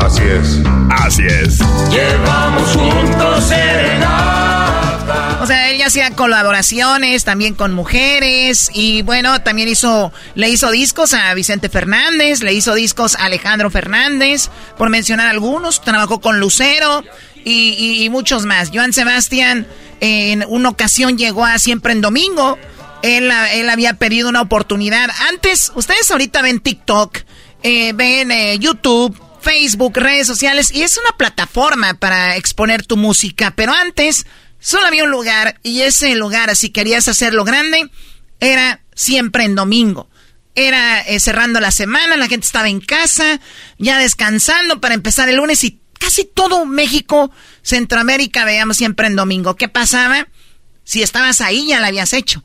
Así es. Así es. Llevamos juntos serenata O sea, ella hacía colaboraciones también con mujeres y bueno, también hizo, le hizo discos a Vicente Fernández, le hizo discos a Alejandro Fernández, por mencionar algunos, trabajó con Lucero y, muchos más. Joan Sebastián en una ocasión llegó a Siempre en Domingo, él, él había pedido una oportunidad. Antes, ustedes ahorita ven TikTok, eh, ven eh, YouTube, Facebook, redes sociales, y es una plataforma para exponer tu música, pero antes Solo había un lugar y ese lugar, si querías hacerlo grande, era siempre en domingo. Era eh, cerrando la semana, la gente estaba en casa, ya descansando para empezar el lunes y casi todo México, Centroamérica veíamos siempre en domingo. ¿Qué pasaba? Si estabas ahí ya la habías hecho.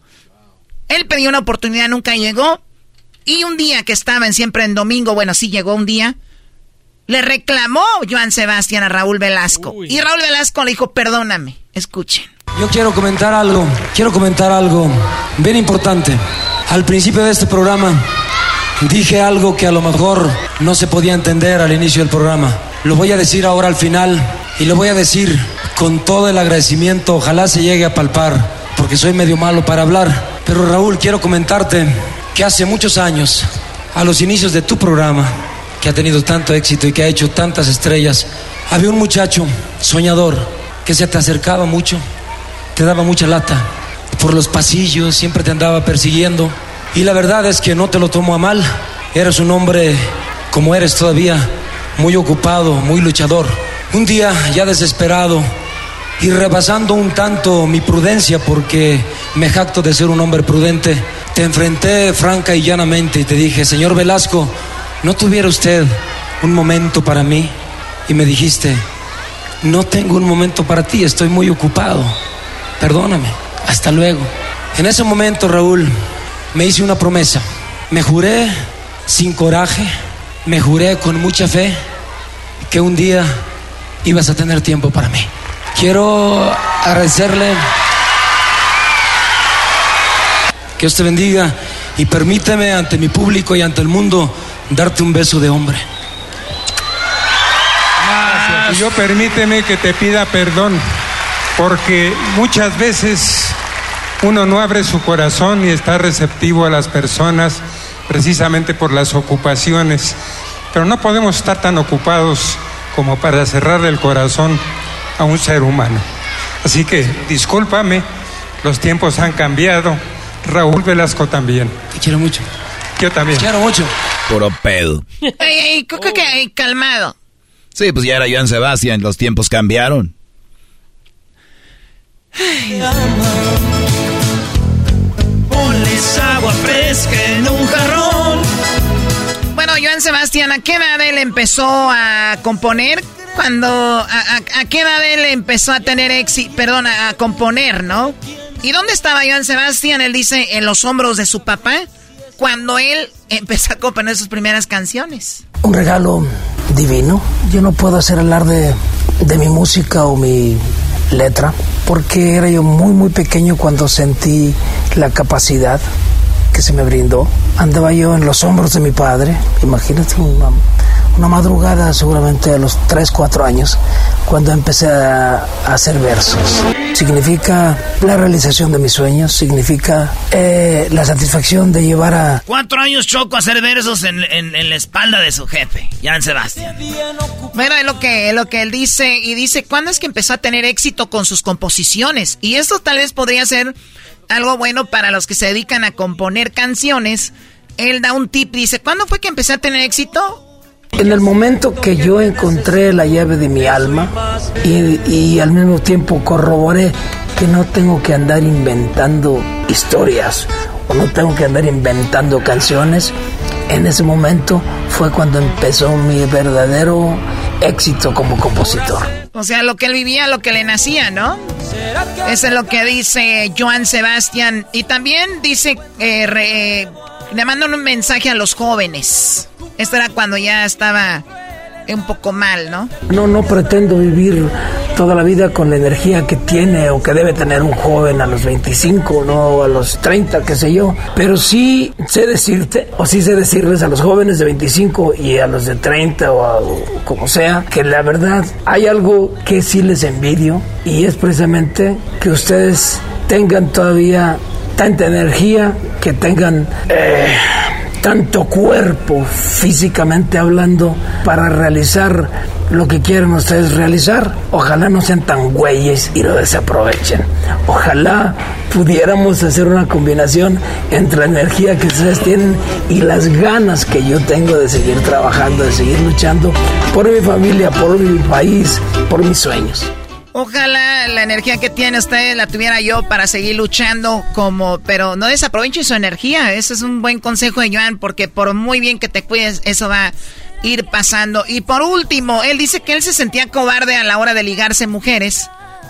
Él pidió una oportunidad, nunca llegó. Y un día que estaba en siempre en domingo, bueno, sí llegó un día, le reclamó Joan Sebastián a Raúl Velasco. Y Raúl Velasco le dijo, perdóname, escuchen. Yo quiero comentar algo, quiero comentar algo bien importante. Al principio de este programa dije algo que a lo mejor no se podía entender al inicio del programa. Lo voy a decir ahora al final y lo voy a decir con todo el agradecimiento. Ojalá se llegue a palpar, porque soy medio malo para hablar. Pero Raúl, quiero comentarte que hace muchos años, a los inicios de tu programa, que ha tenido tanto éxito y que ha hecho tantas estrellas. Había un muchacho soñador que se te acercaba mucho, te daba mucha lata. Por los pasillos siempre te andaba persiguiendo. Y la verdad es que no te lo tomo a mal. Eres un hombre como eres todavía, muy ocupado, muy luchador. Un día ya desesperado y rebasando un tanto mi prudencia porque me jacto de ser un hombre prudente, te enfrenté franca y llanamente y te dije, señor Velasco, ¿no tuviera usted un momento para mí? Y me dijiste, no tengo un momento para ti, estoy muy ocupado. Perdóname, hasta luego. En ese momento, Raúl, me hice una promesa. Me juré sin coraje, me juré con mucha fe que un día ibas a tener tiempo para mí. Quiero agradecerle. Que Dios te bendiga y permíteme ante mi público y ante el mundo darte un beso de hombre. Y yo permíteme que te pida perdón, porque muchas veces uno no abre su corazón y está receptivo a las personas precisamente por las ocupaciones, pero no podemos estar tan ocupados como para cerrar el corazón a un ser humano. Así que discúlpame, los tiempos han cambiado, Raúl Velasco también. Te quiero mucho. Yo también. Te quiero mucho. Puro pedo. Ey, ey, calmado. Sí, pues ya era Joan Sebastián, los tiempos cambiaron. Agua fresca en un jarrón. Bueno, Joan Sebastián, ¿a qué edad él empezó a componer? Cuando, a, qué edad él empezó a tener éxito, perdón, a componer, ¿no? ¿Y dónde estaba Joan Sebastián? Él dice, en los hombros de su papá cuando él empezó a componer sus primeras canciones. Un regalo divino. Yo no puedo hacer hablar de, de mi música o mi letra porque era yo muy muy pequeño cuando sentí la capacidad que se me brindó. Andaba yo en los hombros de mi padre, imagínate una, una madrugada seguramente a los 3, 4 años, cuando empecé a, hacer versos. Significa la realización de mis sueños, significa eh, la satisfacción de llevar a... Cuatro años Choco a hacer versos en, la espalda de su jefe, Jan Sebastián. Bueno, es lo que, lo que él dice, y dice, ¿cuándo es que empezó a tener éxito con sus composiciones? Y esto tal vez podría ser algo bueno para los que se dedican a componer canciones. Él da un tip, dice, ¿cuándo fue que empecé a tener éxito? En el momento que yo encontré la llave de mi alma y, al mismo tiempo corroboré que no tengo que andar inventando historias o no tengo que andar inventando canciones, en ese momento fue cuando empezó mi verdadero éxito como compositor. O sea, lo que él vivía, lo que le nacía, ¿no? Eso es lo que dice Joan Sebastián. Y también dice, eh, le mando un mensaje a los jóvenes. Esto era cuando ya estaba un poco mal, ¿no? No, no pretendo vivir toda la vida con la energía que tiene o que debe tener un joven a los 25, no a los 30, qué sé yo. Pero sí sé decirte, o sí sé decirles a los jóvenes de 25 y a los de 30 o, como sea, que la verdad hay algo que sí les envidio y es precisamente que ustedes tengan todavía tanta energía, que tengan... Eh, tanto cuerpo físicamente hablando para realizar lo que quieren ustedes realizar. Ojalá no sean tan güeyes y lo desaprovechen. Ojalá pudiéramos hacer una combinación entre la energía que ustedes tienen y las ganas que yo tengo de seguir trabajando, de seguir luchando por mi familia, por mi país, por mis sueños. Ojalá la energía que tiene usted la tuviera yo para seguir luchando como, pero no desaproveche su energía. Ese es un buen consejo de Joan porque por muy bien que te cuides, eso va a ir pasando. Y por último, él dice que él se sentía cobarde a la hora de ligarse mujeres.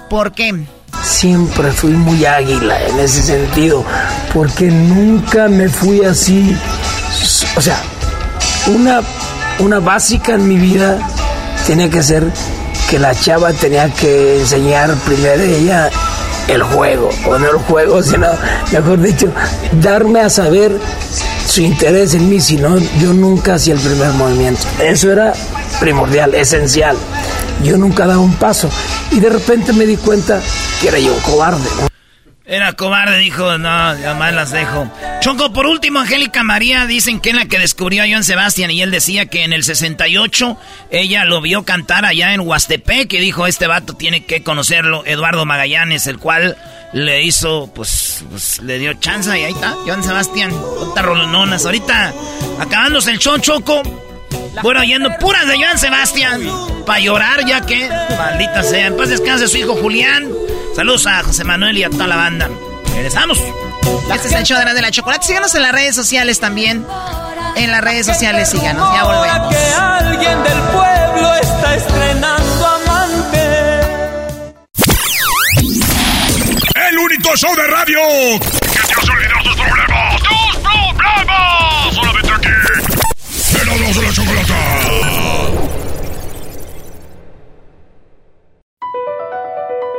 ¿Por qué? Siempre fui muy águila en ese sentido, porque nunca me fui así. O sea, una, una básica en mi vida tenía que ser que la chava tenía que enseñar primero ella el juego, o no el juego, sino, mejor dicho, darme a saber su interés en mí, si no, yo nunca hacía el primer movimiento. Eso era primordial, esencial. Yo nunca daba un paso y de repente me di cuenta que era yo cobarde. Era cobarde, dijo, no, ya más las dejo. Choco, por último, Angélica María dicen que es la que descubrió a Joan Sebastián y él decía que en el 68 ella lo vio cantar allá en Huastepec y dijo, este vato tiene que conocerlo, Eduardo Magallanes, el cual le hizo, pues, pues le dio chance y ahí está, Joan Sebastián, otra rolononas. Ahorita, acabándose el show, Choco, bueno, yendo puras de Joan Sebastián, para llorar ya que, maldita sea, en paz descanse su hijo Julián. Saludos a José Manuel y a toda la banda. Regresamos. Este es el show de la chocolate. Síganos en las redes sociales también. En las redes sociales síganos. Ya volvemos. Que alguien del pueblo está estrenando amante. El único show de radio que te hace olvidar tus problemas. ¡Tus problemas! Solamente aquí. En de la chocolate.